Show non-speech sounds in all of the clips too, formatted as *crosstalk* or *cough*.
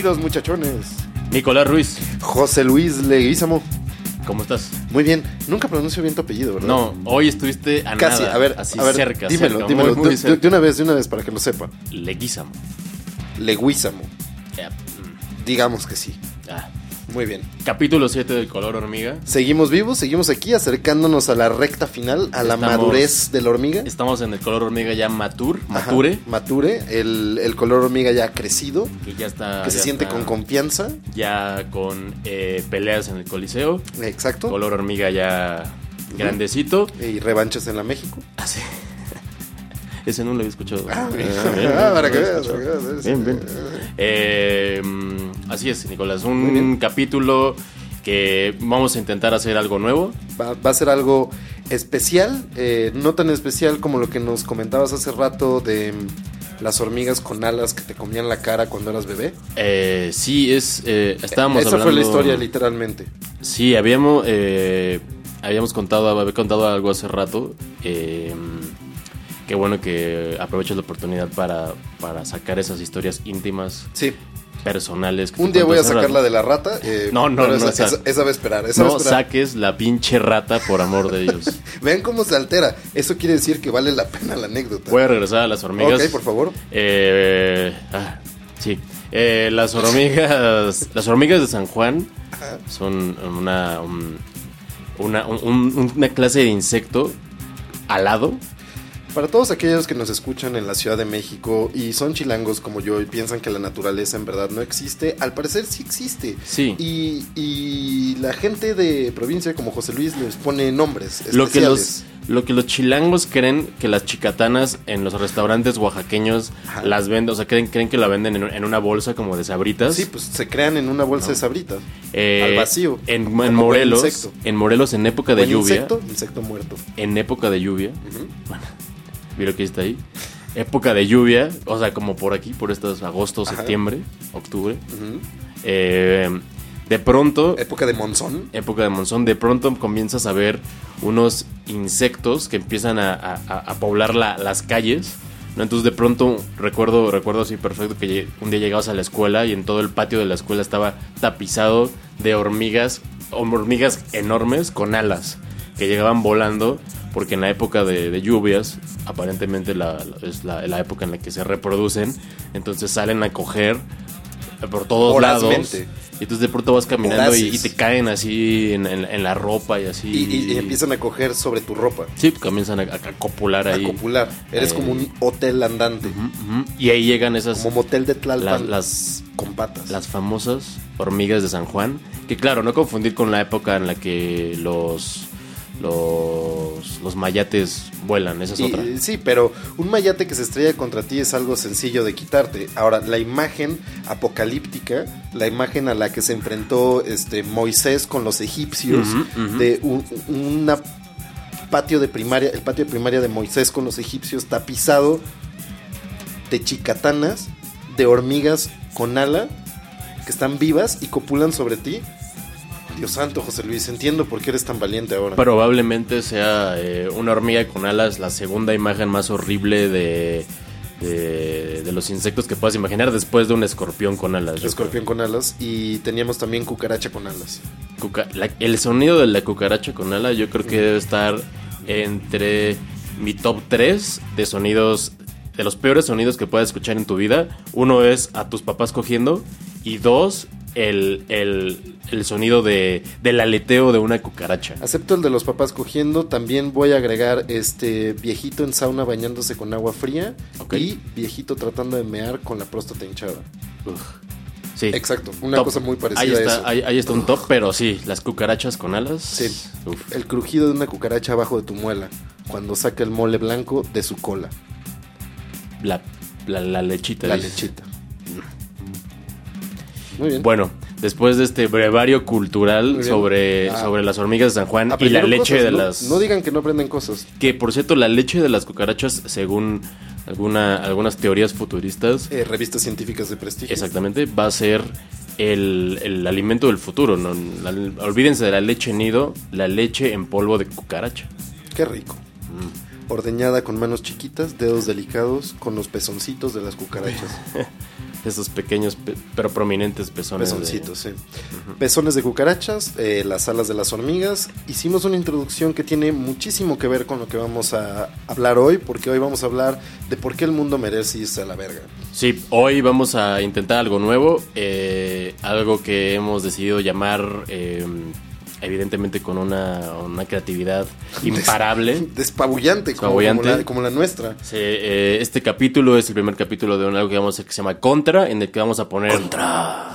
Bienvenidos, muchachones. Nicolás Ruiz, José Luis Leguízamo. ¿cómo estás? Muy bien. Nunca pronuncio bien tu apellido, ¿verdad? No, hoy estuviste a Casi. nada. a ver, así a ver, cerca, dímelo, cerca, dímelo. muy, muy de, cerca. de- de una vez, de una vez, para que lo sepan. Leguízamo. Leguízamo. Ya, mm, Digamos que sí. Ah. Muy bien. Capítulo 7 del color hormiga. Seguimos vivos, seguimos aquí acercándonos a la recta final, a la Estamos- madurez de la hormiga. Estamos en el color hormiga ya matur, Ajá, mature, mature. El, el color hormiga ya crecido, que ya está. que se siente está con confianza. Ya con eh, peleas en el coliseo. Exacto. Color hormiga ya grandecito. Y revanchas en la México. Así. Ese no lo había escuchado. Ah, *laughs* bien. bien, Ah, para que veas, que veas. Bien, bien. Eh, mm, así es, Nicolás. Un bien. capítulo que vamos a intentar hacer algo nuevo. Va, va a ser algo especial, eh, no tan especial como lo que nos comentabas hace rato de mm, las hormigas con alas que te comían la cara cuando eras bebé. Eh, sí, es. eh, estábamos Esa hablando. fue la historia, literalmente. Sí, habíamos. eh, habíamos contado, había contado algo hace rato. Qué bueno que aprovechas la oportunidad para, para sacar esas historias íntimas, Sí, personales. que un día voy a sacarla de la rata. eh, No, no, no, esa, esa- esa- esa va a esperar. Esa va a No esperar. saques la pinche rata, por amor de Dios. *laughs* Vean cómo se altera. Eso quiere decir que vale la pena la anécdota. Voy a regresar a las hormigas. ok, por favor. Eh, ah, sí. Eh, las hormigas. *laughs* las hormigas de San Juan Ajá. son una. un- una, un- un- una clase de insecto alado. Para todos aquellos que nos escuchan en la Ciudad de México y son chilangos como yo y piensan que la naturaleza en verdad no existe, al parecer sí existe. Sí. Y, y la gente de provincia como José Luis les pone nombres Lo que, especiales. los, lo que los chilangos creen que las chicatanas en los restaurantes oaxaqueños Ajá. las venden, o sea, creen, creen que la venden en, en una bolsa como de sabritas. Sí, pues se crean en una bolsa de sabritas. Eh, al vacío. En, Morelos, en Morelos en época de lluvia, insecto, insecto muerto. en época de lluvia, vi lo que está ahí. Época de lluvia, o sea, como por aquí, por estos agosto, Ajá. septiembre, octubre. Eh, de pronto, Época de monzón. época de monzón, de pronto comienzas a ver unos insectos que empiezan a, a- a- a poblar la- las calles. ¿no? Entonces de pronto recuerdo, recuerdo así perfecto que un día llegabas a la escuela y en todo el patio de la escuela estaba tapizado de hormigas, hormigas enormes con alas que llegaban volando porque en la época de, de lluvias aparentemente la- la- es la, la época en la que se reproducen entonces salen a coger por todos lados Vorazmente. y entonces de pronto vas caminando y, y te caen así en, en- en la ropa y así. Y, y- y empiezan a coger sobre tu ropa. Sí, comienzan a, a copular A ahí. copular. Eres Eh, como un hotel andante. Ujú, ujú. Y ahí llegan esas. Como motel de las, Tlalpan. las, con patas. las famosas hormigas de San Juan. Que claro, no confundir con la época en la que los. Los, los mayates vuelan, esa es Y- otra. sí, pero un mayate que se estrella contra ti es algo sencillo de quitarte. Ahora, la imagen apocalíptica, la imagen a la que se enfrentó este Moisés con los egipcios, de un una patio de primaria, el patio de primaria de Moisés con los egipcios tapizado de chicatanas, de hormigas con ala que están vivas y copulan sobre ti. Dios santo, José Luis, entiendo por qué eres tan valiente ahora. Probablemente sea eh, una hormiga con alas la segunda imagen más horrible de, de, de los insectos que puedas imaginar después de un escorpión con alas. Escorpión con alas y teníamos también cucaracha con alas. Cuca- la- el sonido de la cucaracha con ala yo creo que debe estar entre mi top 3 de sonidos, de los peores sonidos que puedas escuchar en tu vida. Uno es a tus papás cogiendo y dos, el, el, el sonido de, del aleteo de una cucaracha. Acepto el de los papás cogiendo. También voy a agregar este viejito en sauna bañándose con agua fría y viejito tratando de mear con la próstata hinchada. Uf. Sí. Exacto, una Top. cosa muy parecida ahí a está, eso. Ahí, ahí está un top, pero sí, las cucarachas con alas. Sí. Uf. El crujido de una cucaracha abajo de tu muela cuando saca el mole blanco de su cola, La, la, la lechita. la lechita. Muy bien. Bueno, después de este brevario cultural sobre, Ah. sobre las hormigas de San Juan y la leche cosas, de ¿no? las... No digan que no aprenden cosas. Que por cierto, la leche de las cucarachas, según alguna, algunas teorías futuristas, Eh, revistas científicas de prestigio. exactamente, va a ser el, el alimento del futuro. ¿no? La- olvídense de la leche nido, la leche en polvo de cucaracha. Qué rico. Ordeñada con manos chiquitas, dedos delicados, con los pezoncitos de las cucarachas. *laughs* Esos pequeños pe- pero prominentes pezones. de- Pezoncitos, sí. Pezones de cucarachas, eh, las alas de las hormigas. Hicimos una introducción que tiene muchísimo que ver con lo que vamos a hablar hoy, porque hoy vamos a hablar de por qué el mundo merece irse a la verga. Sí, hoy vamos a intentar algo nuevo, eh, algo que hemos decidido llamar, eh, evidentemente con una, una creatividad *laughs* imparable. Despabullante, como, Despabullante. como la, como la nuestra. Sí, eh, este capítulo es el primer capítulo de un- algo que vamos a hacer que se llama Contra, en el que vamos a poner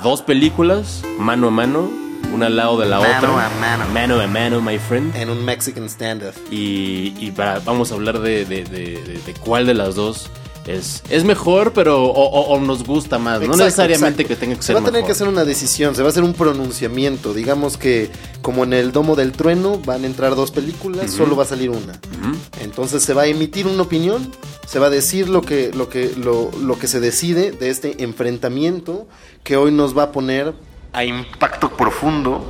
dos películas mano a mano, una al lado de la Mano otra. a mano. Mano a mano, my friend. En un Mexican standoff. Y, y para- vamos a hablar de, de- de- de- de cuál de las dos es, es mejor, pero o, o- o nos gusta más. no necesariamente exacto. que tenga que Se ser va a tener mejor. que hacer una decisión, se va a hacer un pronunciamiento. Digamos que, como en el Domo del Trueno, van a entrar dos películas, solo va a salir una. Entonces se va a emitir una opinión, se va a decir lo que, lo que, lo, lo que se decide de este enfrentamiento que hoy nos va a poner a impacto profundo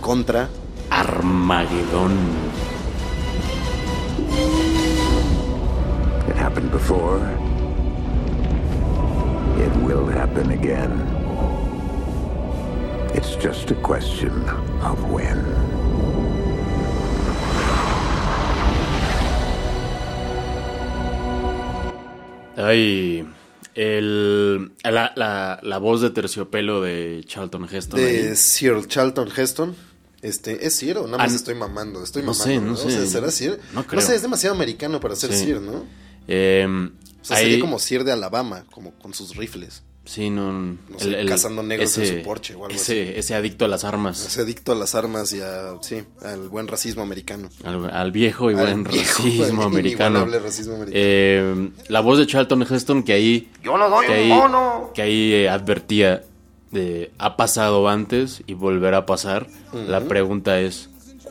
contra Armagedón. It happened before. It will happen again. It's just a question of when. Ay, el, la, la, la voz de terciopelo de Charlton Heston. de ahí. Sir Charlton Heston. Este, ¿Es Sir o nada más Ah, estoy mamando? Estoy no mamando. sé, no O sé. sea, ¿Será Sir? No No, creo. sé, es demasiado americano para ser Sí. Sir, ¿no? Eh, O sea, ahí- sería como Sir de Alabama, como con sus rifles. Sí, no. No sé, cazando negros en su porche o algo ese, ese adicto a las armas. Ese adicto a las armas y a, sí, al buen racismo americano. Al, al viejo y Al buen viejo, *laughs* racismo al americano. racismo americano. Eh, la voz de Charlton Heston que ahí. Yo no doy que un ahí, mono. que ahí eh, advertía de ha pasado antes y volverá a pasar. La pregunta es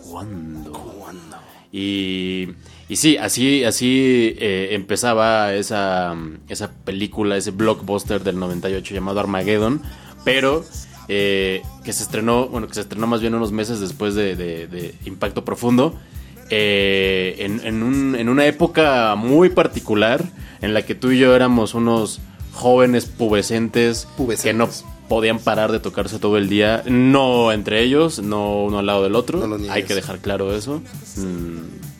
¿cuándo? ¿Cuándo? Y, y sí, así, así eh, empezaba esa, esa película, ese blockbuster del 98 llamado Armageddon, pero eh, que se estrenó, bueno, que se estrenó más bien unos meses después de, de- de Impacto Profundo, eh, en, en un- en una época muy particular en la que tú y yo éramos unos jóvenes pubescentes, Pubescentes. que no podían parar de tocarse todo el día, no entre ellos, no uno al lado del otro, No hay que dejar claro eso. Mm,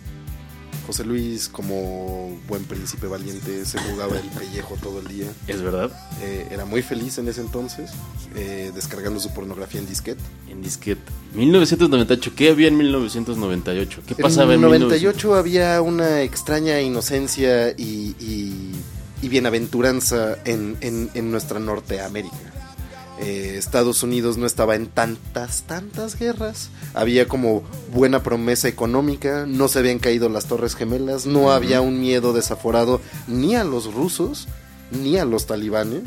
José Luis, como buen príncipe valiente, se jugaba el pellejo todo el día. es verdad. Eh, era muy feliz en ese entonces, eh, descargando su pornografía en disquete. En disquete. 1998. ¿Qué había en 1998? ¿Qué pasaba en, en 98? 98 había una extraña inocencia y, y- y bienaventuranza en, en- en nuestra Norteamérica. Eh, Estados Unidos no estaba en tantas, tantas guerras. Había como buena promesa económica, no se habían caído las Torres Gemelas, no había un miedo desaforado ni a los rusos ni a los talibanes.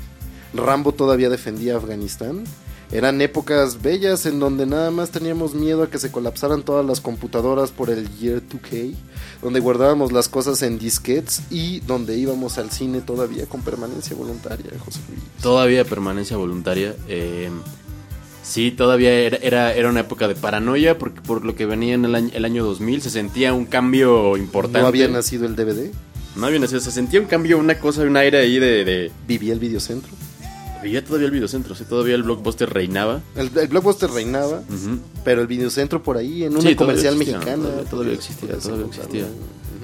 Rambo todavía defendía Afganistán. Eran épocas bellas en donde nada más teníamos miedo a que se colapsaran todas las computadoras por el Year 2K, donde guardábamos las cosas en disquetes y donde íbamos al cine todavía con permanencia voluntaria, José Luis. Todavía permanencia voluntaria. eh, sí, todavía era, era, era una época de paranoia porque por lo que venía en el año, el año 2000 se sentía un cambio importante. No había nacido el DVD, No había nacido, se sentía un cambio, una cosa, un aire ahí de... de vivía el videocentro. Vivía todavía el videocentro, sí, todavía el blockbuster reinaba. El, el blockbuster reinaba, pero el videocentro por ahí en una Sí, comercial existía, mexicana. Todavía, existía, todavía existía.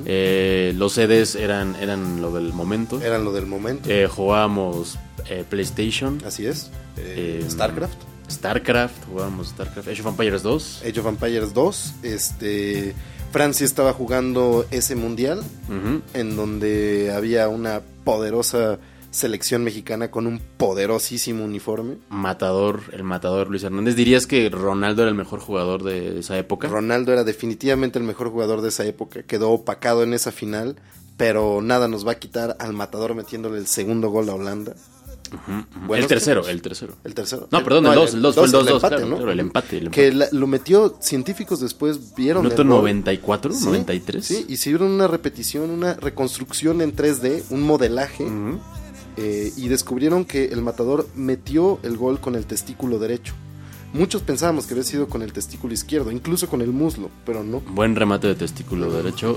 Eh, los CDs eran, eran lo del momento. Eran lo del momento. Eh, jugábamos eh, PlayStation, Así es. Eh, StarCraft. StarCraft, jugábamos StarCraft, Age of Empires 2. Age of Empires 2. Este, Francia estaba jugando ese mundial en donde había una poderosa selección mexicana con un poderosísimo uniforme. Matador, el matador Luis Hernández. ¿Dirías que Ronaldo era el mejor jugador de esa época? Ronaldo era definitivamente el mejor jugador de esa época, quedó opacado en esa final, pero nada nos va a quitar al matador metiéndole el segundo gol a Holanda. El tercero, tiempos. el tercero. El tercero. No, perdón, el dos, el dos, fue el dos, dos, empate, claro, ¿no? claro, el empate, el Que la- lo metió, científicos después vieron el gol. 94, Sí, 93. Sí, hicieron una repetición, una reconstrucción en 3D, un modelaje. Eh, y descubrieron que el matador metió el gol con el testículo derecho. Muchos pensábamos que había sido con el testículo izquierdo, incluso con el muslo, pero no. Buen remate de testículo derecho,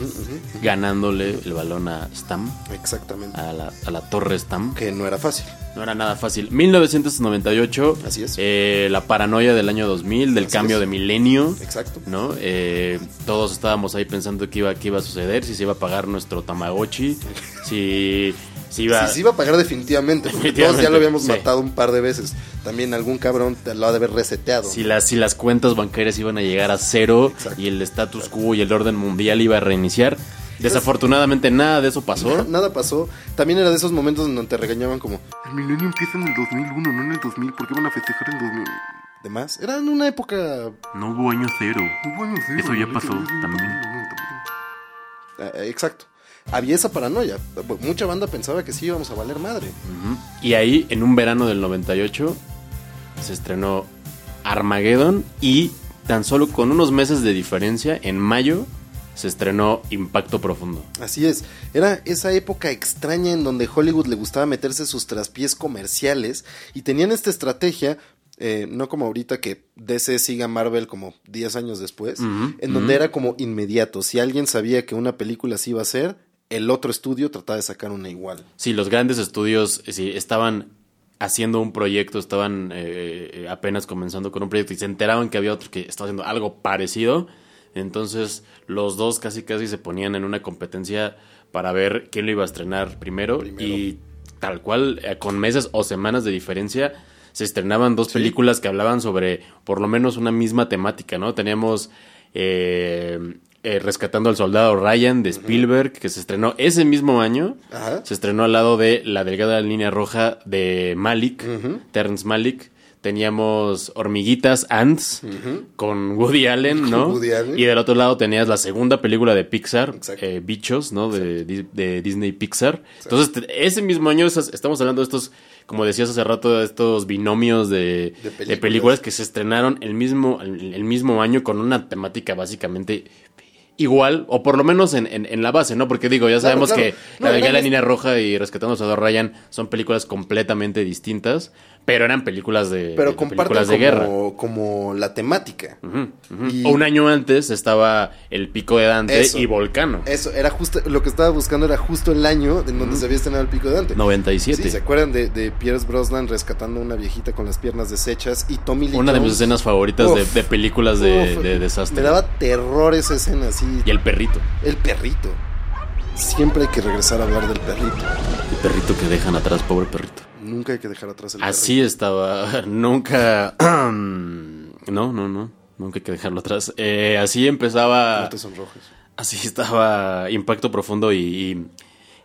ganándole el balón a Stam, Exactamente. a la, a la torre Stam. Que no era fácil. No era nada fácil. 1998. Así es. eh, la paranoia del año 2000, del Así cambio es. de milenio. Exacto. ¿No? Eh, todos estábamos ahí pensando qué iba, qué iba a suceder, si se iba a pagar nuestro Tamagotchi, *laughs* si, si iba... Sí, se iba a pagar definitivamente, porque Definitivamente, todos ya lo habíamos sí. matado un par de veces. También algún cabrón te lo ha de haber reseteado. Si las, si las cuentas bancarias iban a llegar a cero Exacto. y el status quo y el orden mundial iba a reiniciar. Desafortunadamente nada de eso pasó. *laughs* Nada pasó. También era de esos momentos en donde te regañaban como... El milenio empieza en el 2001, no en el 2000. ¿Por qué van a festejar en 2000? Demás. Era en una época... No hubo año cero. Bueno, sí, Eso ya no, pasó no, no, no, también. no, no. Eh, exacto. Había esa paranoia. Mucha banda pensaba que sí íbamos a valer madre. Y ahí, en un verano del 98, se estrenó Armageddon y tan solo con unos meses de diferencia, en mayo, se estrenó Impacto Profundo. Así es. Era esa época extraña en donde Hollywood le gustaba meterse sus traspiés comerciales y tenían esta estrategia, eh, no como ahorita que DC siga Marvel como 10 años después, en donde era como inmediato. Si alguien sabía que una película se iba a hacer, el otro estudio trataba de sacar una igual. Sí, los grandes estudios eh, sí, estaban haciendo un proyecto, estaban eh, eh, apenas comenzando con un proyecto y se enteraban que había otro que estaba haciendo algo parecido. Entonces los dos casi casi se ponían en una competencia para ver quién lo iba a estrenar primero, Primero. y tal cual eh, con meses o semanas de diferencia se estrenaban dos películas que hablaban sobre por lo menos una misma temática, ¿no? Teníamos eh, eh, Rescatando al Soldado Ryan de Spielberg, que se estrenó ese mismo año. Se estrenó al lado de La Delgada Línea Roja de Malik, Ujú. Terrence Malik. Teníamos Hormiguitas, Ants, con Woody Allen, ¿no? Woody Allen. Y del otro lado tenías la segunda película de Pixar, eh, Bichos, ¿no? De, de Disney Pixar. Entonces, ese mismo año estamos hablando de estos, como decías hace rato, de estos binomios de, De de películas. películas. que se estrenaron el mismo, el, el mismo año con una temática básicamente igual, o por lo menos en, en- en la base, ¿no? Porque digo, ya sabemos claro. que No, La Delgada Línea Roja y Rescatando Soldado Ryan son películas completamente distintas, pero eran películas de, Pero de películas de guerra. como, como la temática. Y- O un año antes estaba El Pico de Dante Eso. y Volcano. Eso, era justo, lo que estaba buscando era justo el año en donde se había estrenado el pico de Dante. 97. Sí, ¿se acuerdan de, de Pierce Brosnan rescatando a una viejita con las piernas deshechas y Tommy Lee Una de mis escenas favoritas de, Uf, de películas de, uf, de desastre. Me daba terror esa escena así. Y el perrito. El perrito. Siempre hay que regresar a hablar del perrito. El perrito que dejan atrás, pobre perrito. Nunca hay que dejar atrás el Así estaba. *laughs* Nunca. *clears throat* no, no, no. Nunca hay que dejarlo atrás. Eh, así empezaba. No te sonrojes. Así estaba Impacto Profundo y,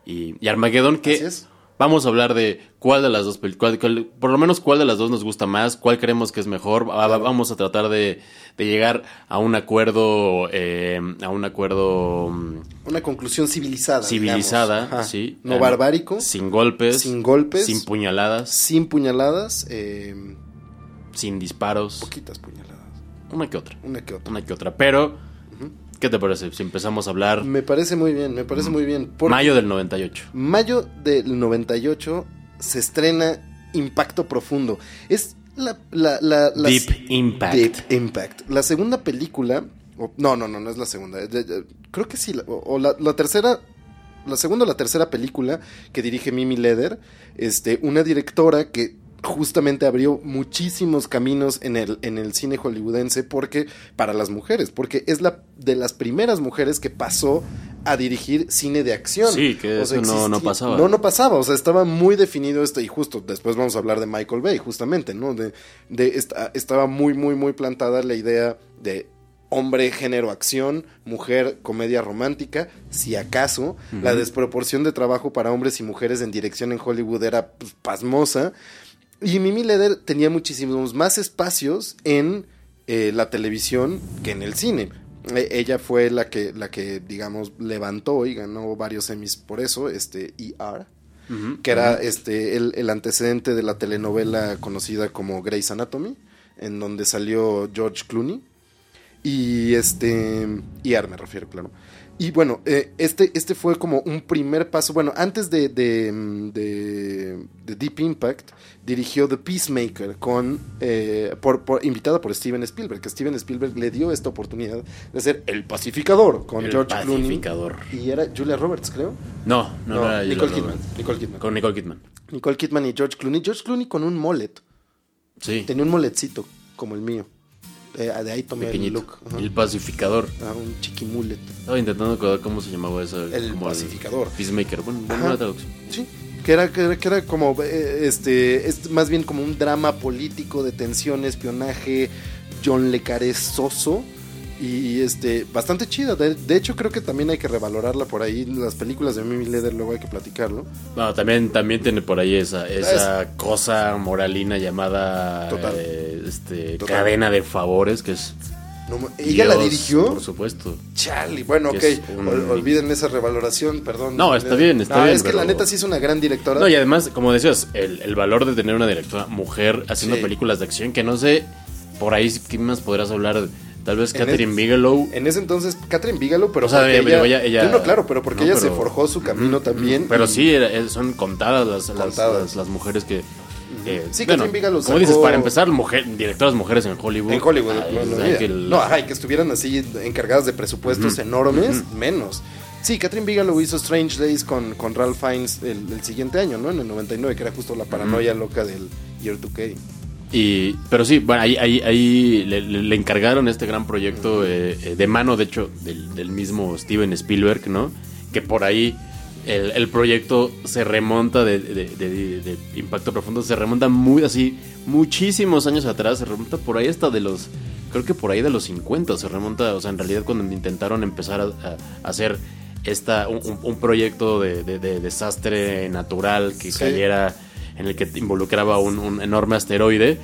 y, y Armageddon. Que Así es. vamos a hablar de cuál de las dos películas. por lo menos cuál de las dos nos gusta más, cuál creemos que es mejor. Va- va- Vamos a tratar de, de llegar a un acuerdo. eh, a un acuerdo. mm, Una conclusión civilizada. civilizada, sí. No Eh, barbárico. Sin golpes. Sin golpes. Sin puñaladas. Sin puñaladas. eh, Sin disparos. poquitas puñaladas. Una que otra. Una que otra. Una que otra. Pero, ¿qué te parece si empezamos a hablar Me parece muy bien, me parece muy bien. Mayo del 98? mayo del 98 se estrena Impacto Profundo. Es la... la, la- la- Deep Impact. Deep Impact. La segunda película... no, no, no, no es la segunda. Creo que sí. O, la tercera... La segunda o la tercera película que dirige Mimi Leder. Este, una directora que justamente abrió muchísimos caminos en el, en el cine hollywoodense porque para las mujeres, porque es la de las primeras mujeres que pasó a dirigir cine de acción. Sí, que eso no- no pasaba. No, no pasaba, o sea, estaba muy definido esto y justo después vamos a hablar de Michael Bay, justamente, ¿no? De, de esta- estaba muy, muy, muy plantada la idea de hombre, género, acción, mujer, comedia romántica, si acaso, la desproporción de trabajo para hombres y mujeres en dirección en Hollywood era pues, pasmosa. Y Mimi Leder tenía muchísimos más espacios en eh, la televisión que en el cine. Eh, ella fue la que, la que, digamos, levantó y ganó varios Emmys por eso, este ER, que era este el, el antecedente de la telenovela conocida como Grey's Anatomy, en donde salió George Clooney. Y este. AR me refiero, claro. Y bueno, eh, este, este fue como un primer paso. Bueno, antes de, de, mm, de- de Deep Impact, dirigió The Peacemaker con eh, por, por- invitada por Steven Spielberg. Que Steven Spielberg le dio esta oportunidad de ser el pacificador con El George pacificador. Clooney. Y era Julia Roberts, creo. No, no, no, era Nicole Kidman. Nicole Kidman. Con Nicole Kidman. Nicole Kidman y George Clooney. George Clooney con un mullet. Sí, Tenía un moletcito como el mío. Eh, de ahí tomé el pequeñito. look. Ajá. El pacificador. Ah, un chiquimulet. Estaba intentando acordar cómo se llamaba eso. El como pacificador. Peacemaker. Bueno, buena traducción. Sí. Que era, que era, que era como, eh, este, es más bien como un drama político de tensión, espionaje, John Le Carré soso y este, bastante chida. De, de hecho, creo que también hay que revalorarla por ahí. Las películas de Mimi Leder luego hay que platicarlo. Bueno, también, también tiene por ahí esa, esa cosa moralina llamada Total. eh, este, Total. cadena de favores, que es... No ¿Ella la dirigió? Por supuesto. Charlie, bueno, ok. Un- Ol- olviden esa revaloración, perdón. No, está bien, está No, bien, Es que la neta sí es una gran directora. No, y además, como decías, el, el valor de tener una directora mujer haciendo Sí. películas de acción, que no sé, por ahí, ¿qué más podrás hablar? Tal vez Catherine Bigelow. En ese entonces, Catherine Bigelow, pero O sea, ella, ella- ella- no, claro, pero porque no, ella se pero- forjó su camino también. Pero y- sí, eh, son contadas las, las- Contadas. las- las mujeres que... eh, Sí, bueno, Catherine Bigelow Como dices, para empezar, mujer, directoras mujeres en Hollywood. En Hollywood, Ay, no, no, que- No, ajá, y que estuvieran así encargadas de presupuestos enormes, menos. Sí, Catherine Bigelow hizo Strange Days con, con Ralph Fiennes el, el siguiente año, ¿no? En el 99, que era justo la paranoia loca del Year 2K. Y, pero sí, bueno, ahí, ahí, ahí le, encargaron este gran proyecto eh, eh, de mano, de hecho, del, del mismo Steven Spielberg, ¿no? Que por ahí el, el proyecto se remonta de, de- de- de Impacto Profundo, se remonta muy así, muchísimos años atrás, se remonta por ahí hasta de los, creo que por ahí de los 50, se remonta, o sea, en realidad cuando intentaron empezar a, hacer esta, un, proyecto de desastre natural que Sí. cayera en el que involucraba un, un enorme asteroide.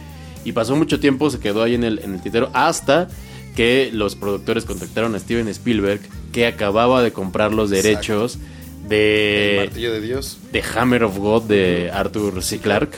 Y pasó mucho tiempo, se quedó ahí en el, en el tintero, hasta que los productores contactaron a Steven Spielberg, que acababa de comprar los derechos el de, martillo de Dios. de Hammer of God de Arthur C. Clarke.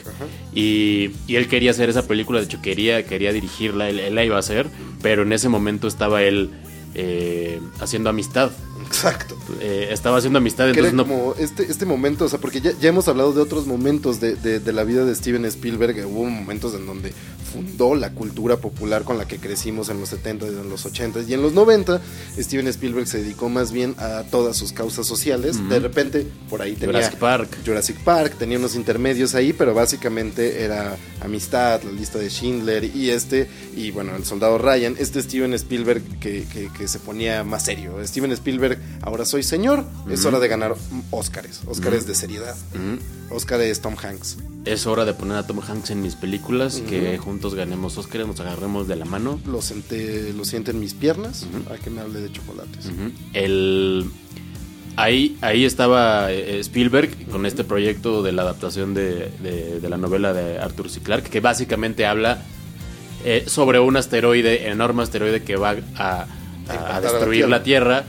Y, y él quería hacer esa película, de hecho quería, quería dirigirla, él, él la iba a hacer, pero en ese momento estaba él eh, haciendo amistad. Exacto. Eh, estaba haciendo amistad, Que era entonces no, como este, este momento, o sea, porque ya, ya hemos hablado de otros momentos de, de- de la vida de Steven Spielberg, que hubo momentos en donde fundó la cultura popular con la que crecimos en los 70 y en los 80 y en los 90, Steven Spielberg se dedicó más bien a todas sus causas sociales. De repente, por ahí tenía Jurassic Park. Jurassic Park, tenía unos intermedios ahí, pero básicamente era Amistad, la lista de Schindler y este, y bueno, el soldado Ryan, este Steven Spielberg que, que- que se ponía más serio. Steven Spielberg, ahora soy señor, es hora de ganar Óscares, Óscares de seriedad. Ujú. Oscar es Tom Hanks. Es hora de poner a Tom Hanks en mis películas, que juntos ganemos Oscar, nos agarremos de la mano. Lo, senté, lo siento en mis piernas, a que me hable de chocolates. El ahí ahí estaba eh, Spielberg con este proyecto de la adaptación de, de- de la novela de Arthur C. Clarke, que básicamente habla eh, sobre un asteroide, enorme asteroide que va a, a- la destruir la Tierra.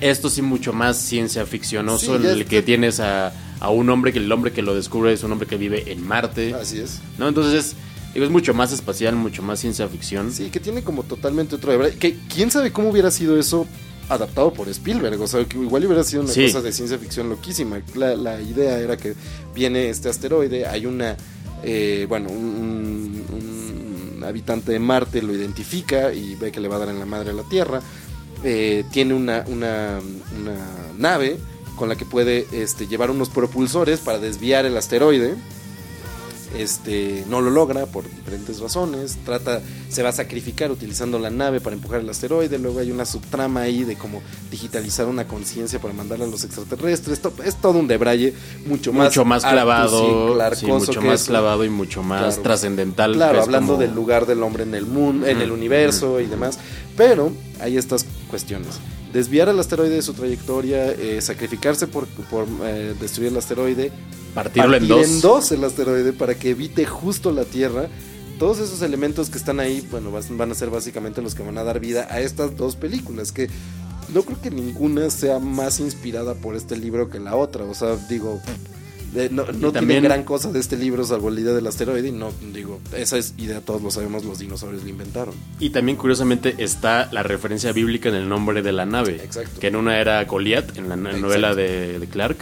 Esto sí mucho más ciencia ficcionoso, Sí, en el que tienes a, a un hombre que el hombre que lo descubre es un hombre que vive en Marte. Así es. ¿no? Entonces es, digo, es mucho más espacial, mucho más ciencia ficción. Sí, que tiene como totalmente otro... de- Que, ¿Quién sabe cómo hubiera sido eso adaptado por Spielberg? O sea, que igual hubiera sido una Sí. cosa de ciencia ficción loquísima. La, la idea era que viene este asteroide, hay una... eh, bueno, un, un- un habitante de Marte lo identifica y ve que le va a dar en la madre a la Tierra. Eh, tiene una, una, una nave con la que puede este, llevar unos propulsores para desviar el asteroide este no lo logra por diferentes razones trata se va a sacrificar utilizando la nave para empujar el asteroide luego hay una subtrama ahí de cómo digitalizar una conciencia para mandarla a los extraterrestres To- es todo un debraye mucho más mucho más clavado, sí, mucho más clavado y mucho más Claro. trascendental. Claro, hablando como- del lugar del hombre en el mundo, en el universo y demás. Pero hay estas cuestiones. Desviar al asteroide de su trayectoria, eh, sacrificarse por, por eh, destruir el asteroide, partirlo en partir dos. el asteroide para que evite justo la Tierra. Todos esos elementos que están ahí, bueno, van a ser básicamente los que van a dar vida a estas dos películas, que no creo que ninguna sea más inspirada por este libro que la otra. O sea, digo, Eh, no no también- tiene gran cosa de este libro salvo la idea del asteroide y no digo, esa es idea, todos lo sabemos, los dinosaurios la inventaron. Y también curiosamente está la referencia bíblica en el nombre de la nave. Exacto. Que en una era Goliat, en la Exacto. novela de, de Clark.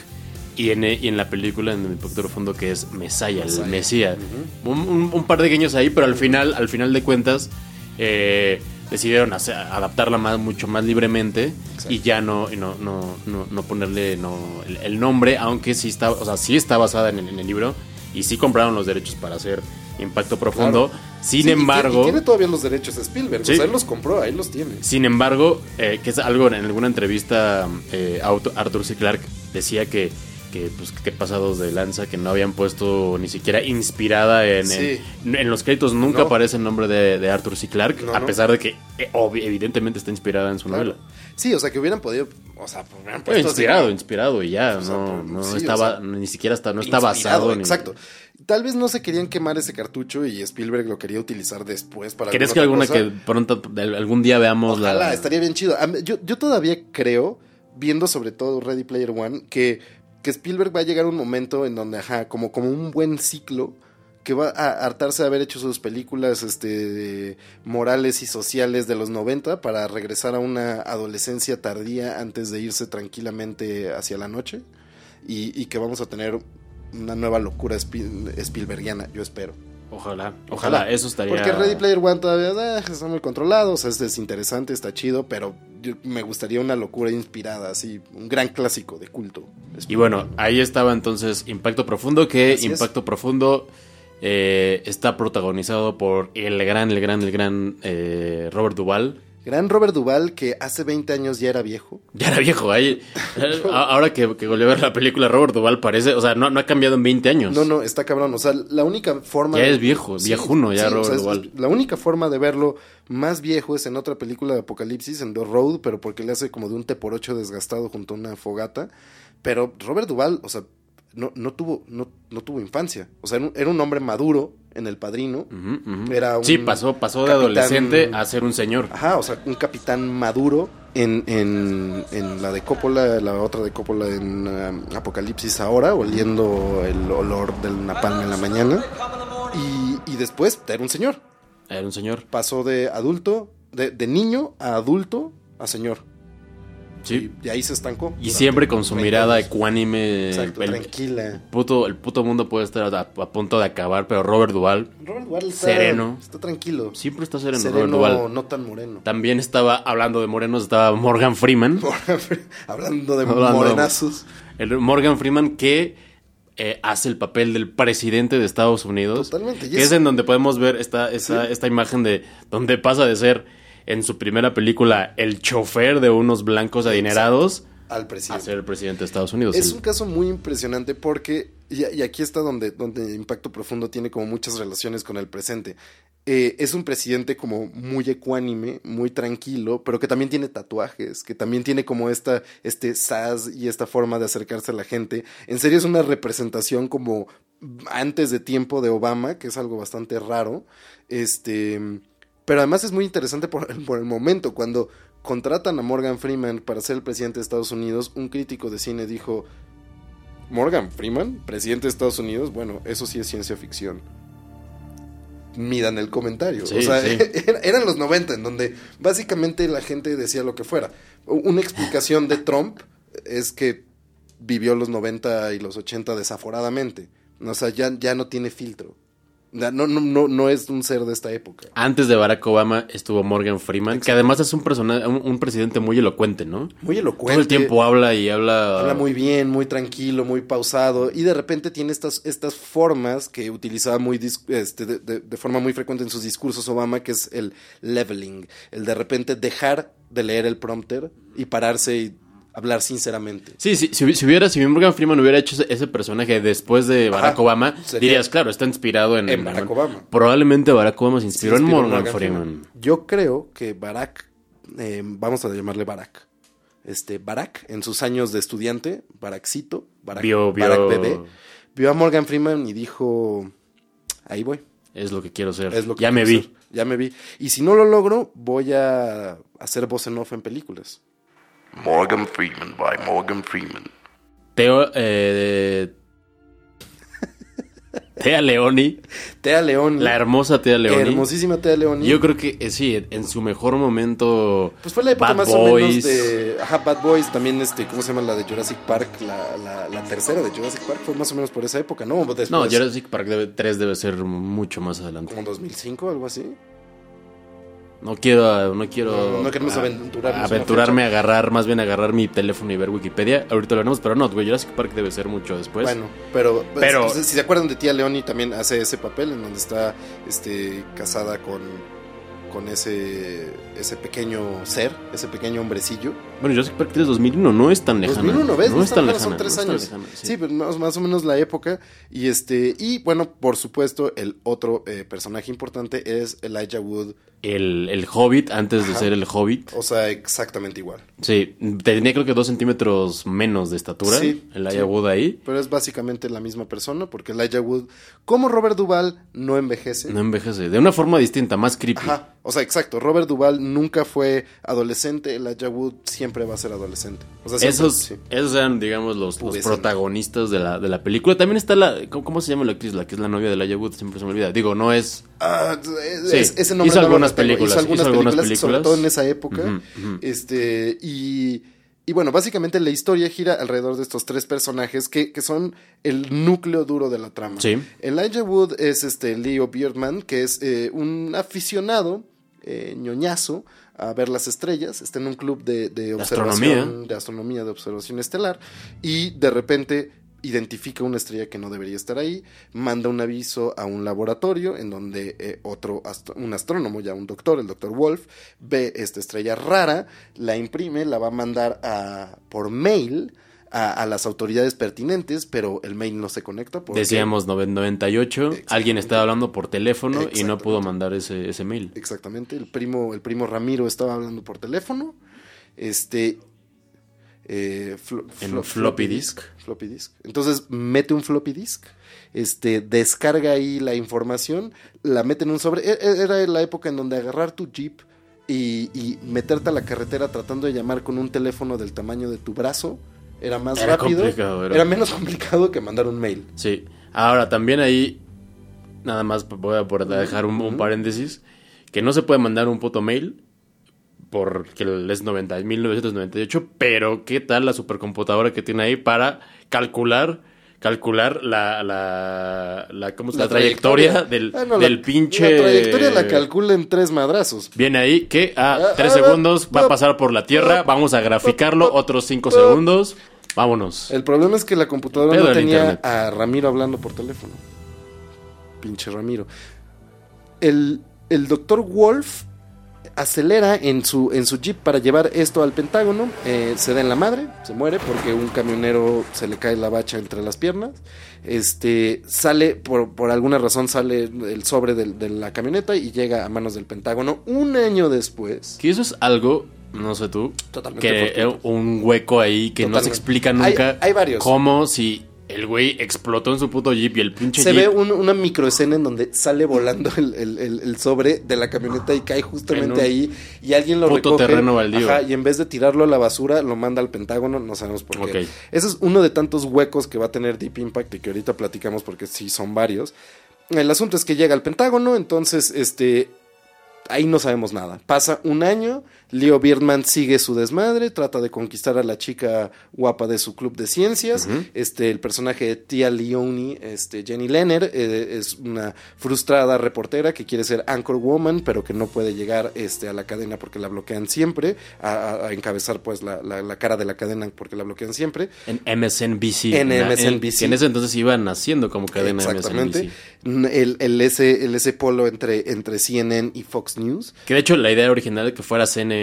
Y en, y en la película, en el Impacto Profundo, que es Mesaya, Mesaya. el Mesías. un, un- un par de guiños ahí, pero al final, al final de cuentas, eh, decidieron hacer- adaptarla más, mucho más libremente Exacto. y ya no, no, no, no, no ponerle no, el, el nombre, aunque sí está, o sea, sí está basada en el, en el libro y sí compraron los derechos para hacer Impacto Profundo. Claro. Sin Sí, embargo, y tiene todavía los derechos de Spielberg, Sí. o sea, él los compró, ahí los tiene. sin embargo, eh, que es algo en alguna entrevista, eh, Arthur C. Clarke decía que, que, pues, que pasados de lanza, que no habían puesto ni siquiera inspirada en, Sí. en, en los créditos, nunca No. aparece el nombre de, de Arthur C. Clarke, No, a no. pesar de que eh, evidentemente está inspirada en su Claro. novela. Sí, o sea, que hubieran podido, o sea, hubieran Bueno, puesto inspirado, inspirado y ya, O sea, no, pero- no sí, o estaba, sea, ni siquiera está, no está basado en... Exacto. Tal vez no se querían quemar ese cartucho y Spielberg lo quería utilizar después para ¿Crees que alguna que pronto, algún día veamos Ojalá, la... estaría bien chido. Yo, yo todavía creo, viendo sobre todo Ready Player One, que, que Spielberg va a llegar un momento en donde, ajá, como, un buen ciclo, que va a hartarse de haber hecho sus películas este, morales y sociales de los 90 para regresar a una adolescencia tardía antes de irse tranquilamente hacia la noche y, que vamos a tener una nueva locura Spiel- Spielbergiana, yo espero. Ojalá, ojalá, eso estaría... Porque Ready Player One todavía eh, está muy controlado, o sea, es desinteresante, está chido, pero yo- me gustaría una locura inspirada, así, un gran clásico de culto. Y bueno, ahí estaba entonces Impacto Profundo, que Así es. Impacto Profundo eh, está protagonizado por el gran, el gran, el gran eh, Robert Duvall. Gran Robert Duvall, que hace 20 años ya era viejo. Ya era viejo, ahí. *laughs* Ahora que, que volví a ver la película, Robert Duvall parece, o sea, no, no ha cambiado en 20 años. No, no, está cabrón. O sea, la única forma. Ya es viejo, viejuno ya Robert sea, es- Duvall. La única forma de verlo más viejo es en otra película de Apocalipsis, en The Road, pero porque le hace como de un T por ocho desgastado junto a una fogata. Pero Robert Duvall, o sea, no, no tuvo, no, no tuvo infancia. O sea, era un, hombre maduro en el padrino. Era un Sí, pasó, pasó de capitán- adolescente a ser un señor. Ajá, o sea, un capitán maduro en, en, en la de Coppola, la otra de Coppola en um, Apocalipsis ahora, oliendo el olor del napalm en la mañana. Y, y después era un señor. Era un señor. Pasó de adulto, de, de niño a adulto a señor. Sí. Y, y ahí se estancó. Y siempre con su 20 mirada años. ecuánime. Exacto, el, tranquila. puto, el puto mundo puede estar a, a punto de acabar, pero Robert Duvall Robert Duvall está, Sereno. está tranquilo. siempre está sereno. Sereno, Robert Duvall. no tan moreno. También estaba hablando de morenos, estaba Morgan Freeman. *laughs* Hablando de Hablando morenazos. El Morgan Freeman que eh, hace el papel del presidente de Estados Unidos. Totalmente, y es- es en donde podemos ver esta, esta, Sí. esta imagen de donde pasa de ser en su primera película el chofer de unos blancos adinerados Al a presidente. ser el presidente de Estados Unidos. Es un caso muy impresionante porque, y, y aquí está donde, donde Impacto Profundo tiene como muchas relaciones con el presente. Eh, es un presidente como muy ecuánime, muy tranquilo, pero que también tiene tatuajes, que también tiene como esta, este saz y esta forma de acercarse a la gente. En serio es una representación como antes de tiempo de Obama, que es algo bastante raro. Este, pero además es muy interesante por, por el momento, cuando contratan a Morgan Freeman para ser el presidente de Estados Unidos, un crítico de cine dijo, Morgan Freeman, presidente de Estados Unidos, bueno, eso sí es ciencia ficción. Midan el comentario. Sí, o sea, sí. *laughs* era- eran los 90, en donde básicamente la gente decía lo que fuera. Una explicación de Trump es que vivió los 90 y los 80 desaforadamente. O sea, ya, ya no tiene filtro. No, no, no, no es un ser de esta época. Antes de Barack Obama estuvo Morgan Freeman, que además es un, persona, un, un presidente muy elocuente, ¿no? Muy elocuente. Todo el tiempo habla y habla... Habla muy bien, muy tranquilo, muy pausado y de repente tiene estas, estas formas que utilizaba muy este, de, de- de forma muy frecuente en sus discursos Obama, que es el leveling, el de repente dejar de leer el prompter y pararse y hablar sinceramente. Sí, sí, si, si hubiera, si Morgan Freeman hubiera hecho ese, ese personaje después de Barack Ajá, Obama, sería- dirías, claro, está inspirado en, En Barack Obama. Probablemente Barack Obama se inspiró, Se inspiró en Morgan, Freeman. Yo creo que Barack, eh, vamos a llamarle Barack, este Barack en sus años de estudiante, Barackcito, Barack, Vio- vio- Barack bebé, vio a Morgan Freeman y dijo, ahí voy. Es lo que quiero ser. Es lo que ya me vi. ser. Ya me vi. Y si no lo logro, voy a hacer voz en off en películas. Morgan Freeman by Morgan Freeman. Teo, eh, Tea Leoni, Tea León. la hermosa Tea Leoni. Hermosísima Tea León. Yo creo que eh, sí, en su mejor momento. Pues fue la época Bad más Boys. o menos de. Ajá, Bad Boys, también, este, ¿cómo se llama la de Jurassic Park? La, la, la tercera de Jurassic Park fue más o menos por esa época, ¿no? Después, No, Jurassic Park debe- 3 debe ser mucho más adelante. Como 2005, algo así. No quiero, no quiero No, no queremos a- aventurarnos una aventurarme a agarrar, más bien agarrar mi teléfono y ver Wikipedia. Ahorita lo haremos, pero no, güey, Jurassic Park debe ser mucho después. bueno, pero, pues, Pero- si se acuerdan de Tía Leoni, también hace ese papel en donde está este, casada con, con ese, ese pequeño ser, ese pequeño hombrecillo. Bueno, Jurassic Park 3 2001 no es tan lejana. 2001, ¿ves? No es tan lejano, lejana. Son tres no años. lejana, sí, pero más, más o menos la época. Y este y bueno, por supuesto, el otro eh, personaje importante es Elijah Wood. El, el Hobbit, antes de ser el Hobbit. O sea, exactamente igual. Sí, tenía creo que dos centímetros menos de estatura. Sí, el sí. Aya Wood ahí. Pero es básicamente la misma persona, porque Elijah Wood, como Robert Duvall, no envejece. No envejece. De una forma distinta, más creepy. Ajá, o sea, exacto. Robert Duvall nunca fue adolescente, Elijah Wood siempre va a ser adolescente. O sea, siempre- Esos, sí. esos eran, digamos, los, protagonistas de la, de la película. También está la. ¿Cómo, cómo se llama la actriz? La que es la novia de Elijah Wood. Siempre se me olvida. Digo, no es. Ah, es- Sí, ese nombre hizo no algunas películas, Hizo algunas, hizo algunas películas, sobre películas. todo en esa época. Este, y, y bueno, básicamente la historia gira alrededor de estos tres personajes que, que son el núcleo duro de la trama. Sí. Elijah Wood es este Leo Beardman, que es eh, un aficionado eh, ñoñazo a ver las estrellas, está en un club de, de observación, astronomía. de astronomía, de observación estelar, y de repente identifica una estrella que no debería estar ahí, manda un aviso a un laboratorio en donde eh, otro, astro- un astrónomo, ya un doctor, el doctor Wolf, ve esta estrella rara, la imprime, la va a mandar a, por mail a, a las autoridades pertinentes, pero el mail no se conecta. porque- Decíamos noven- 98. Alguien estaba hablando por teléfono y no pudo mandar ese, ese mail. Exactamente, el primo, el primo Ramiro estaba hablando por teléfono. Este. Eh, flo- En flo- un floppy disk. Floppy disk. Entonces mete un floppy disk. Este, descarga ahí la información, la mete en un sobre. E- e- Era la época en donde agarrar tu jeep y, y meterte a la carretera tratando de llamar con un teléfono del tamaño de tu brazo. Era más Era rápido. complicado, era- Era menos complicado que mandar un mail. Sí. Ahora, también ahí, nada más voy a dejar un, un paréntesis, que no se puede mandar un puto mail porque es 90, 1998, pero ¿qué tal la supercomputadora que tiene ahí para calcular calcular la la, la, ¿cómo se- la trayectoria, del, Ah, no, la- del pinche La trayectoria la calcula en tres madrazos. Viene ahí que a Ah, tres ah, segundos va ah, a pasar por la Tierra, ah, vamos a graficarlo, ah, otros cinco ah, segundos, vámonos. El problema es que la computadora no en tenía internet. a Ramiro hablando por teléfono. Pinche Ramiro. El, el doctor Wolf acelera en su, en su jeep para llevar esto al Pentágono. eh, se da en la madre, se muere porque un camionero se le cae la bacha entre las piernas. Este sale, por, por alguna razón, sale el sobre de la camioneta y llega a manos del Pentágono un año después. Que eso es algo, no sé tú, Totalmente que un hueco ahí que no se explica Hay- nunca. hay varios. Como si el güey explotó en su puto jeep y el pinche Se jeep. ve un- una microescena en donde sale volando el, el- el- el sobre de la camioneta y cae En justamente ahí y alguien lo puto recoge. terreno baldío. Ajá, y en vez de tirarlo a la basura, lo manda al Pentágono, no sabemos por qué. Ok. Ese es uno de tantos huecos que va a tener Deep Impact y que ahorita platicamos porque sí son varios. El asunto es que llega al Pentágono, entonces este ahí no sabemos nada. Pasa un año, Leo Birdman sigue su desmadre, trata de conquistar a la chica guapa de su club de ciencias. Este, el personaje de Tia Leone, este, Jenny Lenner, eh, es una frustrada reportera que quiere ser anchor woman, pero que no puede llegar este, a la cadena porque la bloquean siempre, a, a- a encabezar pues la, la- la cara de la cadena porque la bloquean siempre. En MSNBC. En MSNBC. que en ese entonces iban naciendo como cadena Exactamente. MSNBC. El, el, ese, el ese polo entre, entre CNN y Fox News. Que de hecho la idea original de que fuera CNN,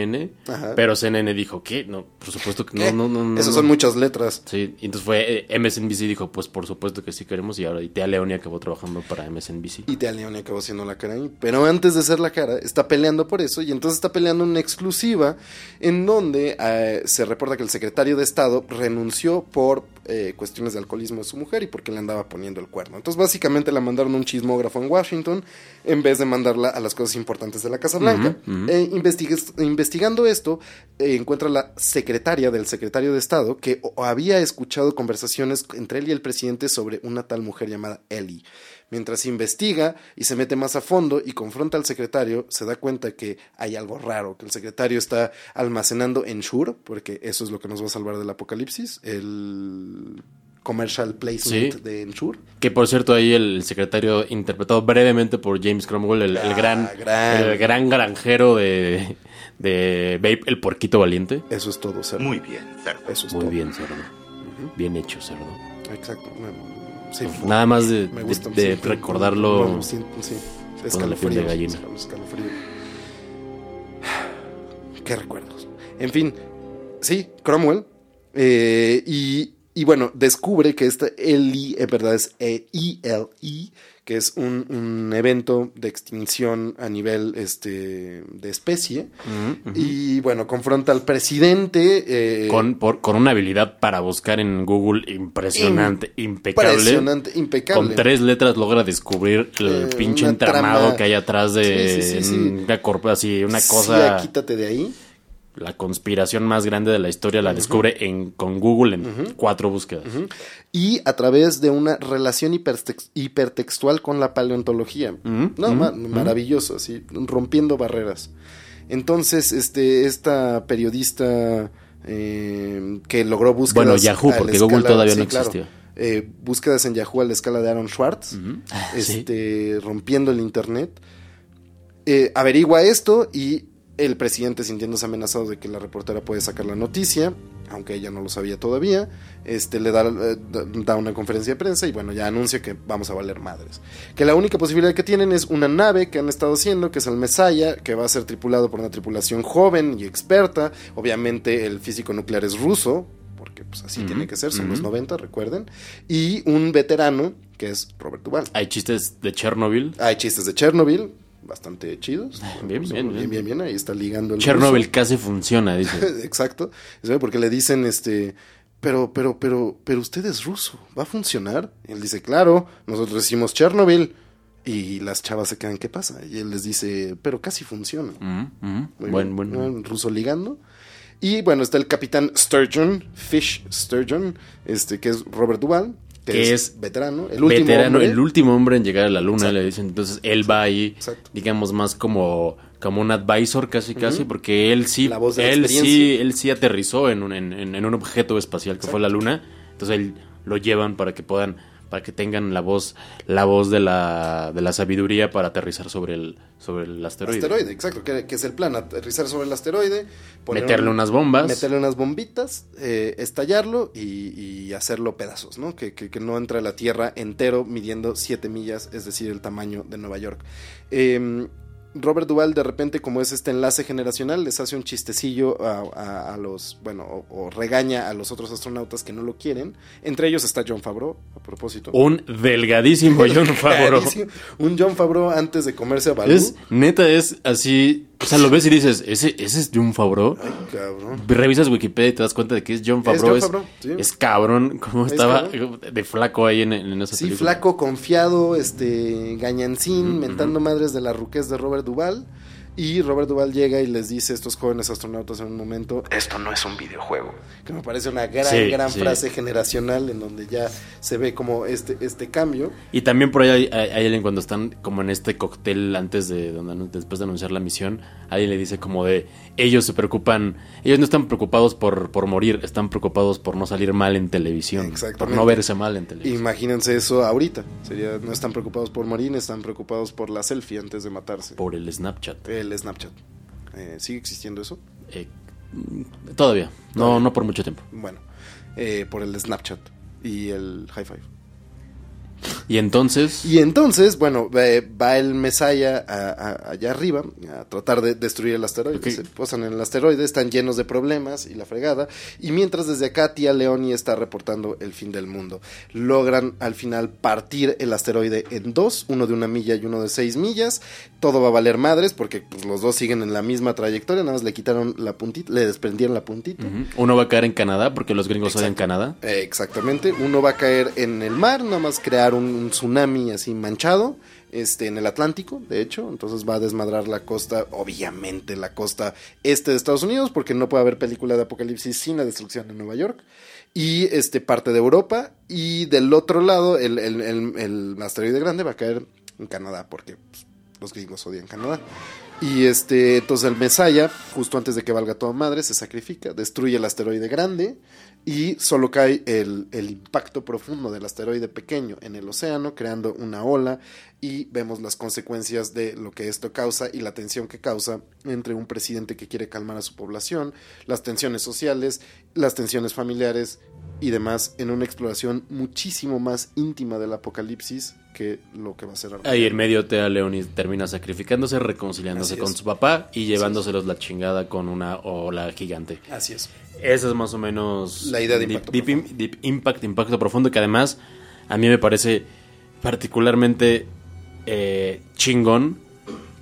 Ajá. pero CNN dijo, ¿qué? No, por supuesto que no, no, no, no. Esas no. son muchas letras. Sí, y entonces fue eh, MSNBC dijo, pues por supuesto que sí queremos y ahora y Tea Leoni acabó trabajando para MSNBC. Y Tea Leone acabó siendo la cara ahí. Pero antes de ser la cara, está peleando por eso. Y entonces está peleando una exclusiva en donde eh, se reporta que el secretario de Estado renunció por eh, cuestiones de alcoholismo de su mujer y porque le andaba poniendo el cuerno. Entonces básicamente la mandaron a un chismógrafo en Washington en vez de mandarla a las cosas importantes de la Casa Blanca. Eh, investigando esto, eh, encuentra la secretaria del secretario de Estado que había escuchado conversaciones entre él y el presidente sobre una tal mujer llamada Ellie. Mientras investiga y se mete más a fondo y confronta al secretario, se da cuenta que hay algo raro, que el secretario está almacenando Ensure, porque eso es lo que nos va a salvar del apocalipsis, el commercial placement Sí. de Ensure. Que por cierto, ahí el secretario, interpretado brevemente por James Cromwell, el, el Ah, gran, gran. el gran granjero de, de Babe, el porquito valiente. Eso es todo, cerdo. Muy bien, cerdo. Eso es Muy todo. bien, cerdo. Bien hecho, cerdo. Exacto. Me- sí, Nada más de, me de- gusta. de sí, recordarlo. Vamos, sí, sí. Piel de gallina. escal- escalofríos. Qué recuerdos. En fin, sí, Cromwell. eh, y, y bueno, descubre que esta ELI en verdad es E ELE, que es un, un evento de extinción a nivel este, de especie. Y bueno, confronta al presidente. eh, Con, por- con una habilidad para buscar en Google impresionante, impecable. Impresionante, impecable. Con tres letras logra descubrir el Eh, pinche entramado trama. que hay atrás de Sí, sí, una así, una cosa. quítate de ahí. La conspiración más grande de la historia la descubre en, con Google en cuatro búsquedas. y a través de una relación hipertex- hipertextual con la paleontología. no, ma- maravilloso, así, rompiendo barreras. Entonces, este, esta periodista eh, que logró búsquedas. Bueno, Yahoo, porque Google todavía no existía. eh, búsquedas en Yahoo a la escala de Aaron Schwartz, Ah, sí. este, rompiendo el internet. Eh, averigua esto y el presidente sintiéndose amenazado de que la reportera puede sacar la noticia, aunque ella no lo sabía todavía, este, le da, eh, da- da una conferencia de prensa y bueno, ya anuncia que vamos a valer madres. Que la única posibilidad que tienen es una nave que han estado haciendo, que es el Mesaya, que va a ser tripulado por una tripulación joven y experta. Obviamente el físico nuclear es ruso, porque pues así tiene que ser, son los 90, recuerden. Y un veterano, que es Robert Duvall. Hay chistes de Chernobyl. Hay chistes de Chernobyl, bastante chidos. *laughs* Bien, bien, bien, bien. bien, bien, ahí está ligando el Chernobyl ruso. casi funciona, *laughs* dice. Exacto. Porque le dicen, este, pero, pero, pero, pero usted es ruso, ¿va a funcionar? Y él dice, claro, nosotros decimos Chernobyl. Y las chavas se quedan, ¿qué pasa? Y él les dice, pero casi funciona. Mm, mm. Muy Buen, bien, buen. ¿no? ruso ligando. Y bueno, está el capitán Sturgeon, Fish Sturgeon, este, que es Robert Duvall, que, Que es, es veterano, el último veterano, hombre. el último hombre en llegar a la luna, Exacto. le dicen. Entonces él va ahí, Exacto. digamos, más como, como un advisor casi, casi, porque él sí, La voz de la él sí, él sí aterrizó en un, en, en- en un objeto espacial que fue la luna. Entonces él lo llevan para que puedan, para que tengan la voz, la voz de la, de la sabiduría para aterrizar sobre el, sobre el asteroide. Asteroide, exacto, que, que es el plan, aterrizar sobre el asteroide, Meterle un- unas bombas. meterle unas bombitas, eh, estallarlo y, y hacerlo pedazos, ¿no? Que, que- que no entre a la Tierra entero midiendo 7 millas, es decir, el tamaño de Nueva York. Eh, Robert Duvall de repente, como es este enlace generacional, les hace un chistecillo a, a- a los, bueno, o, o regaña a los otros astronautas que no lo quieren. Entre ellos está John Favreau, a propósito. Un delgadísimo *laughs* John Favreau. Un John Favreau antes de comerse a Balú. Es, neta, es así. O sea, lo ves y dices, ¿ese, ese es John Favreau? Ay, cabrón. Revisas Wikipedia y te das cuenta de que es John Favreau. John Es, sí. es cabrón. Como Es estaba cabrón. de flaco ahí en, en esa Sí, película. flaco, confiado, este, gañancín, mentando madres de la ruquez de Robert Duvall. Y Robert Duvall llega y les dice a estos jóvenes astronautas en un momento, esto no es un videojuego. Que me parece una gran, Sí, gran sí. frase generacional en donde ya se ve como este, este cambio. Y también por ahí hay, hay- hay alguien cuando están como en este cóctel antes de, donde, después de anunciar la misión, alguien le dice como de, ellos se preocupan, ellos no están preocupados por, por morir, están preocupados por no salir mal en televisión, por no verse mal en televisión. Imagínense eso ahorita. Sería, no están preocupados por morir, están preocupados por la selfie antes de matarse. Por el Snapchat. El Snapchat. Eh, ¿Sigue existiendo eso? Eh, todavía, no, no por mucho tiempo. Bueno, eh, por el Snapchat y el High Five. Y entonces. Y entonces, bueno, eh, va el Mesaya a- a- allá arriba a tratar de destruir el asteroide. Ok. Se posan en el asteroide, están llenos de problemas y la fregada. Y mientras desde acá tía Leoni está reportando el fin del mundo. Logran al final partir el asteroide en dos, uno de una milla y uno de seis millas. Todo va a valer madres porque pues, los dos siguen en la misma trayectoria, nada más le quitaron la puntita, le desprendieron la puntita. Uno va a caer en Canadá porque los gringos odian. Canadá. Eh, Exactamente, uno va a caer en el mar, nada más crear un, un tsunami así manchado, este, en el Atlántico, de hecho, entonces va a desmadrar la costa, obviamente la costa este de Estados Unidos, porque no puede haber película de apocalipsis sin la destrucción en Nueva York, y este parte de Europa, y del otro lado el, el, el- el asteroide grande va a caer en Canadá, porque pues, los gringos odian Canadá. Y este, entonces el Mesaya, justo antes de que valga toda madre, se sacrifica, destruye el asteroide grande y solo cae el, el impacto profundo del asteroide pequeño en el océano, creando una ola y vemos las consecuencias de lo que esto causa y la tensión que causa entre un presidente que quiere calmar a su población, las tensiones sociales, las tensiones familiares y demás en una exploración muchísimo más íntima del apocalipsis que lo que va a ser. Ahí en medio Tea Leoni termina sacrificándose, reconciliándose Así con es. su papá y llevándoselos la chingada con una ola gigante. Así es. Esa es más o menos La idea de deep, impacto deep profundo. deep impact, impacto profundo, que además a mí me parece particularmente eh, chingón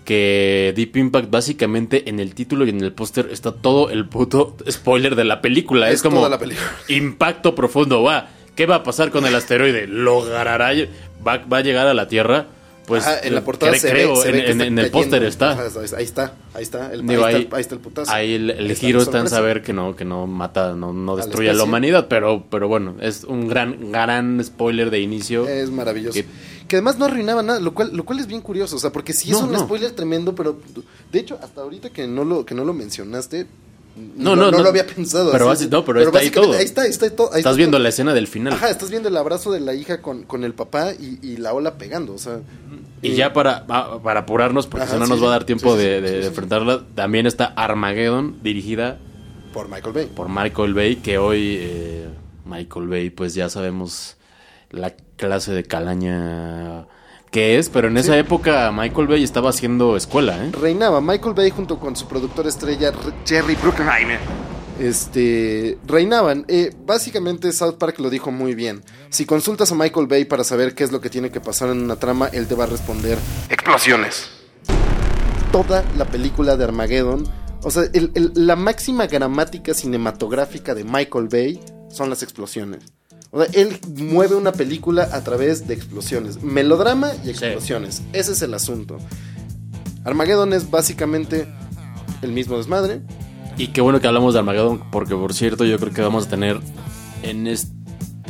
que Deep Impact básicamente en el título y en el póster está todo el puto *laughs* spoiler de la película. Es, Es como toda la película. impacto profundo. Va, ¿qué va a pasar con el asteroide? ¿Logrará? ¿Va, va a llegar a la Tierra? Pues Ajá, en la portada cre- se creo, ve, se en, ve que en- está en el póster está. Ajá, ahí está, ahí está. El, Digo, ahí, ahí, está, ahí está el putazo. ahí el, giro está en saber que no, que no mata, no, no destruye a la humanidad, pero, pero bueno, es un gran, gran spoiler de inicio. Es maravilloso. Que- Que, además no arruinaba nada, lo cual, lo cual es bien curioso. O sea, porque sí es No, un no. spoiler tremendo, pero de hecho, hasta ahorita que no lo, que no lo mencionaste. No, no, no. lo había pensado. Pero así. no, pero está ahí todo. Ahí está, ahí está todo. ahí Estás está viendo todo. la escena del final. Ajá, estás viendo el abrazo de la hija con, con el papá y, y la ola pegando. O sea. Y eh, ya para, para apurarnos, porque si no sí, nos va a dar tiempo sí, de, de- sí, de sí. enfrentarla, también está Armageddon, dirigida Por Michael Bay. por Michael Bay, que hoy eh, Michael Bay, pues ya sabemos la clase de calaña que es, pero en esa época Michael Bay estaba haciendo escuela, ¿eh? Reinaba Michael Bay junto con su productor estrella Jerry Bruckheimer. Este, reinaban. Eh, básicamente South Park lo dijo muy bien. Si consultas a Michael Bay para saber qué es lo que tiene que pasar en una trama, él te va a responder explosiones. Toda la película de Armageddon, o sea, el- el- la máxima gramática cinematográfica de Michael Bay son las explosiones. O sea, él mueve una película a través de explosiones. Melodrama y explosiones. Ese es el asunto. Armageddon es básicamente el mismo desmadre. Y qué bueno que hablamos de Armageddon, porque por cierto, yo creo que vamos a tener en este,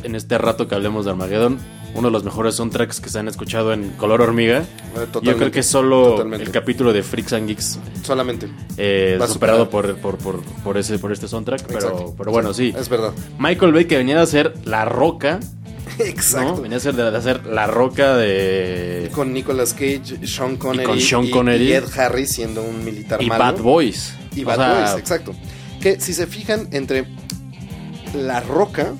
en este rato que hablemos de Armageddon, uno de los mejores soundtracks que se han escuchado en Color Hormiga. Eh, yo creo que solo totalmente. el capítulo de Freaks and Geeks Solamente. eh, a superado por, por, por, por ese, por este soundtrack. Pero, Exacto. pero bueno, sí. Es verdad. Michael Bay que venía de hacer La Roca, *laughs* Exacto. ¿no? Venía a hacer, de, de hacer La Roca de... Con Nicolas Cage, Sean Connery con Sean y- Connery. y Ed Harris siendo un militar Y malo. Bad Boys. Y O Bad sea, Boys, exacto. Que si se fijan entre La Roca,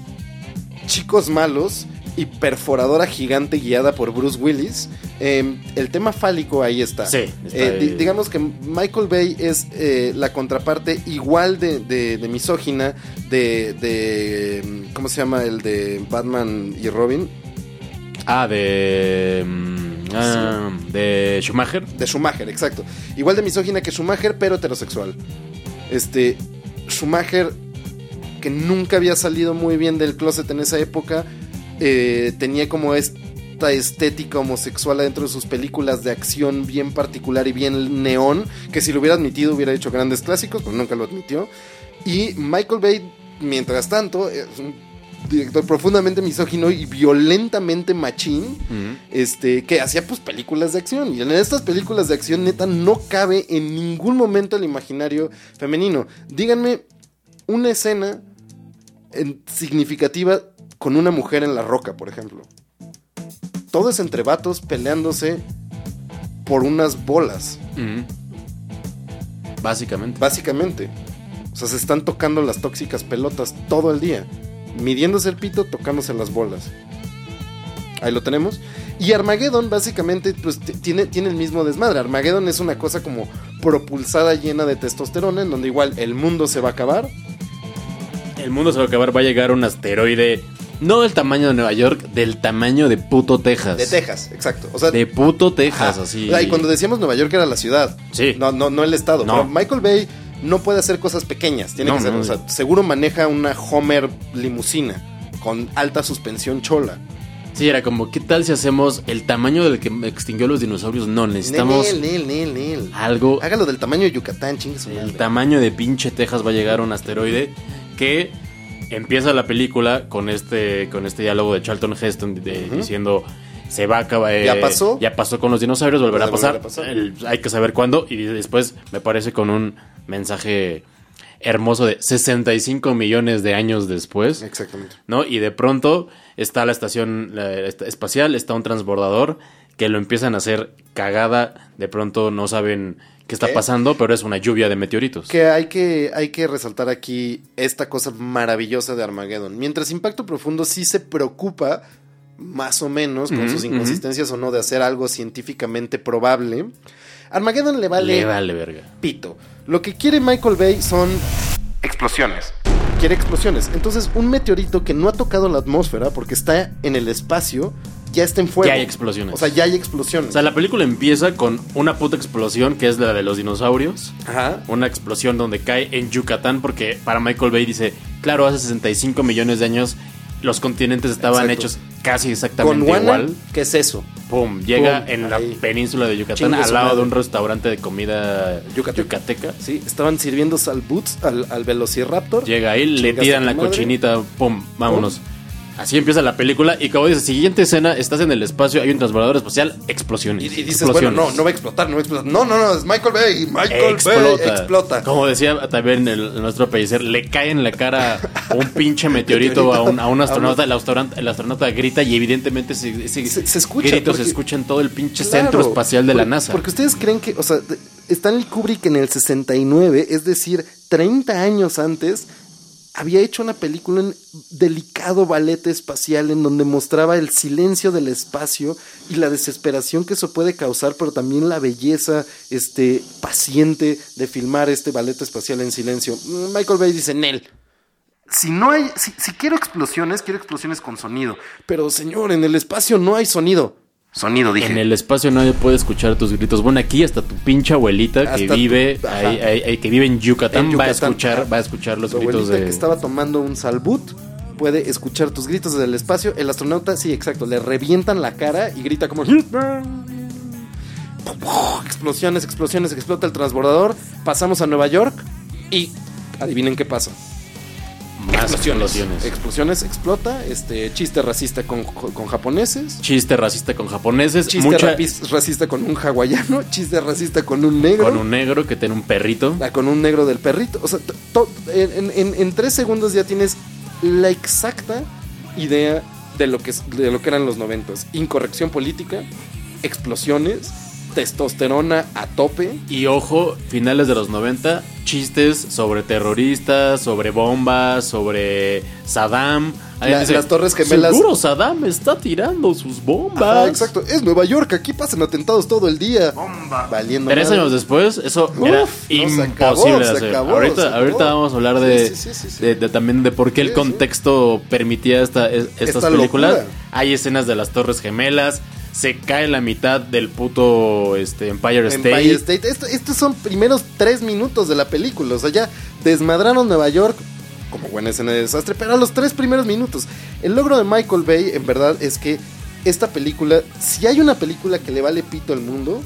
Chicos Malos y Perforadora Gigante guiada por Bruce Willis, eh, el tema fálico ahí está. Sí, está Eh, ahí. digamos que Michael Bay es eh, la contraparte igual de, de- de misógina de, de... ¿Cómo se llama? El de Batman y Robin. Ah, de... mm, ah, de Schumacher. De Schumacher, exacto. Igual de misógina que Schumacher, pero heterosexual. Este, Schumacher, que nunca había salido muy bien del closet en esa época, eh, tenía como esta estética homosexual adentro de sus películas de acción bien particular y bien neón, que si lo hubiera admitido hubiera hecho grandes clásicos, pero nunca lo admitió. Y Michael Bay, mientras tanto, es un director profundamente misógino y violentamente machín este, que hacía pues películas de acción. Y en estas películas de acción, neta, no cabe en ningún momento el imaginario femenino. Díganme una escena en- significativa con una mujer en la roca, por ejemplo. Todo es entre vatos peleándose por unas bolas. Básicamente. básicamente. O sea, se están tocando las tóxicas pelotas todo el día. Midiéndose el pito, tocándose las bolas. Ahí lo tenemos. Y Armageddon, básicamente, pues tiene, tiene el mismo desmadre. Armageddon es una cosa como propulsada llena de testosterona, en donde igual el mundo se va a acabar. El mundo se va a acabar, va a llegar un asteroide, no del tamaño de Nueva York, del tamaño de puto Texas. De Texas, exacto. O sea, De puto Texas, Ajá. así. O sea, y cuando decíamos Nueva York era la ciudad. Sí. No, no, no el estado. No. Pero Michael Bay no puede hacer cosas pequeñas. Tiene No, que ser, no. o sea, seguro maneja una Homer limusina con alta suspensión chola. Sí, era como, ¿qué tal si hacemos el tamaño del que extinguió los dinosaurios? No, necesitamos Nel, nel, nel, algo Hágalo del tamaño de Yucatán, chingue su El tamaño de pinche Texas va a llegar a un asteroide que empieza la película con este con este diálogo de Charlton Heston de- diciendo se va a acabar eh, ¿Ya pasó? ya pasó con los dinosaurios volverá a pasar, a pasar. El- hay que saber cuándo y después me parece con un mensaje hermoso de 65 millones de años después Exactamente. ¿no? Y de pronto está la estación la- esta- espacial, está un transbordador que lo empiezan a hacer cagada, de pronto no saben qué está pasando, pero es una lluvia de meteoritos. Que hay, que hay que resaltar aquí esta cosa maravillosa de Armageddon. Mientras Impacto Profundo sí se preocupa, más o menos, con sus inconsistencias o no, de hacer algo científicamente probable, Armageddon le vale Le vale verga. pito. Lo que quiere Michael Bay son explosiones. Quiere explosiones. Entonces, un meteorito que no ha tocado la atmósfera porque está en el espacio, ya está en fuego. Ya hay explosiones. O sea, ya hay explosiones. O sea, la película empieza con una puta explosión que es la de los dinosaurios. Ajá. Una explosión donde cae en Yucatán porque para Michael Bay dice, claro, hace 65 millones de años los continentes estaban Exacto. hechos casi exactamente Con igual. ¿qué es eso? Pum, llega Pum, en la ahí. península de Yucatán Chingue al lado madre. de un restaurante de comida Yucateca. yucateca. Sí, estaban sirviendo salbuts al, al Velociraptor. Llega ahí, le tiran la madre. cochinita, pum, vámonos. Así empieza la película y como dice, siguiente escena, estás en el espacio, hay un transbordador espacial, Y, explosiones. y dices, explosiones. bueno, no, no va a explotar, no va a explotar. No, no, no, es Michael Bay. Michael explota. Bay explota. Como decía también el, nuestro paíser, le cae en la cara un pinche meteorito a un, a un astronauta. El astronauta, el astronauta grita y evidentemente ese, ese Se- se escucha, grito porque- se escucha en todo el pinche Claro, centro espacial de la NASA. Porque ustedes creen que, o sea, Stanley Kubrick en el 69, es decir, 30 años antes, había hecho una película en delicado ballet espacial en donde mostraba el silencio del espacio y la desesperación que eso puede causar, pero también la belleza este, paciente de filmar este ballet espacial en silencio. Michael Bay dice, Nel, si no hay, si quiero explosiones, quiero explosiones con sonido. Pero señor, en el espacio no hay sonido. Sonido, dije. En el espacio nadie puede escuchar tus gritos. Bueno, aquí hasta tu pinche abuelita que Hasta vive ahí, que vive en Yucatán, En va a escuchar, va a escuchar los Tu gritos de que estaba tomando un salbut puede escuchar tus gritos desde el espacio. El astronauta, sí, exacto, le revientan la cara y grita como... Explosiones, explosiones, explota el transbordador. Pasamos a Nueva York y adivinen qué pasa. Más explosiones. Explosiones, explota. Este chiste racista con, con japoneses. Chiste racista con japoneses, Chiste mucha racista con un hawaiano. *laughs* Chiste racista con un negro. con un negro que tiene un perrito. Ah, con un negro del perrito. O sea, en, en- en tres segundos ya tienes la exacta idea de lo que, de lo que eran los noventas. Incorrección política, explosiones, testosterona a tope. Y ojo, finales de los 90, chistes sobre terroristas, sobre bombas, sobre Saddam. Las Torres Gemelas- Seguro Saddam está tirando sus bombas. Ajá, exacto. Es Nueva York, aquí pasan atentados todo el día. Valiendo Tres madre. años después, eso Uf, era no, se imposible acabó, de se hacer. acabó, ahorita, acabó. ahorita vamos a hablar de, Sí, sí, sí, sí, sí. de- de también de por qué el contexto permitía esta, es- estas Esta películas. locura. Hay escenas de las Torres Gemelas. Se cae la mitad del puto este, Empire State. Empire State. Esto- estos son primeros tres minutos de la película. O sea, ya desmadraron Nueva York como buena escena de desastre, pero a los tres primeros minutos. El logro de Michael Bay, en verdad, es que esta película, si hay una película que le vale pito al mundo,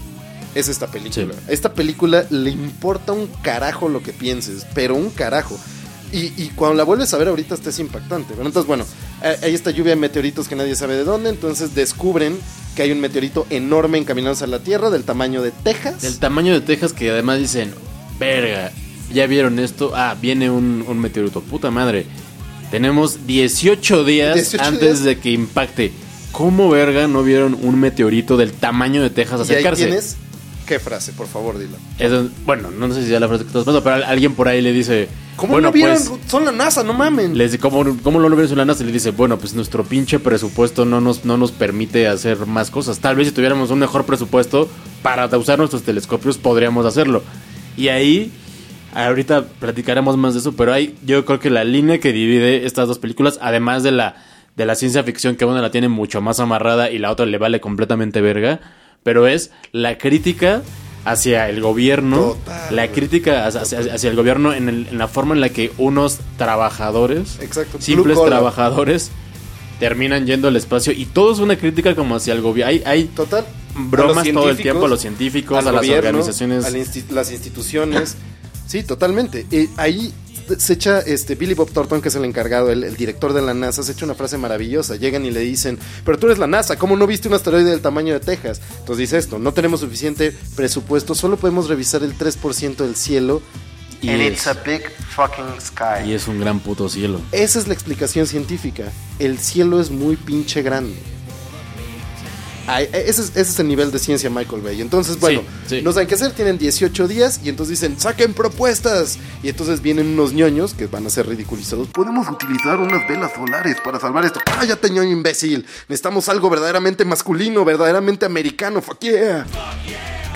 es esta película. Sí. A esta película le importa un carajo lo que pienses, pero un carajo. Y, y cuando la vuelves a ver ahorita es impactante. Entonces, bueno, eh, hay esta lluvia de meteoritos que nadie sabe de dónde. Entonces descubren que hay un meteorito enorme encaminados a la Tierra del tamaño de Texas. Del tamaño de Texas que además dicen, verga, ¿ya vieron esto? Ah, viene un, un meteorito, puta madre. Tenemos 18 días 18 antes días. de que impacte. ¿Cómo verga no vieron un meteorito del tamaño de Texas y ahí acercarse? tienes. ¿Qué frase? Por favor, dilo. Es- bueno, no sé si ya la frase que estás pasando, pero al- alguien por ahí le dice, ¿Cómo Bueno, no vieron? pues- Son la NASA, no mamen. Les ¿cómo, ¿cómo lo ves en la NASA? Le dice, bueno, pues nuestro pinche presupuesto no nos, no nos permite hacer más cosas. Tal vez si tuviéramos un mejor presupuesto para usar nuestros telescopios podríamos hacerlo. Y ahí, ahorita platicaremos más de eso, pero hay, yo creo que la línea que divide estas dos películas, además de la, de la ciencia ficción, que una la tiene mucho más amarrada y la otra le vale completamente verga, pero es la crítica hacia el gobierno, Total, la crítica hacia, hacia- hacia el gobierno en, el- en la forma en la que unos trabajadores, Exacto, simples trabajadores, terminan yendo al espacio y todo es una crítica como hacia el gobierno. Hay, hay Total. bromas todo el tiempo a los científicos, a las organizaciones. a la insti- las instituciones. sí, totalmente. Eh, ahí se echa este Billy Bob Thornton, que es el encargado, el, el director de la NASA, se echa una frase maravillosa. Llegan y le dicen, pero tú eres la NASA, ¿cómo no viste un asteroide del tamaño de Texas? Entonces dice esto, no tenemos suficiente presupuesto, solo podemos revisar el 3% del cielo. Y And es- it's a big fucking sky. Y es un gran puto cielo. Esa es la explicación científica. El cielo es muy pinche grande. Ay, ese, es, ese es el nivel de ciencia Michael Bay. Entonces, bueno, sí. no saben qué hacer, tienen 18 días y entonces dicen, saquen propuestas. Y entonces vienen unos ñoños que van a ser ridiculizados. Podemos utilizar unas velas solares para salvar esto. Cállate, ñoño imbécil. Necesitamos algo verdaderamente masculino, verdaderamente americano. Fuck yeah.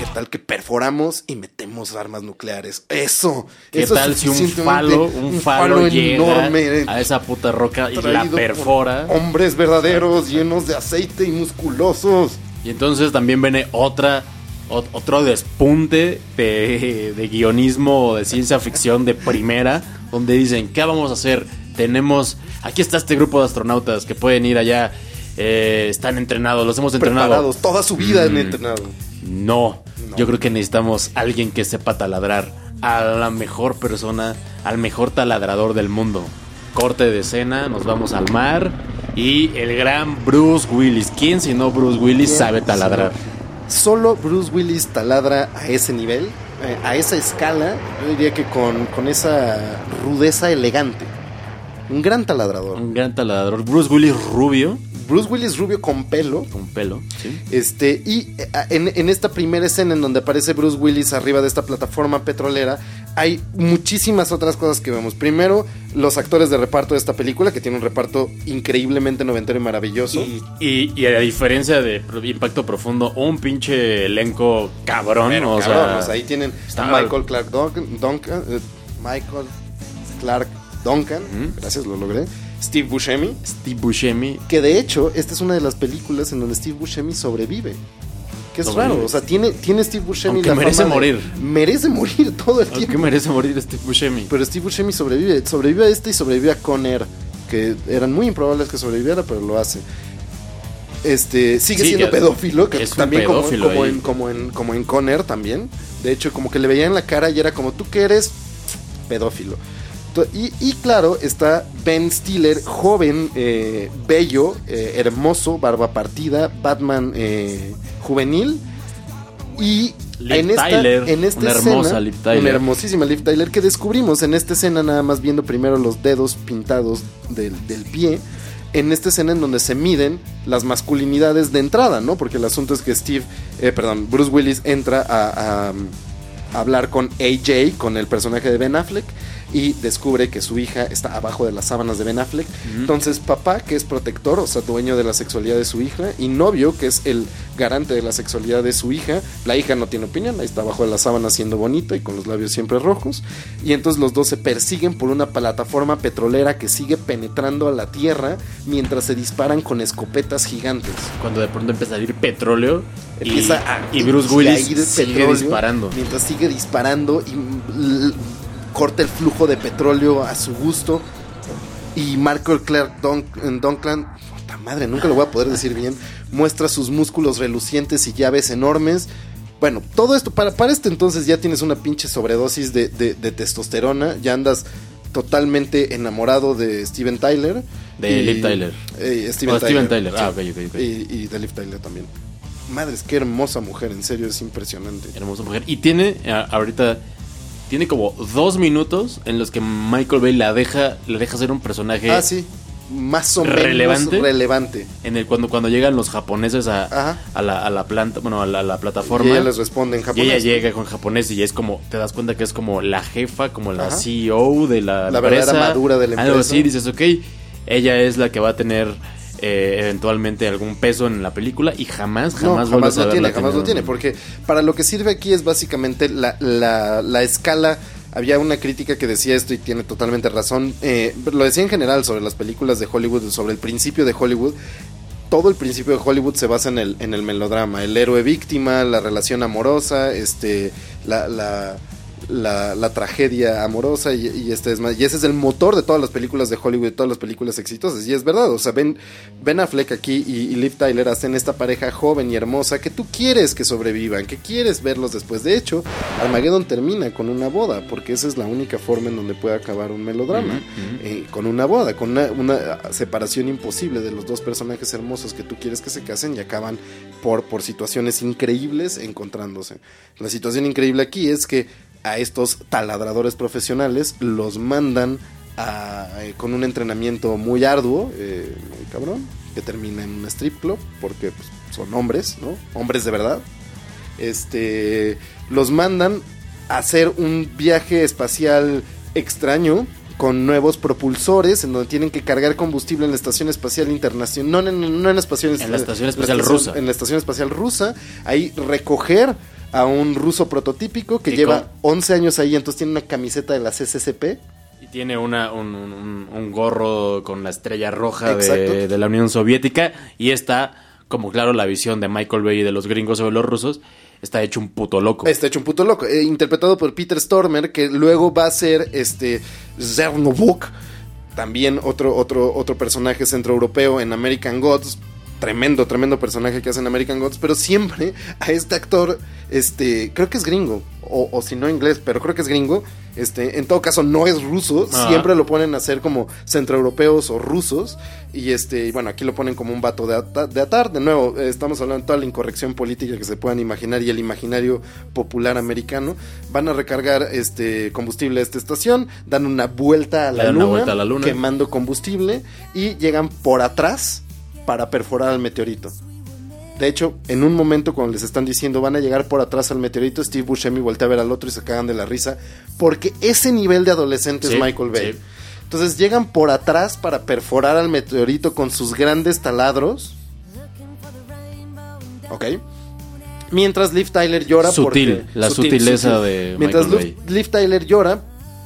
¿Qué tal que perforamos y metemos armas nucleares? Eso. ¿Qué eso es tal si un falo, un falo, llega enorme, a esa puta roca y la perfora? Hombres verdaderos, llenos de aceite y musculosos. Y entonces también viene otra ot- otro despunte de, de guionismo o de ciencia ficción de primera, donde dicen, ¿qué vamos a hacer? Tenemos, aquí está este grupo de astronautas que pueden ir allá, eh, están entrenados, los hemos entrenado. Preparados, toda su vida han Mm. entrenado. No, yo creo que necesitamos alguien que sepa taladrar a la mejor persona, al mejor taladrador del mundo. Corte de escena, nos vamos al mar y el gran Bruce Willis. ¿Quién si no Bruce Willis ¿Quién sabe taladrar? Solo Bruce Willis taladra a ese nivel, eh, a esa escala, yo diría que con, con esa rudeza elegante. Un gran taladrador. Un gran taladrador. Bruce Willis rubio, Bruce Willis rubio con pelo. con pelo, ¿sí? Este, y eh, en, en esta primera escena en donde aparece Bruce Willis arriba de esta plataforma petrolera, hay muchísimas otras cosas que vemos. Primero, los actores de reparto de esta película, que tiene un reparto increíblemente noventero y maravilloso. Y, y- y a diferencia de Impacto Profundo, un pinche elenco cabrón. Pero, o cabrón, sea, o sea, ahí tienen está- a Michael Clark Duncan, Duncan, eh, Michael Clark Duncan, gracias, lo logré. Steve Buscemi, Steve Buscemi. que de hecho, esta es una de las películas en donde Steve Buscemi sobrevive. Que es raro, o sea, tiene, tiene Steve Buscemi Aunque la merece fama de- morir. merece morir *laughs* todo el ¿Por qué tiempo. merece morir Steve Buscemi? Pero Steve Buscemi sobrevive, sobrevive a este y sobrevive a Conner, que eran muy improbables que sobreviviera, pero lo hace. Este, sigue Sí, siendo pedófilo, que también como, pedófilo como ahí. en, como, en, como en Conner también. De hecho, como que le veían la cara y era como, ¿tú que eres? Pedófilo. Y, y claro, está Ben Stiller, joven, eh, bello, eh, hermoso, barba partida, Batman eh, juvenil. Y Liv en esta, Tyler, en esta una escena, hermosa Liv Tyler. una hermosísima Liv Tyler que descubrimos en esta escena nada más viendo primero los dedos pintados del, del pie. En esta escena en donde se miden las masculinidades de entrada, ¿no? Porque el asunto es que Steve, perdón, Bruce Willis entra a hablar con AJ, con el personaje de Ben Affleck, y descubre que su hija está abajo de las sábanas de Ben Affleck. Entonces, papá, que es protector, o sea, dueño de la sexualidad de su hija, y novio, que es el garante de la sexualidad de su hija, la hija no tiene opinión, ahí está abajo de las sábanas siendo bonita y con los labios siempre rojos. Y entonces los dos se persiguen por una plataforma petrolera que sigue penetrando a la tierra mientras se disparan con escopetas gigantes. Cuando de pronto empieza a ir petróleo y, a, y Bruce Willis sigue petróleo, disparando. Mientras sigue disparando y corta el flujo de petróleo a su gusto. Y Michael Clark Dun- Duncan, puta madre, nunca lo voy a poder decir bien, muestra sus músculos relucientes y llaves enormes. Bueno, todo esto, para, para este entonces ya tienes una pinche sobredosis de, de- de testosterona, ya andas totalmente enamorado de Steven Tyler. De y- Liv Tyler. eh, Steven Oh, Tyler. Steven Tyler. Ah. Y, y de Liv Tyler también. Madres, qué hermosa mujer, en serio, es impresionante. Hermosa mujer. Y tiene ahorita. Tiene como dos minutos en los que Michael Bay la deja, le deja ser un personaje Ah, sí. más o menos ¿Relevante? relevante. En el cuando, cuando llegan los japoneses a, a la, a la planta, bueno, a la, a la Y plataforma. ella les responde en Y japonés. ella llega con japonés y es como, te das cuenta que es como la jefa, como la Ajá. CEO de la, La empresa. verdadera madura de la Algo empresa. así, dices, ok, ella es la que va a tener eh, eventualmente algún peso en la película y jamás, No, jamás, jamás vuelves a lo tiene, jamás lo tiene, porque para lo que sirve aquí es básicamente la, la, la escala. Había una crítica que decía esto y tiene totalmente razón. eh, lo decía en general sobre las películas de Hollywood, sobre el principio de Hollywood. Todo el principio de Hollywood se basa en el, en el melodrama, el héroe víctima, la relación amorosa, este, la, la, la, la tragedia amorosa y, y este es más, y ese es el motor de todas las películas de Hollywood, de todas las películas exitosas y es verdad, o sea, ven, Ben Affleck aquí y, y Liv Tyler hacen esta pareja joven y hermosa que tú quieres que sobrevivan, que quieres verlos después. De hecho, Armageddon termina con una boda, porque esa es la única forma en donde puede acabar un melodrama, eh, con una boda, con una, una separación imposible de los dos personajes hermosos que tú quieres que se casen y acaban por, por situaciones increíbles encontrándose. La situación increíble aquí es que a estos taladradores profesionales los mandan a- eh, con un entrenamiento muy arduo, eh, muy cabrón, que termina en un strip club, porque pues, son hombres, ¿no? Hombres de verdad. Este, los mandan a hacer un viaje espacial extraño con nuevos propulsores en donde tienen que cargar combustible en la estación espacial internacional, no, no, no, no en la estación, En la estación espacial estación- rusa. en la estación espacial rusa, ahí recoger a un ruso prototípico que lleva con- 11 años ahí, entonces tiene una camiseta de la CCCP. Y tiene una, un, un- un- un gorro con la estrella roja de, de la Unión Soviética. Y está, como claro, la visión de Michael Bay y de los gringos sobre los rusos. Está hecho un puto loco. Está hecho un puto loco. eh, interpretado por Peter Stormer, que luego va a ser este Zernovuk, también otro, otro, otro personaje centroeuropeo en American Gods. Tremendo, tremendo personaje que hace en American Gods. Pero siempre a este actor, este, creo que es gringo. O, o si no inglés, pero creo que es gringo. Este, en todo caso, no es ruso. Ah. Siempre lo ponen a ser como centroeuropeos o rusos. Y este, y bueno, aquí lo ponen como un vato de, ata- de atar. De nuevo, eh, estamos hablando de toda la incorrección política que se puedan imaginar y el imaginario popular americano. Van a recargar este combustible a esta estación, dan una vuelta a la, luna, vuelta a la luna. quemando combustible y llegan por atrás para perforar al meteorito. De hecho, en un momento cuando les están diciendo van a llegar por atrás al meteorito, Steve Buscemi voltea a ver al otro y se cagan de la risa porque ese nivel de adolescente Sí, es Michael Bay. sí. Entonces llegan por atrás para perforar al meteorito con sus grandes taladros. Ok. Mientras Liv Tyler llora Sutil, porque... la sutileza de Mientras Michael Liv Tyler llora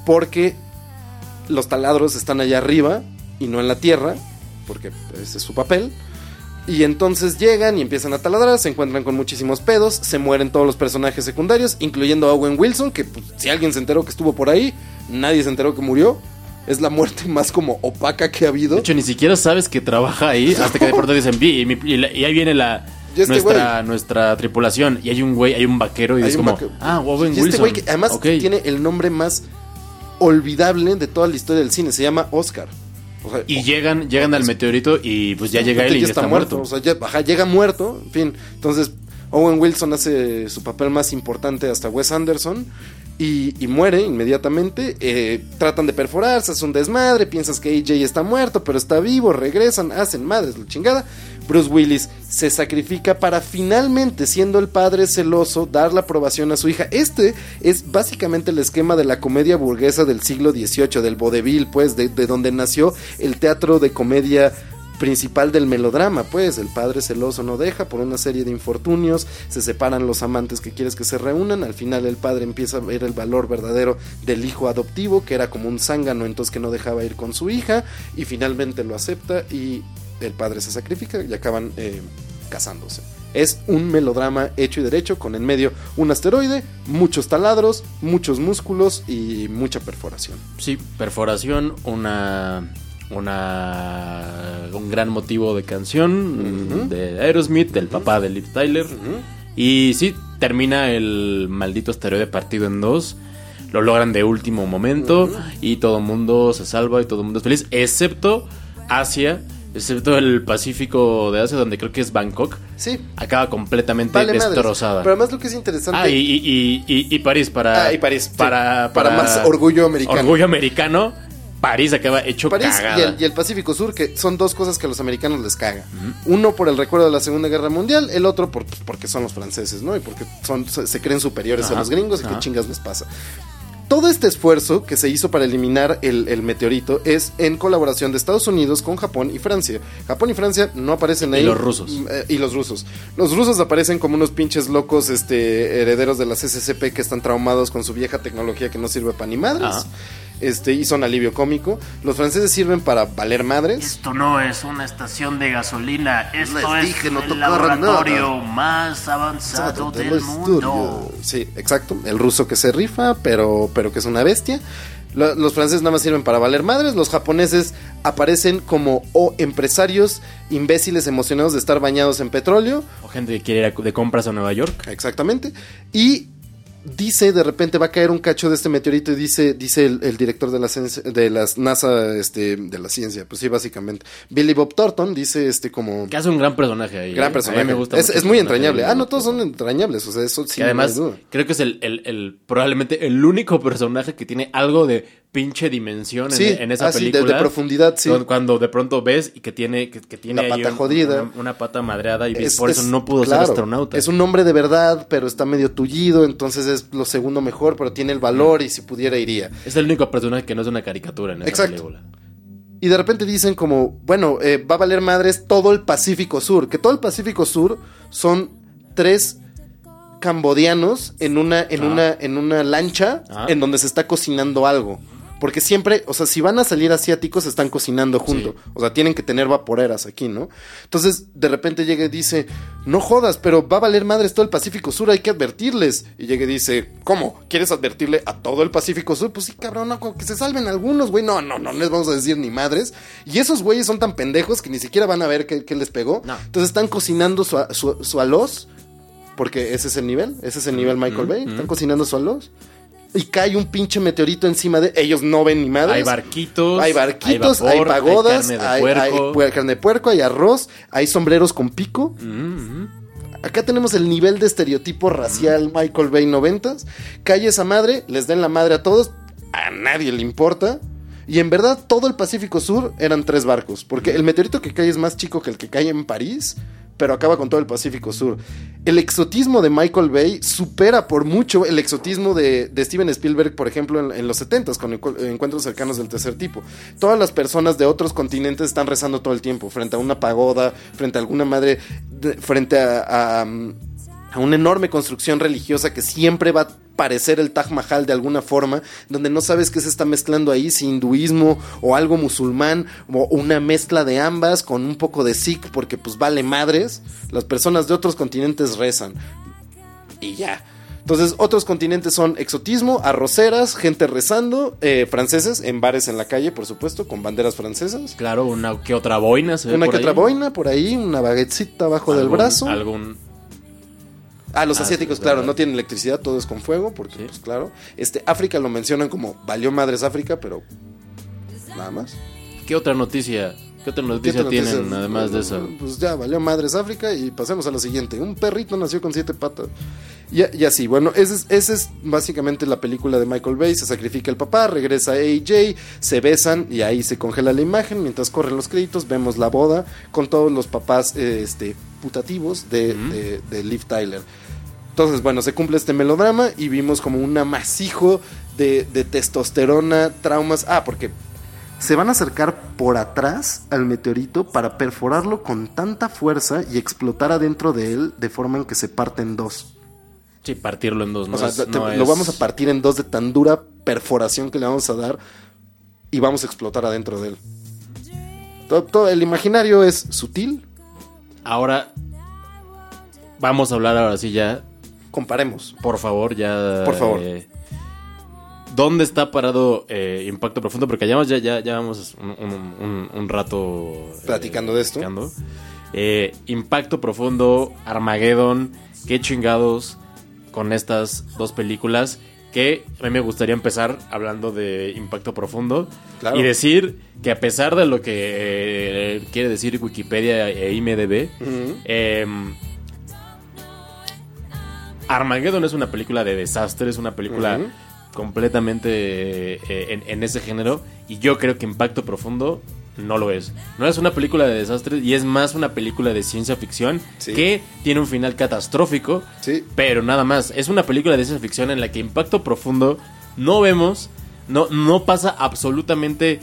porque los taladros están allá arriba y no en la tierra, porque ese es su papel. Y entonces llegan y empiezan a taladrar, se encuentran con muchísimos pedos, se mueren todos los personajes secundarios, incluyendo a Owen Wilson, que pues, si alguien se enteró que estuvo por ahí, nadie se enteró que murió. Es la muerte *laughs* más como opaca que ha habido. De hecho, ni siquiera sabes que trabaja ahí *laughs* hasta que de pronto dicen, vi, y, y ahí viene la... Este nuestra, nuestra tripulación y hay un güey, hay un vaquero y Hay es como, ah, Owen y este Wilson. güey que además tiene el nombre más olvidable de toda la historia del cine, se llama Oscar. O sea, Y llegan, llegan al meteorito y pues ya llega él y ya está, muerto. O sea, ya, ajá, llega muerto. En fin, entonces Owen Wilson hace su papel más importante hasta Wes Anderson. Y, y muere inmediatamente. eh, tratan de perforarse, es un desmadre. Piensas que AJ está muerto, pero está vivo. Regresan, hacen madres, la chingada. Bruce Willis se sacrifica para finalmente, siendo el padre celoso, dar la aprobación a su hija. Este es básicamente el esquema de la comedia burguesa del siglo XVIII, del vodevil, pues, de, de donde nació el teatro de comedia principal del melodrama, pues el padre celoso no deja por una serie de infortunios, se separan los amantes que quieres que se reúnan, al final el padre empieza a ver el valor verdadero del hijo adoptivo, que era como un zángano, entonces que no dejaba ir con su hija, y finalmente lo acepta y el padre se sacrifica y acaban eh, casándose. Es un melodrama hecho y derecho, con en medio un asteroide, muchos taladros, muchos músculos y mucha perforación. Sí, perforación, una una un gran motivo de canción de Aerosmith, del papá de Liv Tyler. Y sí, termina el maldito asteroide partido en dos. Lo logran de último momento y todo el mundo se salva y todo el mundo es feliz, excepto Asia, excepto el Pacífico de Asia, donde creo que es Bangkok. Sí, Acaba completamente vale madres. destrozada. Pero además lo que es interesante... Ah, y, y- y- y- París para. Ah, y París, sí. Para, Para más orgullo americano. Orgullo americano. París acaba hecho París cagada. y el, y el Pacífico Sur, que son dos cosas que a los americanos les caga. Uno por el recuerdo de la Segunda Guerra Mundial, el otro por- porque son los franceses, ¿no? Y porque son, se, se creen superiores a los gringos y qué ajá. chingas les pasa. Todo este esfuerzo que se hizo para eliminar el, el meteorito es en colaboración de Estados Unidos con Japón y Francia. Japón y Francia no aparecen Y ahí. los rusos. Mm, eh, y los rusos. Los rusos aparecen como unos pinches locos este, herederos de las SCP que están traumados con su vieja tecnología que no sirve para ni madres. Ajá. Este, y son alivio cómico. Los franceses sirven para valer madres. Esto no es una estación de gasolina, esto Les es dije, no el laboratorio nada. más avanzado del del estudio. mundo. Sí, exacto. El ruso que se rifa, pero, pero que es una bestia. Lo- Los franceses nada más sirven para valer madres. Los japoneses aparecen como o empresarios imbéciles emocionados de estar bañados en petróleo. O gente que quiere ir de compras a Nueva York. Exactamente. Y dice, de repente va a caer un cacho de este meteorito y dice, dice el, el director de la, ciencia- de las NASA, este, de la ciencia, pues sí, básicamente. Billy Bob Thornton dice, este, como... Que hace un gran personaje ahí. Gran ¿eh? personaje. A mí me gusta es, muy entrañable. Ah, no, todos son entrañables. O sea, eso sí. Además, no creo que es el, el- el- probablemente el único personaje que tiene algo de pinche dimensión en, Sí, en esa ah, sí, de- película. de profundidad, sí. Cuando, de pronto ves y que tiene, que, que tiene La pata un- jodida. Una, una pata madreada y Es- por eso es- no pudo claro, ser astronauta. Es un hombre de verdad, pero está medio tullido, entonces es lo segundo mejor, pero tiene el valor y si pudiera iría. Es el único personaje que no es una caricatura en esa Exacto. película. Y de repente dicen como, bueno, eh, va a valer madres todo el Pacífico Sur, que todo el Pacífico Sur son tres cambodianos en una, en Ah. una, en una lancha Ah. en donde se está cocinando algo. Porque siempre, o sea, si van a salir asiáticos, están cocinando junto. Sí. O sea, tienen que tener vaporeras aquí, ¿no? Entonces, de repente llega y dice, no jodas, pero va a valer madres todo el Pacífico Sur, hay que advertirles. Y llega y dice, ¿cómo? ¿Quieres advertirle a todo el Pacífico Sur? Pues sí, cabrón, no, que se salven algunos, güey. No, no, no les vamos a decir ni madres. Y esos güeyes son tan pendejos que ni siquiera van a ver qué, qué les pegó. No. Entonces están cocinando su, su, su aloz, porque ese es el nivel, ese es el nivel Michael mm, Bay. mm. Están cocinando su aloz. Y cae un pinche meteorito encima de ellos, no ven ni madres. Hay barquitos. Hay barquitos, hay, vapor, pagodas, Hay carne de hay, puerco. hay carne de puerco, hay arroz, hay sombreros con pico. Mm, mm. Acá tenemos el nivel de estereotipo racial Michael Bay 90 Cae esa madre, les den la madre a todos, a nadie le importa. Y en verdad todo el Pacífico Sur eran tres barcos, porque el meteorito que cae es más chico que el que cae en París, pero acaba con todo el Pacífico Sur. El exotismo de Michael Bay supera por mucho el exotismo de, Steven Spielberg, por ejemplo, en, los 70s, con encu- encuentros cercanos del tercer tipo. Todas las personas de otros continentes están rezando todo el tiempo, frente a una pagoda, frente a alguna madre, frente a, una enorme construcción religiosa que siempre va parecer el Taj Mahal de alguna forma, donde no sabes qué se está mezclando ahí, si hinduismo o algo musulmán, o una mezcla de ambas con un poco de Sikh, porque pues vale madres, las personas de otros continentes rezan. Y ya. Entonces, otros continentes son exotismo, arroceras, gente rezando, eh, franceses en bares en la calle, por supuesto, con banderas francesas. Claro, una que otra boina se ve Una por que otra ahí. boina por ahí, una baguettecita abajo del brazo. Algún. Ah, los Ah, asiáticos, claro, no tienen electricidad, todo es con fuego, porque, Sí. pues claro. Este, África lo mencionan como valió madres África, pero nada más. ¿Qué otra noticia? ¿Qué otra ¿Qué noticia tienen además de eso? Pues ya, valió madres África y pasemos a lo siguiente. Un perrito nació con siete patas. Y, y así, bueno, esa es, esa es básicamente la película de Michael Bay. Se sacrifica el papá, regresa AJ, se besan y ahí se congela la imagen. Mientras corren los créditos, vemos la boda con todos los papás eh, este, putativos de, de, de Liv Tyler. Entonces, bueno, se cumple este melodrama y vimos como un amasijo de, de testosterona, traumas. Ah, porque se van a acercar por atrás al meteorito para perforarlo con tanta fuerza y explotar adentro de él de forma en que se parte en dos. Sí, partirlo en dos. No o sea, es- te- no lo es- vamos a partir en dos de tan dura perforación que le vamos a dar y vamos a explotar adentro de él. Todo, todo- el imaginario es sutil, Ahora vamos a hablar ahora sí ya. Comparemos. Por favor, ya. Por favor. eh, ¿Dónde está parado eh, Impacto Profundo? Porque ya, ya, ya, ya vamos un, un- rato eh, Platicando de esto. platicando. Eh, Impacto Profundo, Armageddon, qué chingados con estas dos películas. Que a mí me gustaría empezar hablando de Impacto Profundo Claro. y decir que a pesar de lo que eh, quiere decir Wikipedia e IMDB, Ujú. Em, Armageddon es una película de desastre, es una película completamente eh, en, en ese género y yo creo que Impacto Profundo no lo es. No es una película de desastres y es más una película de ciencia ficción Sí. que tiene un final catastrófico, Sí. pero nada más. Es una película de ciencia ficción en la que Impacto Profundo no vemos, no, no pasa absolutamente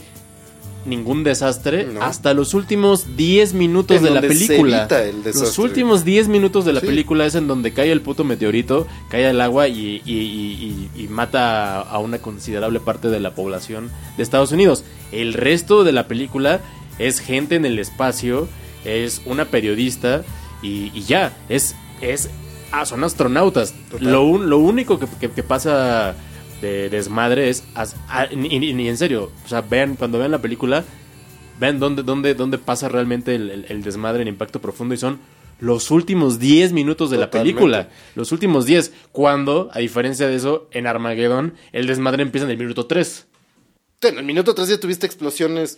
ningún desastre No. hasta los últimos 10 minutos En de la donde se película. evita el los desastre. últimos 10 minutos de la Sí. película es en donde cae el puto meteorito, cae al agua y, y- y- y- y mata a una considerable parte de la población de Estados Unidos. El resto de la película es gente en el espacio, es una periodista y, y ya, es, es ah, son astronautas. Total. Lo, un- lo único que, que- que pasa de desmadre es, ni, en serio, o sea, vean, cuando vean la película, vean dónde, dónde, dónde pasa realmente el, el- el desmadre en impacto profundo y son los últimos 10 minutos de la Totalmente. película. Los últimos 10. Cuando, a diferencia de eso, en Armageddon, el desmadre empieza en el minuto 3. En el minuto 3 ya tuviste explosiones.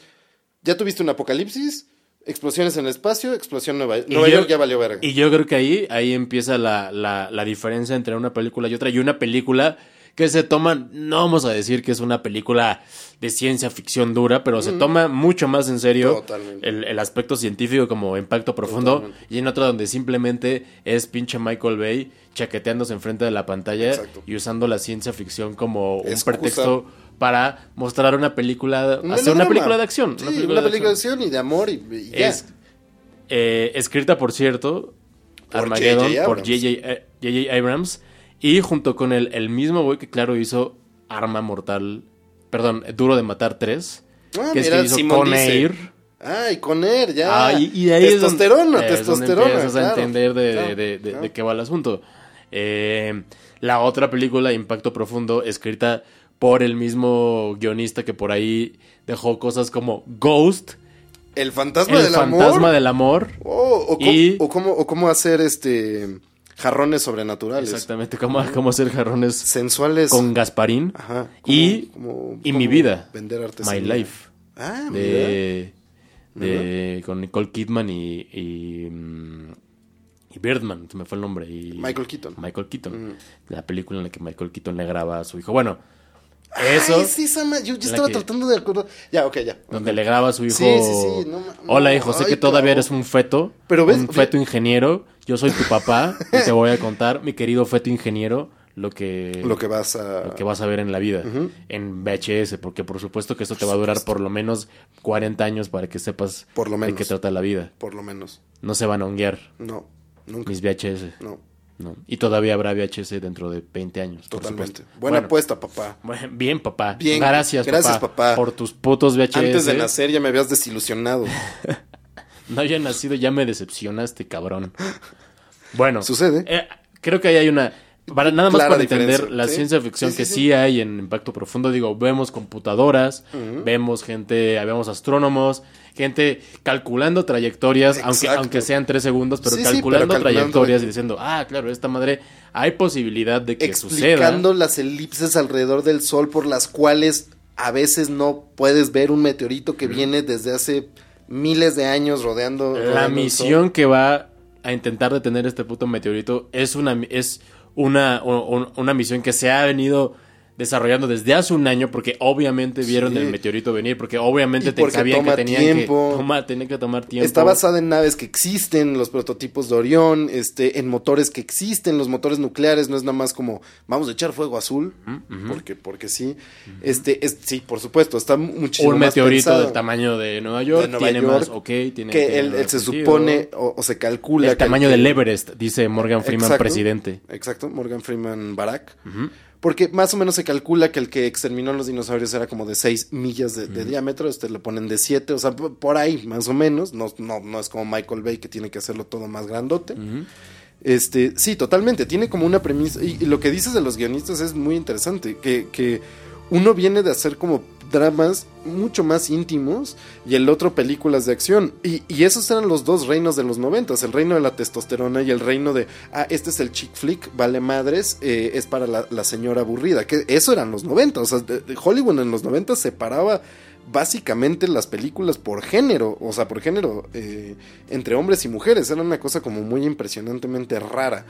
Ya tuviste un apocalipsis, explosiones en el espacio, explosión Nueva, Nueva York ya valió verga. Y yo creo que ahí, ahí empieza la, la, la diferencia entre una película y otra. Y una película que se toma, no vamos a decir que es una película de ciencia ficción dura, pero se toma mucho más en serio el, el aspecto científico como impacto profundo. Totalmente. Y en otra donde simplemente es pinche Michael Bay chaqueteándose enfrente de la pantalla Exacto. y usando la ciencia ficción como un pretexto para mostrar una película, Un hacer una película de acción. Sí, una una película película, de de acción. y de amor y, y ya. Es eh, escrita, por cierto, Por Armageddon J.J. por Abrams. J.J. eh, J.J. Abrams y junto con el, el mismo güey que claro hizo Arma Mortal, perdón, Duro de Matar 3, Ah, que es mira, que hizo Simón Con. Air. Ah, y con él, ya. Ah, y, y ahí es donde- testosterona, es donde testosterona. empiezas a entender de, claro, de- de- claro. de qué va el asunto. Eh, la otra película, Impacto Profundo, escrita por el mismo guionista que por ahí dejó cosas como Ghost, El fantasma El del fantasma amor. del amor. Oh, o, Y- o cómo, o cómo hacer este jarrones sobrenaturales. Exactamente, cómo, *laughs* cómo hacer jarrones Sensuales. con Gasparín. Ajá. y, Como- y como mi vida. Vender artesanía. My Life. Ah. De, de- con Nicole Kidman y, y, mm, y Birdman, se me fue el nombre. Y, Michael Keaton. Michael Keaton. La película en la que Michael Keaton le graba a su hijo. Bueno, eso. Ay, sí, esa ma- yo, yo estaba que- tratando de acordar. Ya, ok, ya. Donde le graba a su hijo. Sí, sí, sí, no Hola, hijo, sé ay, que todavía eres un feto. Pero ves- un feto ingeniero. Yo soy tu papá y te voy a contar, mi querido feto ingeniero, lo que, Lo que vas a. lo que vas a ver en la vida. En VHS, porque por supuesto que esto te va a durar por lo menos 40 años para que sepas Por lo de menos. qué trata la vida. Por lo menos. No se van a honguear No, nunca. mis VHS. No, No. Y todavía habrá VHS dentro de 20 años. totalmente. Buena Bueno, apuesta, papá. Bien, papá. Bien, Gracias, gracias, papá. Por tus putos VHS. Antes de nacer ya me habías desilusionado. *laughs* No haya nacido, ya me decepcionaste, cabrón. Bueno. Sucede. eh, creo que ahí hay una... Para, nada más para entender diferencia, la ¿sí? ciencia ficción Sí, sí, que sí. sí. hay en Impacto Profundo, digo, vemos computadoras, vemos gente, vemos astrónomos, gente calculando trayectorias, aunque, Exacto. aunque sean tres segundos, pero Sí, sí, calculando pero calculando trayectorias de- y diciendo, ah, claro, esta madre, hay posibilidad de que Explicando suceda. las elipses alrededor del sol por las cuales a veces no puedes ver un meteorito que viene desde hace miles de años rodeando. La rodeando misión que va a intentar detener este puto meteorito es una es una, un- una misión que se ha venido desarrollando desde hace un año porque obviamente vieron Sí. el meteorito venir porque obviamente te sabían que tenían tiempo. que tomar tenían que tomar tiempo Está basada en naves que existen, los prototipos de Orión, este, en motores que existen, los motores nucleares, no es nada más como vamos a echar fuego azul, porque, porque sí. Este, es, sí, por supuesto, está muchísimo un más meteorito pensado. del tamaño de Nueva York De Nueva tiene York, más ok tiene que tiene él, se supone o, o se calcula el que tamaño del Everest dice Morgan Freeman Exacto. presidente Exacto, Morgan Freeman Barack. Porque más o menos se calcula que el que exterminó los dinosaurios era como de 6 millas de, de diámetro, este le ponen de 7, o sea, por ahí más o menos, no, no, no es como Michael Bay que tiene que hacerlo todo más grandote. Este, sí, totalmente, tiene como una premisa, y, y lo que dices de los guionistas es muy interesante, que, que uno viene de hacer como dramas mucho más íntimos y el otro películas de acción. Y, y esos eran los dos reinos de los noventas, el reino de la testosterona y el reino de, ah, este es el chick flick, vale madres, eh, es para la, señora aburrida, que eso eran los noventas, o sea, Hollywood en los noventas separaba básicamente las películas por género, o sea, por género eh, entre hombres y mujeres, era una cosa como muy impresionantemente rara.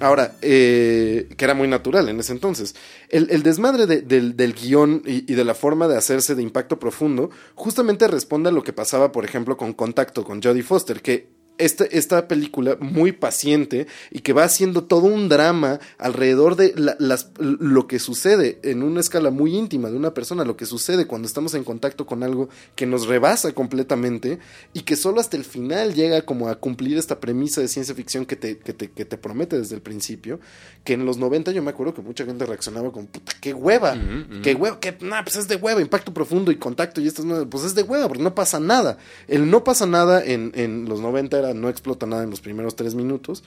Ahora, eh, que era muy natural en ese entonces. El, desmadre de- del, guion y de la forma de hacerse de impacto profundo justamente responde a lo que pasaba, por ejemplo, con Contacto, con Jodie Foster, que esta, esta película muy paciente y que va haciendo todo un drama alrededor de la- las, lo que sucede en una escala muy íntima de una persona, lo que sucede cuando estamos en contacto con algo que nos rebasa completamente y que solo hasta el final llega como a cumplir esta premisa de ciencia ficción que te, que te, que te promete desde el principio, que en los 90 yo me acuerdo que mucha gente reaccionaba con, puta, qué hueva, qué hueva, que, nah, pues es de hueva, impacto profundo y contacto y estas, no, pues es de hueva, porque no pasa nada. El no pasa nada en, en los 90 era no explota nada en los primeros tres minutos.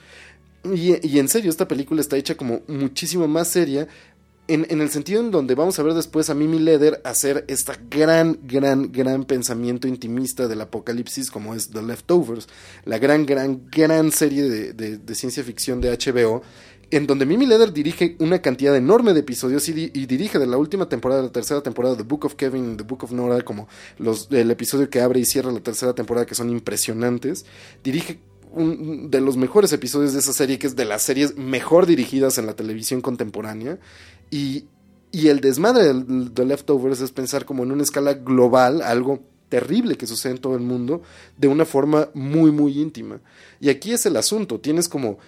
Y, en serio, esta película está hecha como muchísimo más seria. En, en el sentido en donde vamos a ver después a Mimi Leder hacer esta gran, gran, gran pensamiento intimista del apocalipsis como es The Leftovers, la gran, gran, gran serie de ciencia ficción de HBO, en donde Mimi Leder dirige una cantidad enorme de episodios y, di- y dirige de la última temporada, la tercera temporada de The Book of Kevin, The Book of Nora, como el episodio que abre y cierra la tercera temporada, que son impresionantes. Dirige un de los mejores episodios de esa serie, que es de las series mejor dirigidas en la televisión contemporánea. Y, y el desmadre de The Leftovers es pensar como en una escala global, algo terrible que sucede en todo el mundo, de una forma muy, muy íntima. Y aquí es el asunto, tienes como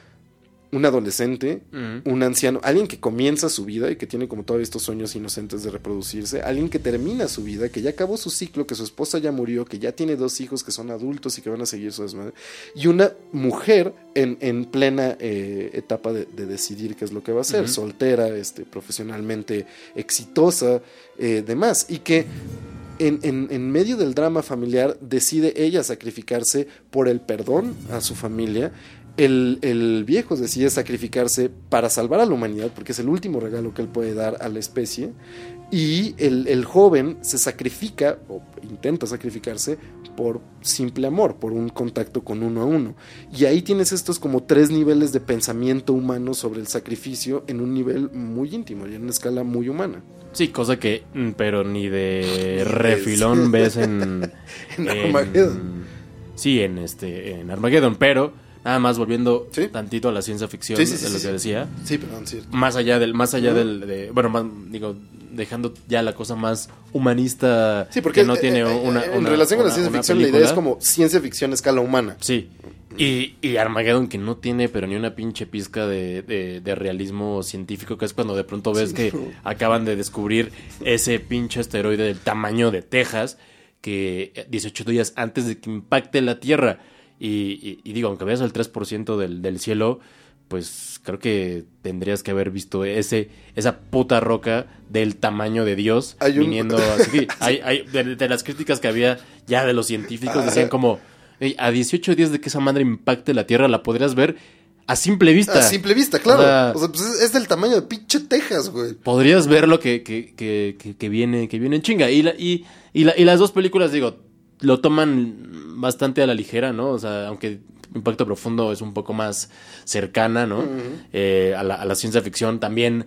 un adolescente, un anciano, alguien que comienza su vida y que tiene como todos estos sueños inocentes de reproducirse, alguien que termina su vida, que ya acabó su ciclo, que su esposa ya murió, que ya tiene dos hijos que son adultos y que van a seguir su desmadre, y una mujer en, en plena eh, etapa de, de decidir qué es lo que va a hacer, soltera, este, profesionalmente exitosa, eh, demás, y que en, en- en medio del drama familiar decide ella sacrificarse por el perdón a su familia. El, el viejo decide sacrificarse para salvar a la humanidad, porque es el último regalo que él puede dar a la especie. Y el, el joven se sacrifica, o intenta sacrificarse, por simple amor, por un contacto con uno a uno. Y ahí tienes estos como tres niveles de pensamiento humano sobre el sacrificio en un nivel muy íntimo y en una escala muy humana. Sí, cosa que, mm, pero ni de refilón ves *laughs* en. En Armageddon. Sí, en este. En Armageddon, pero nada más volviendo Sí. tantito a la ciencia ficción Sí, sí, sí, de lo que decía. Sí, perdón, cierto. Más allá del. Más allá del. de- bueno, más, digo, dejando ya la cosa más humanista. Sí, porque que no eh, tiene eh, una. en una- relación con la ciencia ficción, la idea es como ciencia ficción a escala humana. Sí. Y, y Armageddon que no tiene pero ni una pinche pizca de, de- de realismo científico, que es cuando de pronto ves Sí, que no. acaban de descubrir ese pinche asteroide del tamaño de Texas, que 18 días antes de que impacte la Tierra. Y, y- y digo, aunque veas el 3% del, del cielo, pues creo que tendrías que haber visto ese esa puta roca del tamaño de Dios Hay un- viniendo así. *laughs* hay, hay- de, de las críticas que había ya de los científicos decían como "Ey, a 18 días de que esa madre impacte la Tierra la podrías ver a simple vista. A simple vista, claro. O sea, O sea, pues es, es del tamaño de pinche Texas, güey. podrías ver lo que, que, que, que- que viene que viene en chinga y, la- y, y, la- y las dos películas digo lo toman bastante a la ligera no o sea aunque Impacto Profundo es un poco más cercana no Eh, a, la, a la ciencia ficción también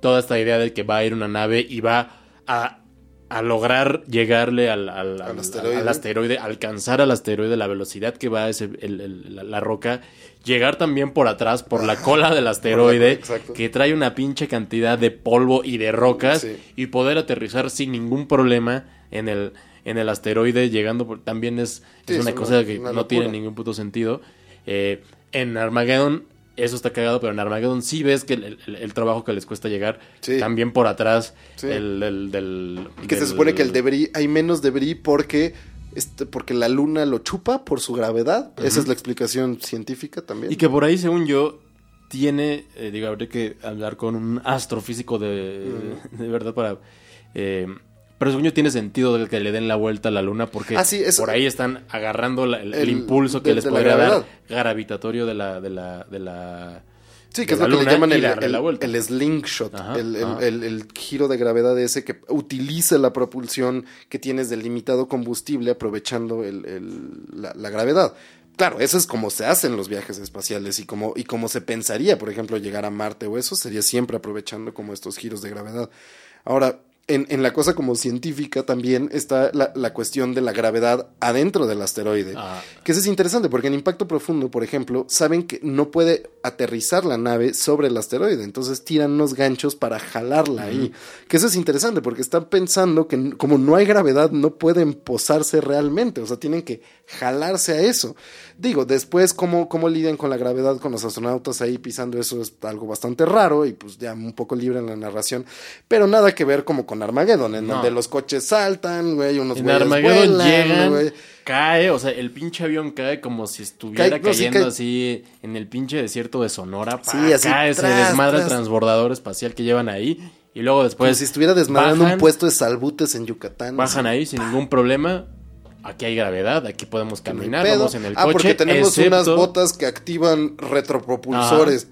toda esta idea de que va a ir una nave y va a, a lograr llegarle al, al- al- asteroide. al asteroide, alcanzar al asteroide, la velocidad que va ese, el- el- la, la roca, llegar también por atrás, por la cola del *laughs* asteroide, que trae una pinche cantidad de polvo y de rocas, Sí. y poder aterrizar sin ningún problema en el, en el asteroide, llegando por, también es, Sí, es es una una- cosa que una no tiene ningún puto sentido. Eh, en Armageddon, eso está cagado, pero en Armageddon sí ves que el, el- el trabajo que les cuesta llegar, Sí. también por atrás, Sí. el, del- del- Y que se supone que el debris, hay menos debris porque, este, porque la luna lo chupa por su gravedad. Esa es la explicación científica también. Y que por ahí, según yo, tiene, eh, digo, habría que hablar con un astrofísico de, de verdad para... eh, pero según yo tiene sentido de que le den la vuelta a la luna porque Ah, sí, por ahí están agarrando la- el, impulso que de- les de podría dar gravitatorio de la... De la, de la Sí, que es lo que le llaman el, slingshot, Ajá, el, el- ajá. el- el giro de gravedad ese que utiliza la propulsión que tienes del limitado combustible aprovechando el- el- la, la gravedad. Claro, eso es como se hacen los viajes espaciales y como, y como se pensaría, por ejemplo, llegar a Marte o eso, sería siempre aprovechando como estos giros de gravedad. Ahora, en, en la cosa como científica también está la, la cuestión de la gravedad adentro del asteroide. Ah. Que eso es interesante porque en impacto profundo, por ejemplo, saben que no puede aterrizar la nave sobre el asteroide. Entonces tiran unos ganchos para jalarla ahí. Que eso es interesante porque están pensando que como no hay gravedad no pueden posarse realmente. O sea, tienen que jalarse a eso. Digo, después cómo, cómo lidian con la gravedad con los astronautas ahí pisando eso es algo bastante raro y pues ya un poco libre en la narración. Pero nada que ver como con Armageddon, en No. donde los coches saltan, güey, unos En Armageddon vuelan, llegan, güey. cae, o sea, el pinche avión cae como si estuviera Cae- no, sí, cayendo así en el pinche desierto de Sonora. Sí, así, cae, se tras, desmadra el transbordador espacial que llevan ahí. Y luego Como después si estuviera desmadrando bajan, un puesto de salbutes en Yucatán. Bajan así. ahí sin ningún problema. Aquí hay gravedad, aquí podemos caminar, vamos en el ah, coche. porque tenemos unas botas que activan retropropulsores.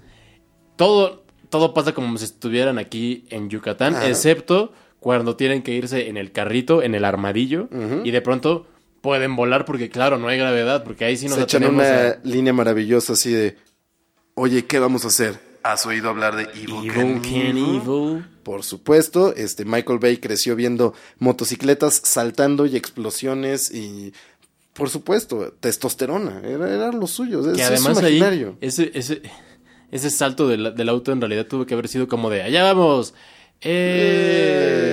Todo, todo pasa como si estuvieran aquí en Yucatán, excepto cuando tienen que irse en el carrito, en el armadillo, y de pronto pueden volar porque, claro, no hay gravedad, porque ahí sí nos Se echan una a línea maravillosa así de, oye, ¿qué vamos a hacer? ¿Has oído hablar de Evil, Evil Knievel. Por supuesto, este Michael Bay creció viendo motocicletas saltando y explosiones y, por supuesto, testosterona. Era, era lo suyo. Que eso es además ahí, ese, ese, ese salto del, del auto en realidad tuvo que haber sido como de, allá vamos. Eh.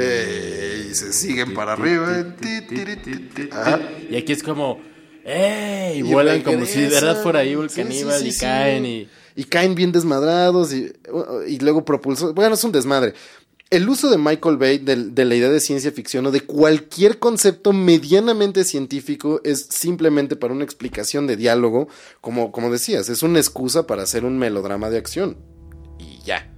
Eh, y se siguen para arriba. Y aquí es como, ¡ey! Y vuelan como si de verdad fuera Evil Sí, sí, Caníbal y caen y... Y caen bien desmadrados y, y luego propulsor. Bueno, es un desmadre. El uso de Michael Bay de, de la idea de ciencia ficción o de cualquier concepto medianamente científico es simplemente para una explicación de diálogo, como, como decías, es una excusa para hacer un melodrama de acción. Y ya.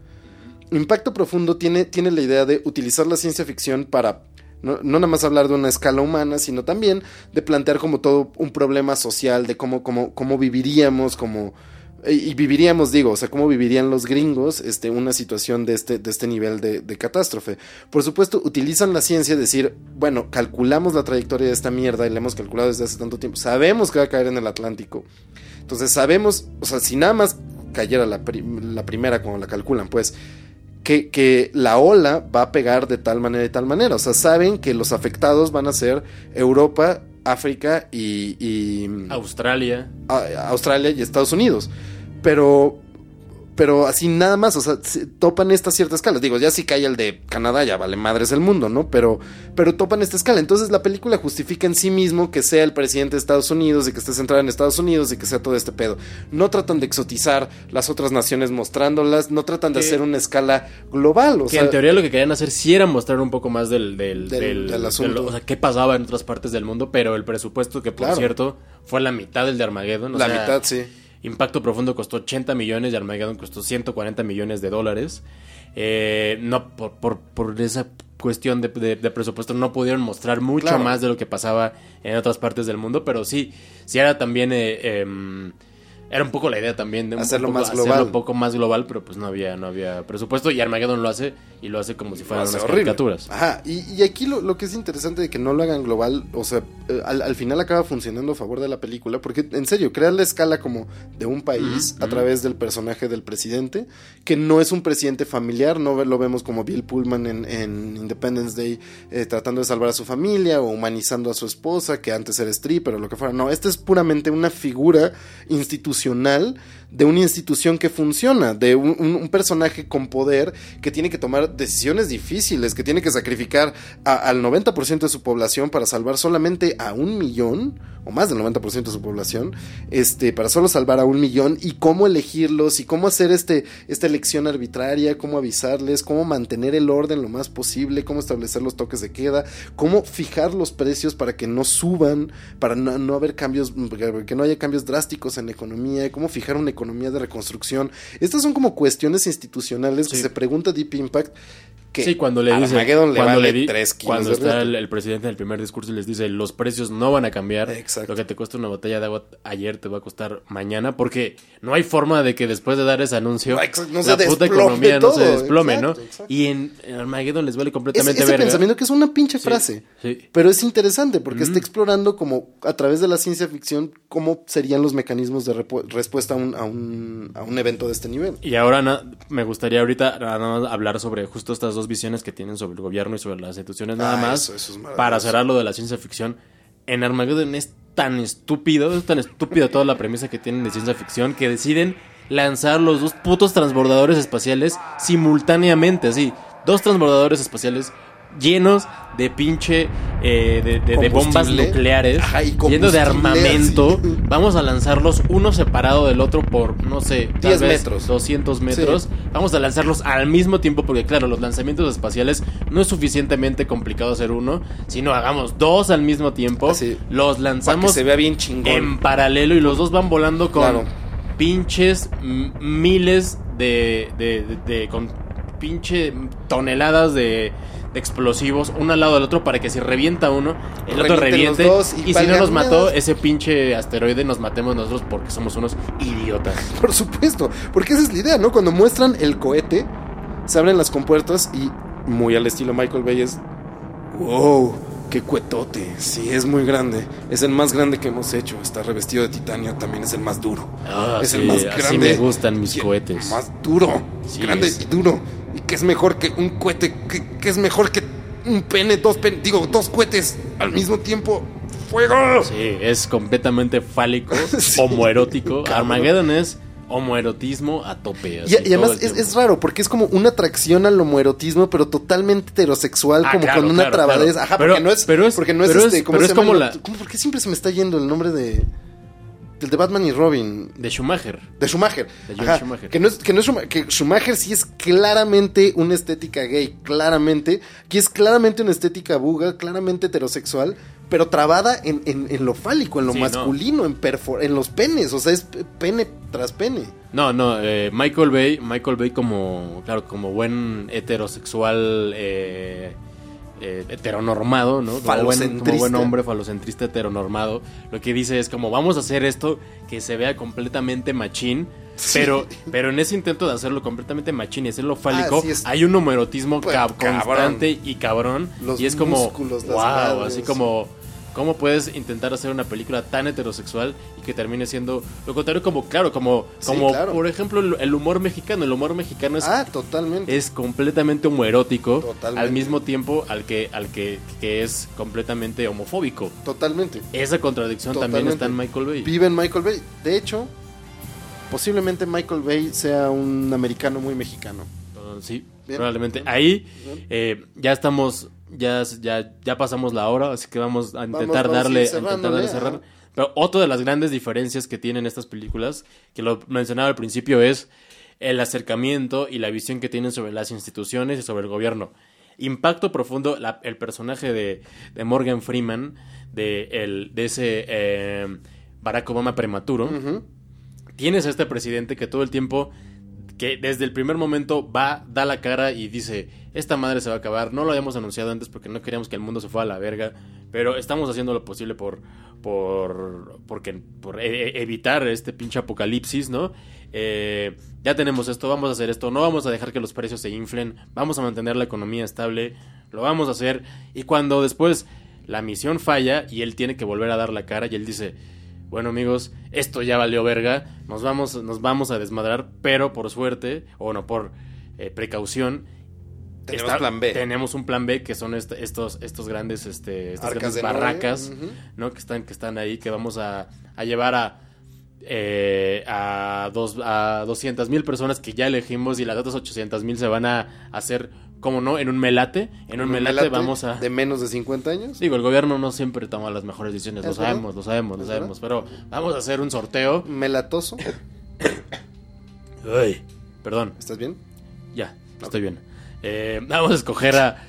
Impacto Profundo tiene, tiene la idea de utilizar la ciencia ficción para no, no nada más hablar de una escala humana, sino también de plantear como todo un problema social, de cómo, cómo, cómo viviríamos, como y viviríamos, digo, o sea, cómo vivirían los gringos este, una situación de este, de este nivel de, de catástrofe. Por supuesto, utilizan la ciencia, decir, bueno, calculamos la trayectoria de esta mierda y la hemos calculado desde hace tanto tiempo. Sabemos que va a caer en el Atlántico. Entonces sabemos, o sea, si nada más cayera la, la primera como la calculan, pues, que, que la ola va a pegar de tal manera y tal manera. O sea, saben que los afectados van a ser Europa, África y, y Australia. a- Australia y Estados Unidos. Pero, pero así nada más, o sea, se- topan esta cierta escala. Digo, ya si cae el de Canadá, ya vale madres el mundo, ¿no? Pero, pero topan esta escala. Entonces la película justifica en sí mismo que sea el presidente de Estados Unidos y que esté centrada en Estados Unidos y que sea todo este pedo. No tratan de exotizar las otras naciones mostrándolas, no tratan de Que- hacer una escala global. O que sea, en teoría lo que querían hacer sí era mostrar un poco más del, del, Del- del- del asunto. o sea, qué pasaba en otras partes del mundo, pero el presupuesto que por Claro. cierto fue la mitad del de Armageddon. o la sea, mitad, sí. Impacto Profundo costó 80 millones y Armageddon costó 140 millones de dólares. Eh, no, por, por, por esa cuestión de, de- de presupuesto no pudieron mostrar mucho Claro. más de lo que pasaba en otras partes del mundo, pero sí, sí era también... eh, em, era un poco la idea también de un Hacerlo poco- más hacerlo global. un poco más global, pero pues no había, no había presupuesto y Armageddon lo hace y lo hace como si fueran unas horrible. caricaturas. Ajá, y, y aquí lo, lo que es interesante de que no lo hagan global, o sea, eh, al, al final acaba funcionando a favor de la película, porque en serio, crear la escala como de un país a través del personaje del presidente, que no es un presidente familiar, no lo vemos como Bill Pullman en, en Independence Day eh, tratando de salvar a su familia o humanizando a su esposa, que antes era stripper o lo que fuera. No, esta es puramente una figura institucional emocional de una institución que funciona, de un, personaje con poder que tiene que tomar decisiones difíciles, que tiene que sacrificar a- al 90% de su población para salvar solamente a un millón, o más del 90% de su población, este, para solo salvar a un millón, y cómo elegirlos, y cómo hacer este, esta elección arbitraria, cómo avisarles, cómo mantener el orden lo más posible, cómo establecer los toques de queda, cómo fijar los precios para que no suban, para no, no haber cambios, que no haya cambios drásticos en la economía, cómo fijar una economía de reconstrucción. Estas son como cuestiones institucionales que se pregunta Deep Impact. Que Sí, cuando le dice, Armageddon le cuando vale le di- tres kilos cuando está el, el presidente en el primer discurso y les dice, los precios no van a cambiar, Exacto. lo que te cuesta una botella de agua ayer te va a costar mañana, porque no hay forma de que después de dar ese anuncio No, la puta economía no se desplome, exacto, ¿no? exacto. Y en, en Armageddon les vale Es, completamente ese verga. pensamiento que es una pinche frase. sí. Pero es interesante porque está explorando como a través de la ciencia ficción cómo serían los mecanismos de respuesta a un, a, un, a un evento de este nivel. Y ahora na- me gustaría ahorita nada más hablar sobre justo estas dos dos visiones que tienen sobre el gobierno y sobre las instituciones Ah, nada más. eso- eso es maravilloso. para cerrar lo de la ciencia ficción. En Armageddon es tan estúpido, es tan estúpida toda la premisa que tienen de ciencia ficción que deciden lanzar los dos putos transbordadores espaciales simultáneamente, así. Dos transbordadores espaciales llenos de pinche eh, de, de- de bombas nucleares Ajá, lleno de armamento *laughs* vamos a lanzarlos uno separado del otro por no sé tal 10 vez metros. 200 metros vamos a lanzarlos al mismo tiempo porque claro los lanzamientos espaciales no es suficientemente complicado hacer uno sino hagamos dos al mismo tiempo Así. los que lanzamos se vea bien chingón. en paralelo y los dos van volando con Claro. pinches miles de, de, de- de- con pinche toneladas de explosivos uno al lado del otro para que si revienta uno el otro Revienten reviente dos y y, si no nos mató ese pinche asteroide nos matemos nosotros porque somos unos idiotas *laughs* Por supuesto, porque esa es la idea, ¿no? Cuando muestran el cohete, se abren las compuertas y muy al estilo Michael Bay es... ¡Wow! ¡Qué cuetote! Sí, es muy grande. Es el más grande que hemos hecho. Está revestido de titanio, también es el más duro. Ah, es sí, el más así grande. me gustan mis cohetes. Más duro. Sí, grande es. y duro. Y que es mejor que un cohete. Que, que es mejor que un pene, dos pen, digo, dos cohetes al mismo tiempo. ¡Fuego! Sí, es completamente fálico, *laughs* Sí, homoerótico. cabrón. Armageddon es homoerotismo a tope. Y, así, y todo además es, raro porque es como una atracción al homoerotismo, pero totalmente heterosexual, Ah, como claro, con una claro, trabadez. claro. Ajá, Pero- porque no es. pero es- porque no es este. es- ¿cómo pero se es llama como la- ¿cómo- ¿Por qué siempre se me está yendo el nombre de. Del de Batman y Robin? De Schumacher. De Schumacher. De Ajá, Schumacher. Que no es, que no es Schuma- que Schumacher sí es claramente una estética gay, claramente. Aquí es claramente una estética buga, claramente heterosexual, pero trabada en, en- en lo fálico, en lo Sí, no. masculino, en, perfor- en los penes. O sea, es pene tras pene. No, no, eh, Michael Bay, Michael Bay como, claro, como buen heterosexual eh, eh, heteronormado, ¿no? Como buen, como buen hombre falocentrista heteronormado, lo que dice es como vamos a hacer esto que se vea completamente machín, Sí. pero, pero en ese intento de hacerlo completamente machín y hacerlo fálico, Ah, sí, es- hay un homoerotismo Pues, cab- cabrón. constante y cabrón, Los y es como, músculos, wow, así como ¿Cómo puedes intentar hacer una película tan heterosexual y que termine siendo lo contrario como, claro, como, Sí, como claro. por ejemplo el, humor mexicano? El humor mexicano es, Ah, totalmente. es completamente homoerótico Totalmente. al mismo tiempo al que, al que, que es completamente homofóbico. Totalmente. Esa contradicción también está en Michael Bay. Vive en Michael Bay. De hecho, posiblemente Michael Bay sea un americano muy mexicano. Sí, Bien. probablemente. Ahí eh, ya estamos, ya, ya, ya pasamos la hora, así que vamos a intentar vamos darle, a intentar darle cerrar. Pero otra de las grandes diferencias que tienen estas películas, que lo mencionaba al principio, es el acercamiento y la visión que tienen sobre las instituciones y sobre el gobierno. Impacto profundo, la- el personaje de, de Morgan Freeman, de, el, de ese eh, Barack Obama prematuro, tienes a este presidente que todo el tiempo, que desde el primer momento va, da la cara y dice, esta madre se va a acabar, no lo habíamos anunciado antes porque no queríamos que el mundo se fuera a la verga, pero estamos haciendo lo posible por, por, porque, por e- e- evitar este pinche apocalipsis, ¿no? Eh, ya tenemos esto, vamos a hacer esto, no vamos a dejar que los precios se inflen, vamos a mantener la economía estable, lo vamos a hacer, y cuando después la misión falla y él tiene que volver a dar la cara y él dice, bueno amigos, esto ya valió verga, nos vamos, nos vamos a desmadrar, pero por suerte, o no, por eh, precaución, Tenemos está- plan B. Tenemos un plan B que son est- estos, estos grandes, este, estas Arcas grandes barracas. ¿no? Que están, que están ahí, que vamos a, a llevar a eh, a, dos, a 200 mil personas que ya elegimos y las otras 800 mil se van a hacer, como no, en un melate. En un, melate, vamos a... De menos de 50 años. Digo, el gobierno no siempre toma las mejores decisiones, lo sabemos, lo sabemos, lo ¿Es sabemos, pero vamos a hacer un sorteo. Melatoso. Ay, perdón, ¿Estás bien? ya, estoy bien. Eh, vamos a escoger a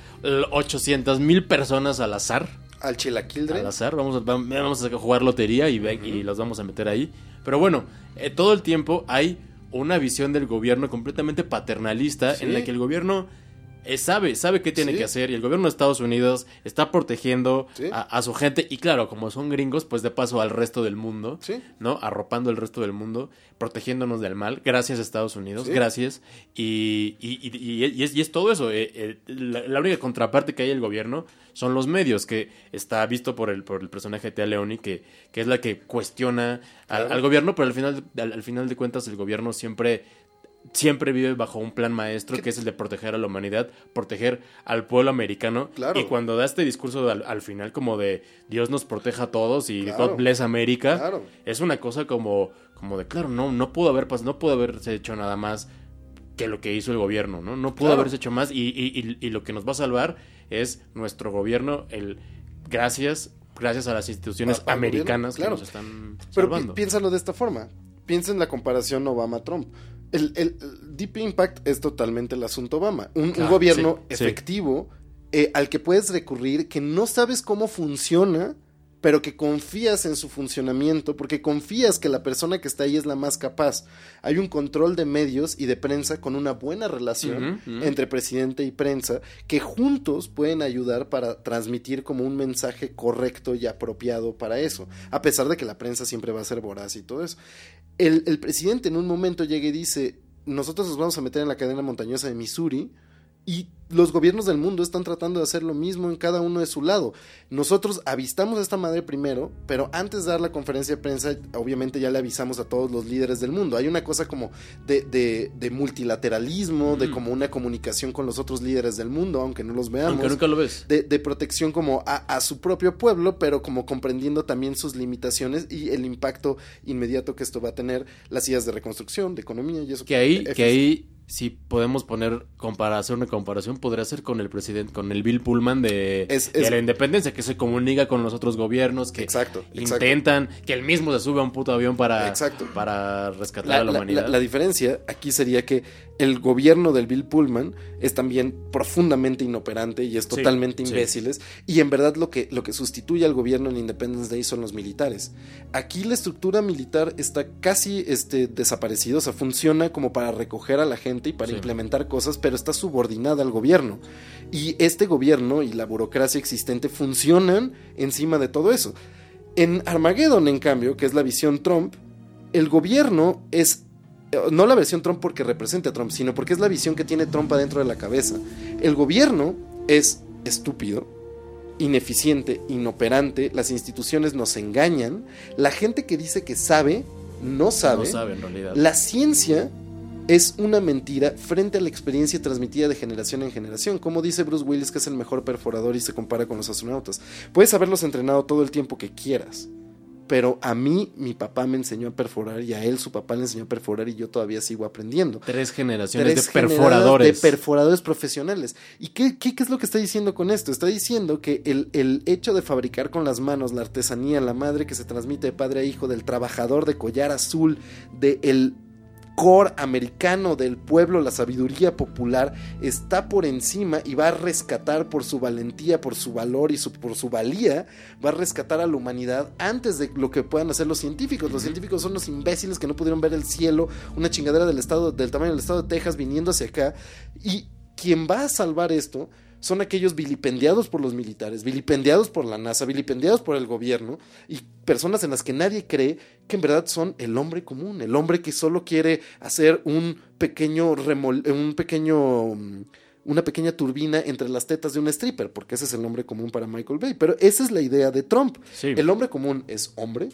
800 mil personas al azar. Al chilaquildre. Al azar, vamos a, vam- vamos a jugar lotería y, ve- y los vamos a meter ahí. Pero bueno, eh, todo el tiempo hay una visión del gobierno completamente paternalista Sí. en la que el gobierno eh, sabe, sabe qué tiene Sí. que hacer y el gobierno de Estados Unidos está protegiendo Sí. a, a su gente y claro, como son gringos, pues de paso al resto del mundo, Sí. ¿no? Arropando el resto del mundo, protegiéndonos del mal, gracias a Estados Unidos, gracias. Y, y, y- y- y es, y es todo eso. eh, eh, la, la única contraparte que hay el gobierno son los medios, que está visto por el, por el personaje de Tia Leoni, que, que es la que cuestiona al, Claro. al gobierno, pero al final, al, al final de cuentas el gobierno siempre siempre vive bajo un plan maestro que es el de proteger a la humanidad, proteger al pueblo americano. Claro. Y cuando da este discurso al, al final como de Dios nos proteja a todos y Claro. God bless America, Claro. es una cosa como, como de, claro, no, no pudo haber no pudo haberse hecho nada más que lo que hizo el gobierno, ¿no? No pudo haberse hecho más y, y- y- y lo que nos va a salvar es nuestro gobierno, el gracias, gracias a las instituciones A- americanas claro. que nos están Pero salvando. piénsalo de esta forma. Piensa en la comparación Obama-Trump. El, el- el Deep Impact es totalmente el asunto Obama. Un, gobierno sí, sí. efectivo eh, al que puedes recurrir, que no sabes cómo funciona, pero que confías en su funcionamiento, porque confías que la persona que está ahí es la más capaz. Hay un control de medios y de prensa con una buena relación entre presidente y prensa, que juntos pueden ayudar para transmitir como un mensaje correcto y apropiado para eso, a pesar de que la prensa siempre va a ser voraz y todo eso. El, el presidente en un momento llega y dice, nosotros nos vamos a meter en la cadena montañosa de Missouri y los gobiernos del mundo están tratando de hacer lo mismo en cada uno de su lado. Nosotros avistamos a esta madre primero, pero antes de dar la conferencia de prensa, obviamente ya le avisamos a todos los líderes del mundo. Hay una cosa como de, de- de multilateralismo, de Mm. como una comunicación con los otros líderes del mundo, aunque no los veamos Aunque nunca lo ves. de, de protección como a, a su propio pueblo, pero como comprendiendo también sus limitaciones y el impacto inmediato que esto va a tener las ideas de reconstrucción, de economía y eso. Que ahí, que ahí, si podemos poner, compara, hacer una comparación, podría ser con el presidente, con el Bill Pullman de, Es- de es- la independencia, que se comunica con los otros gobiernos, que Exacto, exacto. intentan, que él mismo se sube a un puto avión para, Exacto. para rescatar La, a la, la- humanidad. la- la diferencia aquí sería que el gobierno del Bill Pullman es también profundamente inoperante y es totalmente sí. imbéciles. Y en verdad lo que, lo que sustituye al gobierno en Independence Day son los militares. Aquí la estructura militar está casi este, desaparecida, o sea, funciona como para recoger a la gente y para Sí. implementar cosas, pero está subordinada al gobierno. Y este gobierno y la burocracia existente funcionan encima de todo eso. En Armageddon, en cambio, que es la visión Trump, el gobierno es no la versión Trump porque represente a Trump, sino porque es la visión que tiene Trump adentro de la cabeza. El gobierno es estúpido, ineficiente, inoperante, las instituciones nos engañan, la gente que dice que sabe, no sabe. no sabe en realidad. La ciencia es una mentira frente a la experiencia transmitida de generación en generación. Como dice Bruce Willis, que es el mejor perforador y se compara con los astronautas. Puedes haberlos entrenado todo el tiempo que quieras. Pero a mí, mi papá me enseñó a perforar y a él, su papá le enseñó a perforar y yo todavía sigo aprendiendo. Tres generaciones Tres de perforadores. De perforadores profesionales. ¿Y qué, qué- qué es lo que está diciendo con esto? Está diciendo que el, el hecho de fabricar con las manos la artesanía, la madre que se transmite de padre a hijo, del trabajador de collar azul, del core americano del pueblo, la sabiduría popular, está por encima y va a rescatar por su valentía, por su valor y su- por su valía, va a rescatar a la humanidad antes de lo que puedan hacer los científicos. Los científicos son los imbéciles que no pudieron ver el cielo, una chingadera del estado, del tamaño del estado de Texas viniendo hacia acá. Y quien va a salvar esto son aquellos vilipendiados por los militares, vilipendiados por la NASA, vilipendiados por el gobierno y personas en las que nadie cree que en verdad son el hombre común, el hombre que solo quiere hacer un pequeño remol un pequeño mm, una pequeña turbina entre las tetas de un stripper, porque ese es el nombre común para Michael Bay, pero esa es la idea de Trump. Sí. El hombre común es hombre,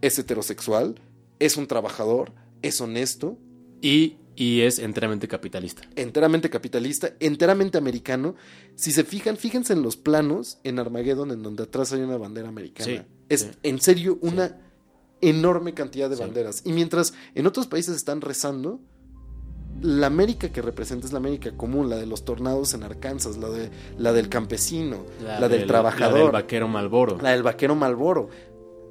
es heterosexual, es un trabajador, es honesto, Y, y es enteramente capitalista. enteramente capitalista, enteramente americano. Si se fijan, fíjense en los planos en Armageddon en donde atrás hay una bandera americana. Sí, es sí. en serio una enorme cantidad de Sí. banderas. Y mientras en otros países están rezando, la América que representa es la América común, la de los tornados en Arkansas, la, de, la del campesino, la, del, trabajador, La del vaquero Malboro. la del vaquero Malboro.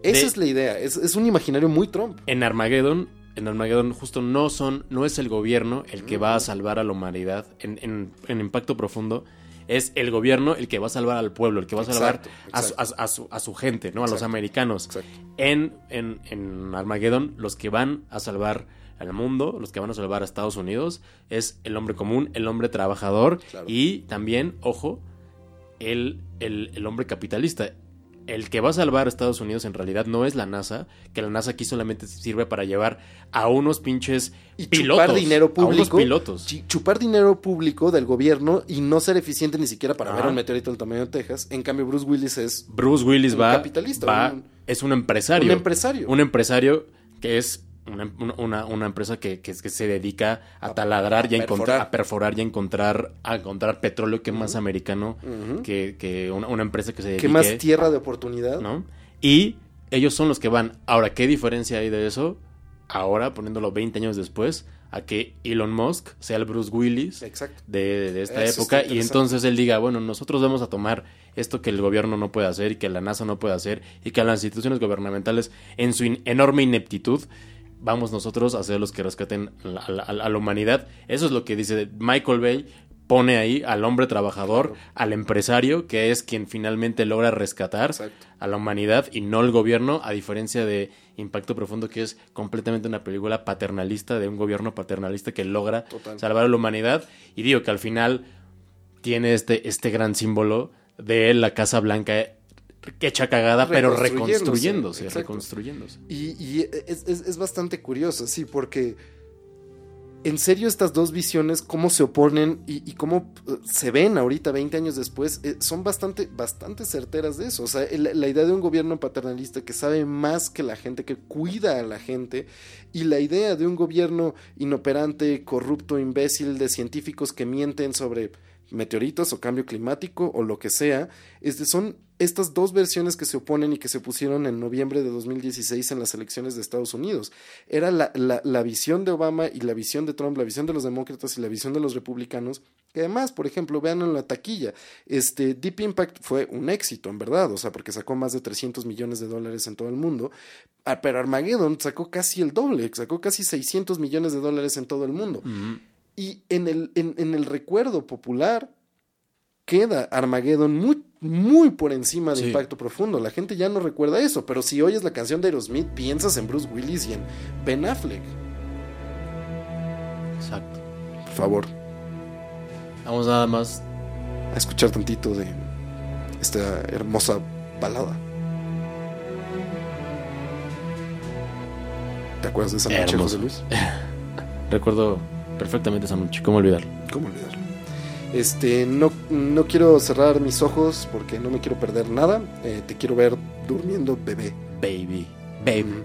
Esa De- es la idea, es, es un imaginario muy Trump. En Armageddon, en Armageddon justo no son, no es el gobierno el que va a salvar a la humanidad en, en- en impacto profundo. Es el gobierno el que va a salvar al pueblo, el que va a salvar Exacto, a, su, a- a su, a su gente, ¿no? A los americanos. En, en, en Armageddon, los que van a salvar al mundo, los que van a salvar a Estados Unidos, es el hombre común, el hombre trabajador Claro. y también, ojo, el, el, el hombre capitalista. El que va a salvar a Estados Unidos en realidad no es la NASA, que la NASA aquí solamente sirve para llevar a unos pinches y pilotos. chupar dinero A unos público. pilotos. Chupar dinero público del gobierno y no ser eficiente ni siquiera para ver un meteorito del tamaño de Texas. En cambio, Bruce Willis es Bruce Willis Un va, capitalista, va- un- es un empresario. un empresario. Un empresario que es una, una- una empresa que, que- que se dedica a, taladrar a y a, encontrar, perforar. a perforar y a encontrar, a encontrar petróleo que más americano que, que una, una empresa que se dedique ¿Qué más tierra de oportunidad? ¿no? Y ellos son los que van. Ahora, ¿qué diferencia hay de eso? Ahora, poniéndolo 20 años después, a que Elon Musk sea el Bruce Willis de, de esta Eso época y entonces él diga, bueno, nosotros vamos a tomar esto que el gobierno no puede hacer y que la NASA no puede hacer y que las instituciones gubernamentales en su in- enorme ineptitud vamos nosotros a ser los que rescaten la- a la, a la humanidad. Eso es lo que dice Michael Bay. Pone ahí al hombre trabajador, al empresario, que es quien finalmente logra rescatar Exacto. a la humanidad y no el gobierno, a diferencia de Impacto Profundo, que es completamente una película paternalista, de un gobierno paternalista que logra Total. salvar a la humanidad. Y digo que al final tiene este, este gran símbolo de la Casa Blanca hecha cagada, pero Reconstruyéndose. Y, y es, es- es bastante curioso, sí, porque en serio estas dos visiones, cómo se oponen y, y cómo eh, se ven ahorita, 20 años después, eh, son bastante, bastante certeras de eso. O sea, la idea de un gobierno paternalista que sabe más que la gente, que cuida a la gente, y la idea de un gobierno inoperante, corrupto, imbécil, de científicos que mienten sobre meteoritos o cambio climático o lo que sea, este, son estas dos versiones que se oponen y que se pusieron en noviembre de 2016 en las elecciones de Estados Unidos. Era la, la- la visión de Obama y la visión de Trump, la visión de los demócratas y la visión de los republicanos, que además, por ejemplo, vean en la taquilla, este Deep Impact fue un éxito, en verdad, o sea, porque sacó más de 300 millones de dólares en todo el mundo, Ah, pero Armageddon sacó casi el doble, sacó casi 600 millones de dólares en todo el mundo. Y en el, en, en el recuerdo popular queda Armageddon muy, muy por encima de Sí. Impacto Profundo. La gente ya no recuerda eso, pero si oyes la canción de Aerosmith, piensas en Bruce Willis y en Ben Affleck. Exacto. Por favor, Vamos nada más. a escuchar tantito de esta hermosa balada. ¿Te acuerdas de esa noche. José Luis? *laughs* Recuerdo perfectamente esa noche. ¿Cómo olvidarlo? ¿Cómo olvidarlo? Este, no, no quiero cerrar mis ojos porque no me quiero perder nada. Eh, te quiero ver durmiendo, bebé. Baby. Baby.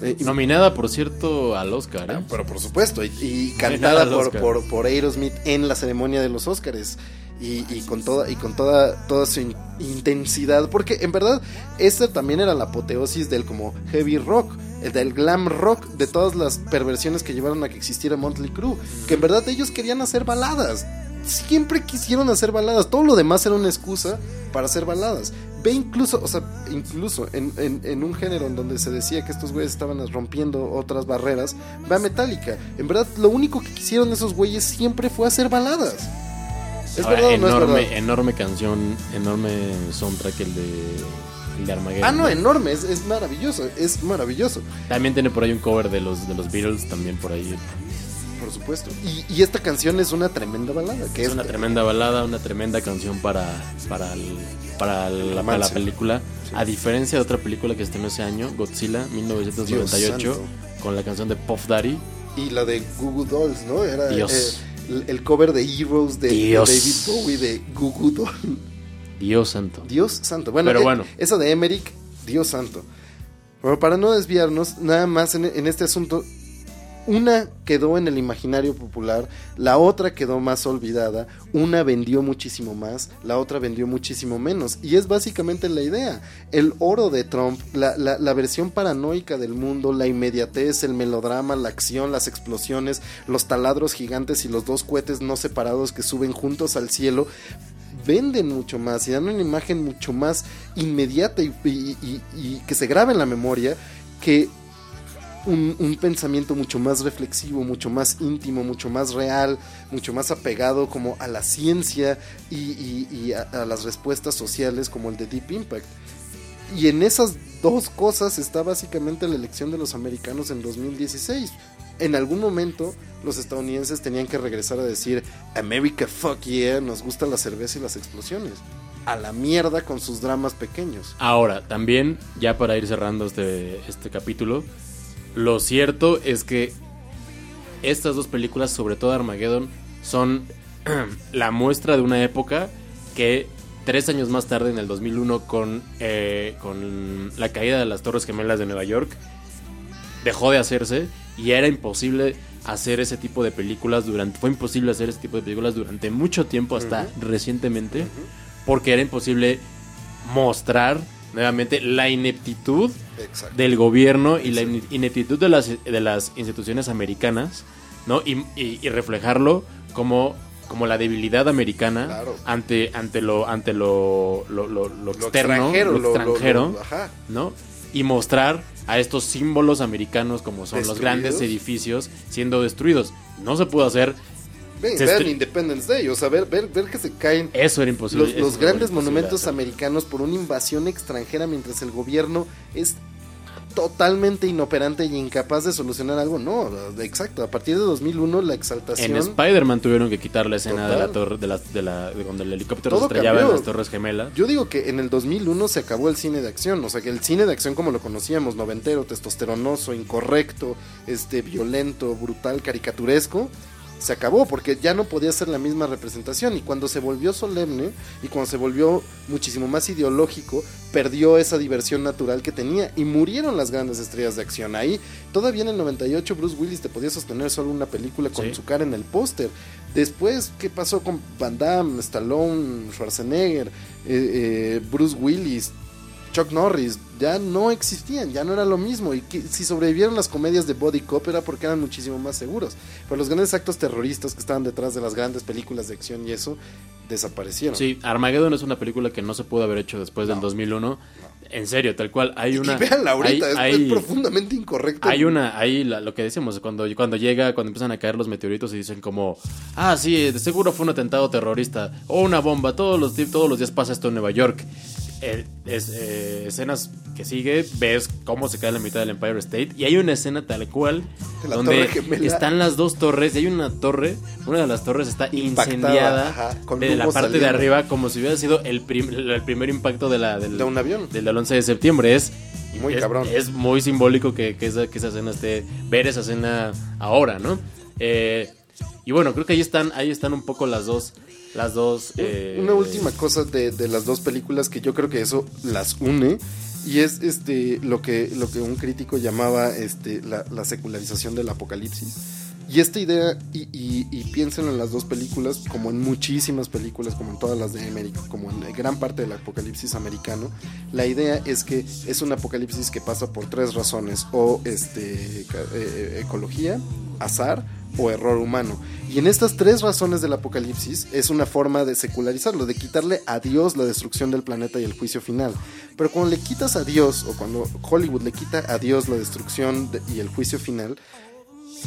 Eh, Nominada, por cierto, al Oscar. ¿eh? Ah, pero por supuesto, y, cantada por, por, por Aerosmith en la ceremonia de los Oscars. Y, y con toda, y con toda, toda su in- intensidad. Porque en verdad, esta también era la apoteosis del como heavy rock, del glam rock, de todas las perversiones que llevaron a que existiera Motley Crue. Que en verdad ellos querían hacer baladas. Siempre quisieron hacer baladas. Todo lo demás era una excusa para hacer baladas. Ve incluso, o sea, incluso en, en- en un género en donde se decía que estos güeyes estaban rompiendo otras barreras, ve a Metallica. En verdad, lo único que quisieron esos güeyes siempre fue hacer baladas. ¿Es Ahora, verdad o no es enorme, verdad? enorme canción, enorme soundtrack el de, de Armageddon. Ah, no, enorme, es, es maravilloso, es maravilloso, También tiene por ahí un cover de los, de los Beatles, también por ahí. por supuesto. Y, y esta canción es una tremenda balada, que Es es, una tremenda balada, una tremenda canción para, para, el- para, la, para la película. A diferencia de otra película que estrenó ese año, Godzilla, 1998, Dios santo. con la canción de Puff Daddy. y la de Goo Goo Dolls, ¿no? Era Dios. eh, el- cover de Heroes de, de. David Bowie de Goo Goo Dolls. Dios santo. Dios santo. Bueno, Pero eh, bueno. esa de Emmerich, Dios santo. Pero para no desviarnos, nada más en, en este asunto, una quedó en el imaginario popular, la otra quedó más olvidada, una vendió muchísimo más, la otra vendió muchísimo menos. Y es básicamente la idea. El oro de Trump, la, la- la versión paranoica del mundo, la inmediatez, el melodrama, la acción, las explosiones, los taladros gigantes y los dos cohetes no separados que suben juntos al cielo, venden mucho más y dan una imagen mucho más inmediata y, que se graba en la memoria que un, pensamiento mucho más reflexivo, mucho más íntimo, mucho más real, mucho más apegado como a la ciencia y, a las respuestas sociales como el de Deep Impact. Y en esas dos cosas está básicamente la elección de los americanos en 2016. En algún momento los estadounidenses tenían que regresar a decir America fuck yeah, nos gusta la cerveza y las explosiones. A la mierda con sus dramas pequeños. Ahora, también, ya para ir cerrando este, este capítulo, lo cierto es que estas dos películas, sobre todo Armageddon, son *clears throat* la muestra de una época que tres años más tarde, en el 2001, con, eh, con la caída de las Torres Gemelas de Nueva York, dejó de hacerse y era imposible hacer ese tipo de películas durante fue imposible hacer ese tipo de películas durante mucho tiempo hasta recientemente porque era imposible mostrar nuevamente la ineptitud Exacto. del gobierno y la in- ineptitud de las, de las instituciones americanas, ¿no? Y, y- y reflejarlo como, como la debilidad americana Claro. ante, ante lo, ante lo, lo, lo- lo externo, extranjero, lo extranjero, ajá. ¿no? Y mostrar a estos símbolos americanos como son los grandes edificios siendo destruidos. No se pudo hacer, Ven, estre- Independence Day, o sea, ver, ver, ver que se caen eso era imposible. los, grandes monumentos americanos por una invasión extranjera mientras el gobierno es totalmente inoperante y incapaz de solucionar algo. No, exacto. A partir de 2001 la exaltación... En Spider-Man tuvieron que quitar la escena de la torre, de la, de la, de cuando el helicóptero Todo se estrellaba cambió. en las torres gemelas. Yo digo que en el 2001 se acabó el cine de acción, o sea que el cine de acción como lo conocíamos, noventero, testosteronoso, incorrecto, este violento, brutal, caricaturesco, se acabó porque ya no podía ser la misma representación y cuando se volvió solemne y cuando se volvió muchísimo más ideológico, perdió esa diversión natural que tenía y murieron las grandes estrellas de acción. Ahí todavía en el 98 Bruce Willis te podía sostener solo una película con Sí. su cara en el póster. Después, ¿qué pasó con Van Damme, Stallone, Schwarzenegger, eh, eh, Bruce Willis, Chuck Norris? Ya no existían, ya no era lo mismo. Y que, si sobrevivieron las comedias de Body Cop era porque eran muchísimo más seguros. Pero los grandes actos terroristas que estaban detrás de las grandes películas de acción y eso, desaparecieron. Sí, Armageddon es una película que no se pudo haber hecho después del No. 2001. En serio, tal cual. Hay Y- una. y ahorita, hay- es, hay- es profundamente incorrecto. Hay una, ahí lo que decimos, cuando, cuando llega, cuando empiezan a caer los meteoritos y dicen como, ah, sí, de seguro fue un atentado terrorista o una bomba, todos los, todos los días pasa esto en Nueva York. Eh, es- eh, escenas que sigue, ves cómo se cae la mitad del Empire State y hay una escena tal cual la donde están las dos torres y hay una torre, una de las torres está Impactada, incendiada ajá, con de la parte de arriba como si hubiera sido el, prim- el primer impacto de, la, del, De un avión. del, del 11 de septiembre. Es Muy es, cabrón. Es muy simbólico que, que esa, que esa escena esté. Ver esa escena ahora, ¿no? Eh, y bueno, creo que ahí están, ahí están un poco las dos. Las dos. eh, Una última cosa de, de las dos películas que yo creo que eso las une y es este lo que lo que un crítico llamaba este la, la secularización del apocalipsis y esta idea y, y, y piensen en las dos películas como en muchísimas películas como en todas las de América como en gran parte del apocalipsis americano la idea es que es un apocalipsis que pasa por tres razones o este ca- eh, ecología azar o error humano. Y en estas tres razones del apocalipsis es una forma de secularizarlo, de quitarle a Dios la destrucción del planeta y el juicio final. Pero cuando le quitas a Dios, o cuando Hollywood le quita a Dios la destrucción de- y el juicio final,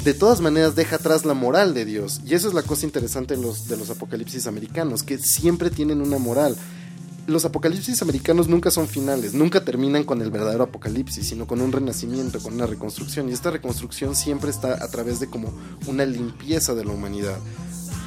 de todas maneras deja atrás la moral de Dios. Y eso es la cosa interesante de los, de los apocalipsis americanos, que siempre tienen una moral. Los apocalipsis americanos nunca son finales, nunca terminan con el verdadero apocalipsis, sino con un renacimiento, con una reconstrucción. Y esta reconstrucción siempre está a través de como una limpieza de la humanidad.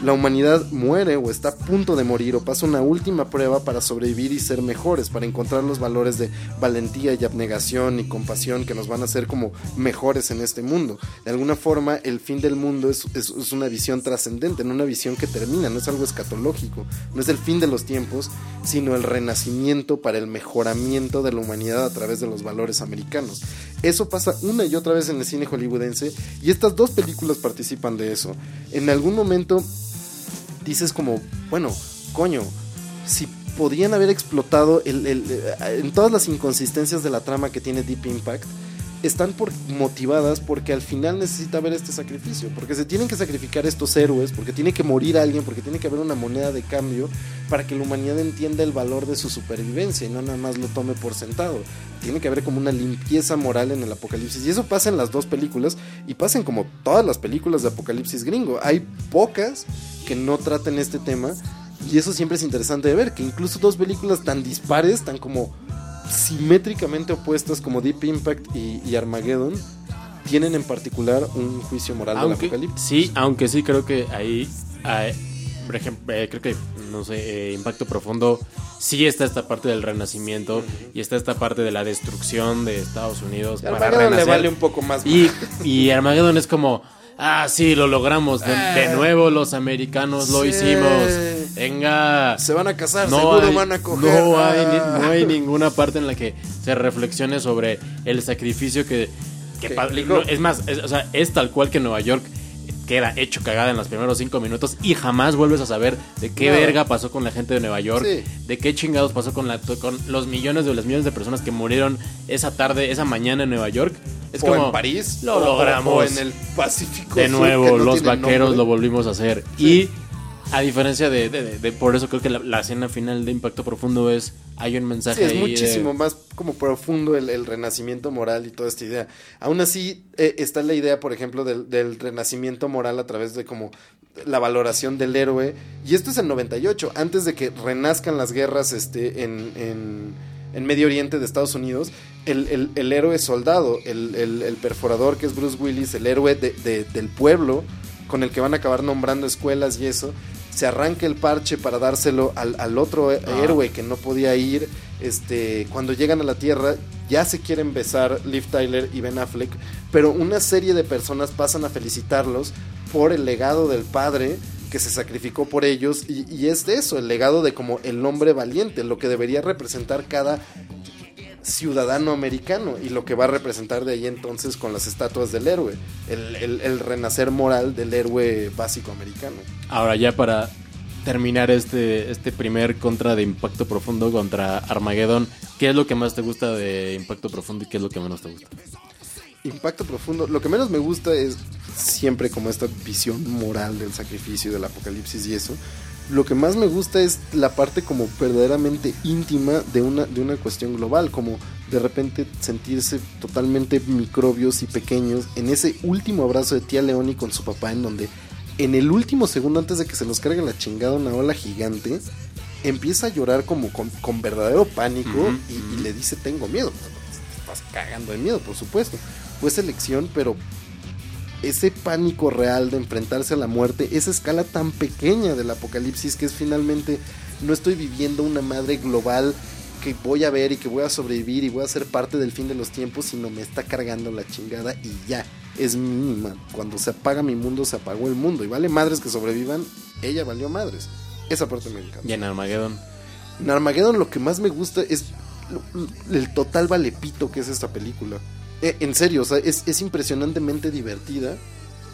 La humanidad muere o está a punto de morir o pasa una última prueba para sobrevivir y ser mejores, para encontrar los valores de valentía y abnegación y compasión que nos van a hacer como mejores en este mundo. De alguna forma, el fin del mundo es, es- es una visión trascendente, no una visión que termina, no es algo escatológico, no es el fin de los tiempos, sino el renacimiento para el mejoramiento de la humanidad a través de los valores americanos. Eso pasa una y otra vez en el cine hollywoodense y estas dos películas participan de eso. En algún momento dices como, bueno, coño, si podían haber explotado el- el- eh, en todas las inconsistencias de la trama que tiene Deep Impact, están por, motivadas porque al final necesita haber este sacrificio, porque se tienen que sacrificar estos héroes, porque tiene que morir alguien, porque tiene que haber una moneda de cambio para que la humanidad entienda el valor de su supervivencia y no nada más lo tome por sentado. Tiene que haber como una limpieza moral en el apocalipsis y eso pasa en las dos películas y pasa en como todas las películas de apocalipsis gringo. Hay pocas que no traten este tema y eso siempre es interesante de ver, que incluso dos películas tan dispares, tan como simétricamente opuestas como Deep Impact y, y Armageddon, tienen en particular un juicio moral del aunque, apocalipsis. sí, aunque sí creo que ahí, por ejemplo, eh, creo que, no sé, eh, Impacto Profundo, sí está esta parte del renacimiento y está esta parte de la destrucción de Estados Unidos para Armageddon le vale un poco más. Y, y Armageddon es como, ah, sí, lo logramos. De, de nuevo los americanos lo Sí. hicimos. Venga. Se van a casar, No seguro hay, van a coger. no, hay, Ah. ni- no hay ninguna parte en la que se reflexione sobre el sacrificio que, que es más, es, o sea, es tal cual que Nueva York queda hecho cagada en los primeros cinco minutos y jamás vuelves a saber de qué verga pasó con la gente de Nueva York, Sí. de qué chingados pasó con, la, con los millones de los millones de personas que murieron esa tarde, esa mañana en Nueva York. Es o como en París. Lo o- logramos. O en el Pacífico. de nuevo, no los vaqueros nombre. lo volvimos a hacer. Sí. Y a diferencia de, de- de- de- por eso creo que la, la escena final de Impacto Profundo es, hay un mensaje Sí, es ahí de- muchísimo más como profundo el, el renacimiento moral y toda esta idea. Aún así, eh, está la idea, por ejemplo, del, del renacimiento moral a través de como la valoración del héroe. Y esto es el 98, antes de que renazcan las guerras este, en, en, en Medio Oriente de Estados Unidos. El, el- el héroe soldado, el, el- el perforador que es Bruce Willis, el héroe de- de- del pueblo, con el que van a acabar nombrando escuelas y eso, se arranca el parche para dárselo al, al otro Ah. héroe que no podía ir. Este, cuando llegan a la Tierra, ya se quieren besar Liv Tyler y Ben Affleck, pero una serie de personas pasan a felicitarlos por el legado del padre que se sacrificó por ellos y, y es de eso, el legado de como el hombre valiente, lo que debería representar cada ciudadano americano y lo que va a representar de ahí entonces con las estatuas del héroe, el, el- el renacer moral del héroe básico americano. Ahora ya para terminar este, este primer contra de Impacto Profundo contra Armageddon, ¿qué es lo que más te gusta de Impacto Profundo y qué es lo que menos te gusta? Impacto profundo. Lo que menos me gusta es siempre como esta visión moral del sacrificio, del apocalipsis y eso. Lo que más me gusta es la parte como verdaderamente íntima de una, de una cuestión global, como de repente sentirse totalmente microbios y pequeños en ese último abrazo de tía Leoni con su papá en donde en el último segundo antes de que se los cargue la chingada una ola gigante, empieza a llorar como con, con verdadero pánico y, y le dice tengo miedo. Estás cagando de miedo, por supuesto. Fue selección, pero ese pánico real de enfrentarse a la muerte, esa escala tan pequeña del apocalipsis que es finalmente no estoy viviendo una madre global que voy a ver y que voy a sobrevivir y voy a ser parte del fin de los tiempos, sino me está cargando la chingada y ya, es mínima. Cuando se apaga mi mundo, se apagó el mundo y vale madres que sobrevivan, ella valió madres. Esa parte me encanta. Y en Armageddon. En Armageddon lo que más me gusta es el total valepito que es esta película. Eh, en serio, o sea, es, es impresionantemente divertida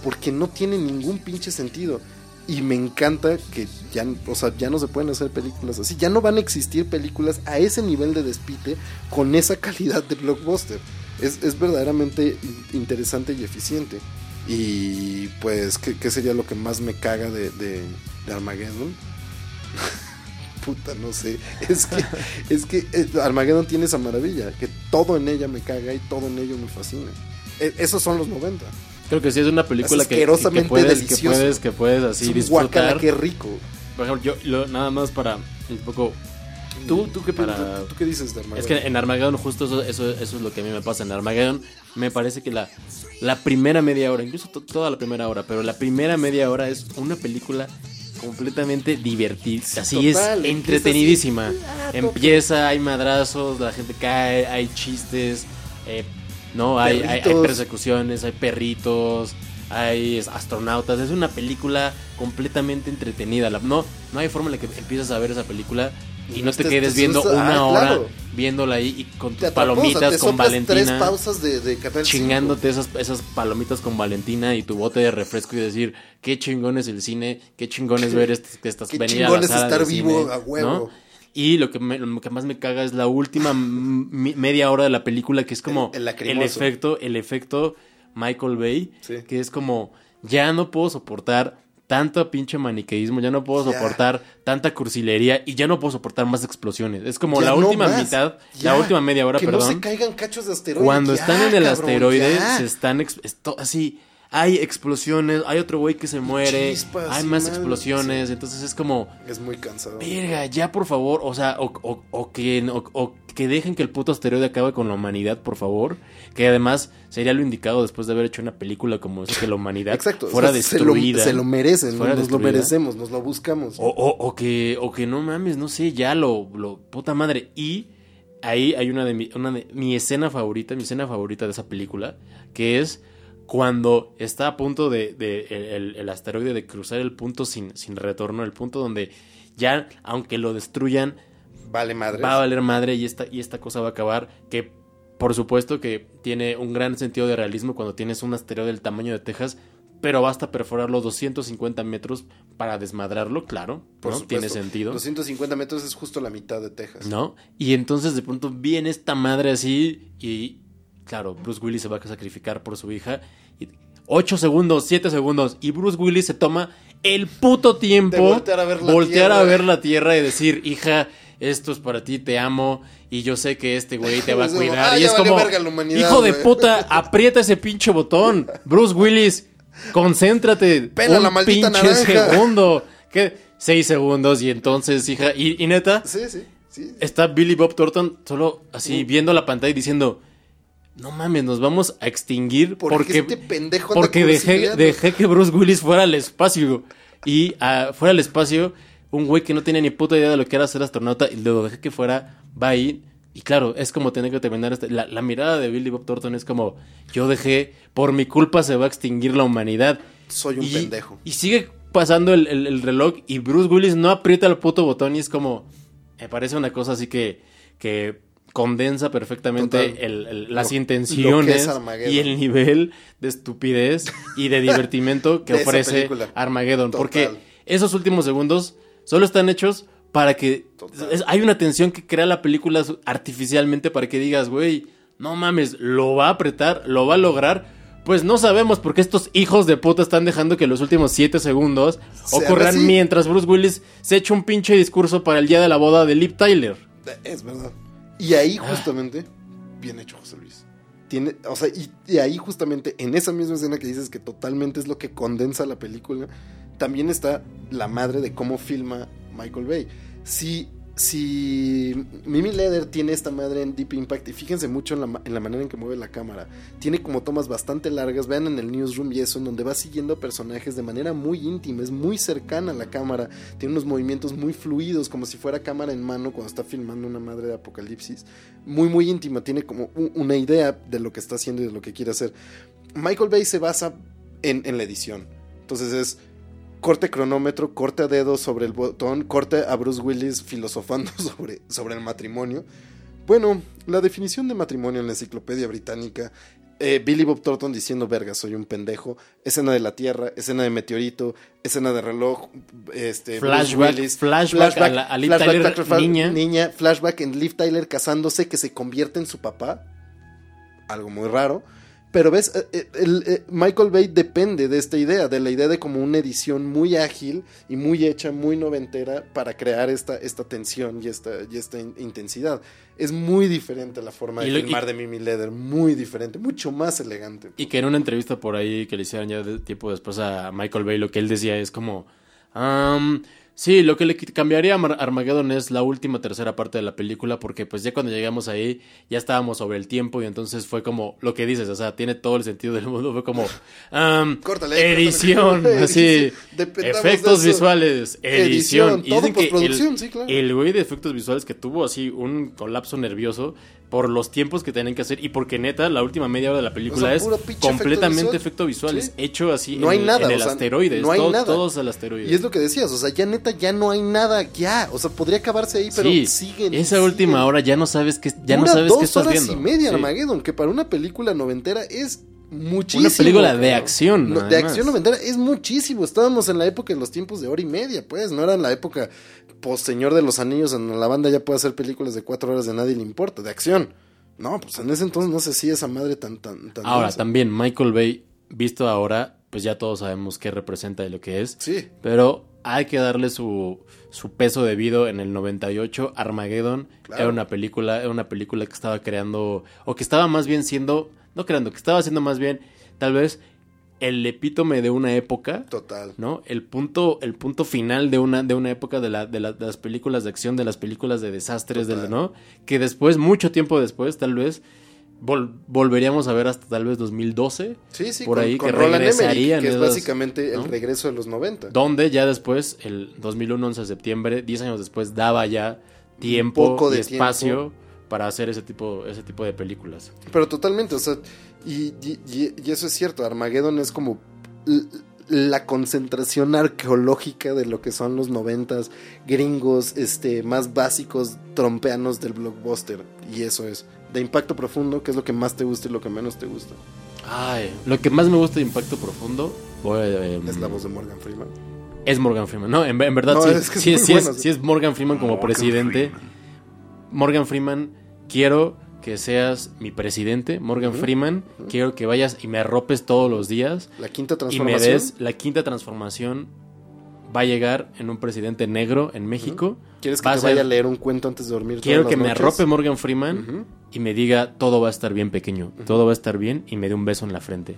porque no tiene ningún pinche sentido. Y me encanta que ya, o sea, ya no se pueden hacer películas así. Ya no van a existir películas a ese nivel de despite con esa calidad de blockbuster. Es, es verdaderamente in- interesante y eficiente. Y pues, ¿qué, qué sería lo que más me caga de, de, de Armageddon? *laughs* Puta, no sé. Es que, es que eh, Armageddon tiene esa maravilla, que todo en ella me caga y todo en ello me fascina. E- esos son los 90. Creo que sí es una película Es que, que, puedes, que puedes, que puedes así es disfrutar. guacala, qué rico. Por ejemplo, yo lo- nada más para un poco ¿Tú, tú, qué, Para- tú- tú qué dices de Armageddon? Es que en Armageddon justo eso, eso, eso es lo que a mí me pasa. En Armageddon me parece que la, la primera media hora, incluso to- toda la primera hora, pero la primera media hora es una película completamente divertida. Así total, es entretenidísima. así, ah, Empieza, hay madrazos, la gente cae, hay chistes, eh, no, hay, hay, hay persecuciones, hay perritos. Hay astronautas, es una película completamente entretenida. La- no, no hay forma en la que empiezas a ver esa película y no te Te- quedes te viendo una Ah, hora claro. viéndola ahí y con tus atrapó, o sea, palomitas te con soplas tres Valentina, pausas de, de Canal chingándote esas, esas palomitas con Valentina y tu bote de refresco y decir qué chingón es el cine, qué chingón es ver est- que estás qué chingón es estar vivo cine, a huevo. ¿no? Y lo que, me- lo que más me caga es la última media hora de la película que es como El- efecto, el efecto Michael Bay, Sí. que es como ya no puedo soportar tanto pinche maniqueísmo, ya no puedo soportar tanta cursilería y ya no puedo soportar más explosiones. Es como Ya la no última más. mitad, Ya. la última media hora, que perdón. no se caigan cachos de asteroide. Cuando ya, están en el cabrón, asteroide, se están esto- así. Hay explosiones, hay otro güey que se muere, Chispas, hay más madre, explosiones, sí. entonces es como, Es muy cansado. verga, ya por favor, o sea, o, o- o que, o, que dejen que el puto asteroide acabe con la humanidad, por favor, que además sería lo indicado después de haber hecho una película como esa, que la humanidad *laughs* Exacto. o fuera sea, se lo- destruida. Se lo, merecen, fuera nos lo destruida. merecemos, nos lo buscamos. O, que, o que no mames, no sé, ya lo, lo puta madre. Y ahí hay una de, mi, una de mi escena favorita, mi escena favorita de esa película, que es cuando está a punto de, de el, el- el asteroide de cruzar el punto sin, sin retorno, el punto donde ya, aunque lo destruyan, Vale, madre. va a valer madre y esta, y esta cosa va a acabar, que por supuesto que tiene un gran sentido de realismo cuando tienes un asteroide del tamaño de Texas, pero basta perforar los 250 metros para desmadrarlo, claro, Por ¿no? supuesto. Tiene sentido. 250 metros es justo la mitad de Texas. ¿No? Y entonces de pronto viene esta madre así y, claro, Bruce Willis se va a sacrificar por su hija. Y 8 segundos, 7 segundos. Y Bruce Willis se toma el puto tiempo. De voltear a ver la voltear tierra. a ver la tierra y decir, hija, esto es para ti, te amo. Y yo sé que este güey te va a *laughs* cuidar. ah, y es como, hijo de güey". *laughs* puta, aprieta ese pinche botón. Bruce Willis, concéntrate. Pela un la maldita pinche naranja. segundo. ¿Qué? Seis segundos y entonces, hija. Y, y neta, Sí, sí, sí. está Billy Bob Thornton solo así viendo la pantalla y diciendo, no mames, nos vamos a extinguir Porque porque, este pendejo porque dejé, cursileando". dejé que Bruce Willis fuera al espacio. Y ah, fuera al espacio, un güey que no tenía ni puta idea de lo que era ser astronauta y lo dejé que fuera, va ahí. Y claro, es como tener que terminar este- la, la mirada de Billy Bob Thornton es como, yo dejé, por mi culpa se va a extinguir la humanidad. Soy un Y- pendejo. Y sigue pasando el, el- el reloj y Bruce Willis no aprieta el puto botón y es como, me parece una cosa así que, que condensa perfectamente Total. el- las lo intenciones y el nivel de estupidez y de divertimento que *laughs* De ofrece. Armageddon. Total. Porque esos últimos segundos solo están hechos para que... Es- hay una tensión que crea la película artificialmente para que digas, güey, no mames, lo va a apretar, lo va a lograr. Pues no sabemos porque estos hijos de puta están dejando que los últimos 7 segundos ocurran así. mientras Bruce Willis se echa un pinche discurso para el día de la boda de Liv Tyler. Es verdad. Y ahí justamente, bien hecho José Luis. Tiene, o sea, y, y ahí justamente en esa misma escena que dices que totalmente es lo que condensa la película, también está la madre de cómo filma Michael Bay. Si, si Mimi Leder tiene esta madre en Deep Impact, y fíjense mucho en la, manera en que mueve la cámara, tiene como tomas bastante largas, vean en el newsroom y eso, en donde va siguiendo personajes de manera muy íntima, es muy cercana a la cámara, tiene unos movimientos muy fluidos, como si fuera cámara en mano cuando está filmando una madre de apocalipsis, muy muy íntima, tiene como una idea de lo que está haciendo y de lo que quiere hacer. Michael Bay se basa en, en la edición, entonces es corte cronómetro, corte a dedo sobre el botón, corte a Bruce Willis filosofando *laughs* sobre, sobre el matrimonio. Bueno, la definición de matrimonio en la enciclopedia británica, eh, Billy Bob Thornton diciendo, verga, soy un pendejo, escena de la Tierra, escena de meteorito, escena de reloj, este, Flashback, Willis, flashback a la- a Liv Tyler, flashback, niña. niña, flashback en Liv Tyler casándose que se convierte en su papá, algo muy raro. Pero ves, Eh, eh, el- eh, Michael Bay depende de esta idea, de la idea de como una edición muy ágil y muy hecha, muy noventera para crear esta, esta tensión y esta, y esta in- intensidad. Es muy diferente la forma de lo- filmar y- de Mimi Leder, muy diferente, mucho más elegante. Y que en una entrevista por ahí que le hicieron ya de tiempo después a Michael Bay, lo que él decía es como, "Am, sí, lo que le cambiaría a Armageddon es la última tercera parte de la película, porque pues ya cuando llegamos ahí ya estábamos sobre el tiempo y entonces fue como lo que dices, o sea, tiene todo el sentido del mundo, fue como, *laughs* Córtale, edición, *laughs* córtale. así, efectos visuales, edición, Edición, y dicen que postproducción, el, sí, claro. el güey de efectos visuales que tuvo así un colapso nervioso por los tiempos que tenían que hacer y porque neta la última media hora de la película O sea, es completamente efecto efecto visual. Sí. hecho así No en, hay nada, en el o sea, asteroide, no hay todo- nada. todos al asteroide. Y es lo que decías, o sea, ya neta ya no hay nada, ya, o sea, podría acabarse ahí, pero sí, siguen. esa siguen. última hora ya no sabes qué ya no sabes qué estás horas viendo. y media Sí. Armageddon, que para una película noventera es muchísimo. Una película de acción, No, de acción noventera es muchísimo. Estábamos en la época de los tiempos de hora y media, pues, no era en la época post Señor de los Anillos, en la banda ya puede hacer películas de cuatro horas de nadie le importa, de acción. No, pues en ese entonces no sé si esa madre tan tan tan. Ahora también Michael Bay visto ahora, pues ya todos sabemos qué representa y lo que es. Sí. Pero hay que darle su, su peso debido en el 98. Armageddon Claro. era una película, era una película que estaba creando, o que estaba más bien siendo, no creando, que estaba haciendo más bien, tal vez, el epítome de una época. Total. ¿no? El punto, el punto final de una, de una época de, la- de, la- de las películas de acción, de las películas de desastres, Total. del, ¿no? Que después, mucho tiempo después, tal vez, vol- volveríamos a ver hasta tal vez 2012. Sí, sí, por con, ahí con que Roland Emmerich, regresarían que es esas- básicamente ¿no? el regreso de los 90. Donde ya después, el 2001, 11 de septiembre, 10 años después, daba ya tiempo poco y de espacio para hacer ese tipo, ese tipo de películas. Pero totalmente, o sea, y, y- y- y eso es cierto, Armageddon es como la concentración arqueológica de lo que son los noventas gringos, este, más básicos trompeanos del blockbuster, y eso es, De impacto profundo, ¿qué es lo que más te gusta y lo que menos te gusta? Ay, lo que más me gusta de Impacto Profundo voy em, Es la voz de Morgan Freeman. es Morgan Freeman. No, en, en verdad No, sí, es que es sí, muy sí bueno, es, sí. sí es Morgan Freeman como Morgan presidente. Freeman. Morgan Freeman, quiero que seas mi presidente. Morgan Freeman, quiero que vayas y me arropes todos los días. La quinta y me transformación. des la quinta transformación. Va a llegar en un presidente negro en México. ¿Quieres que te vaya a leer un cuento antes de dormir? Quiero que me arrope Morgan Freeman y me diga todo va a estar bien pequeño, todo va a estar bien y me dé un beso en la frente.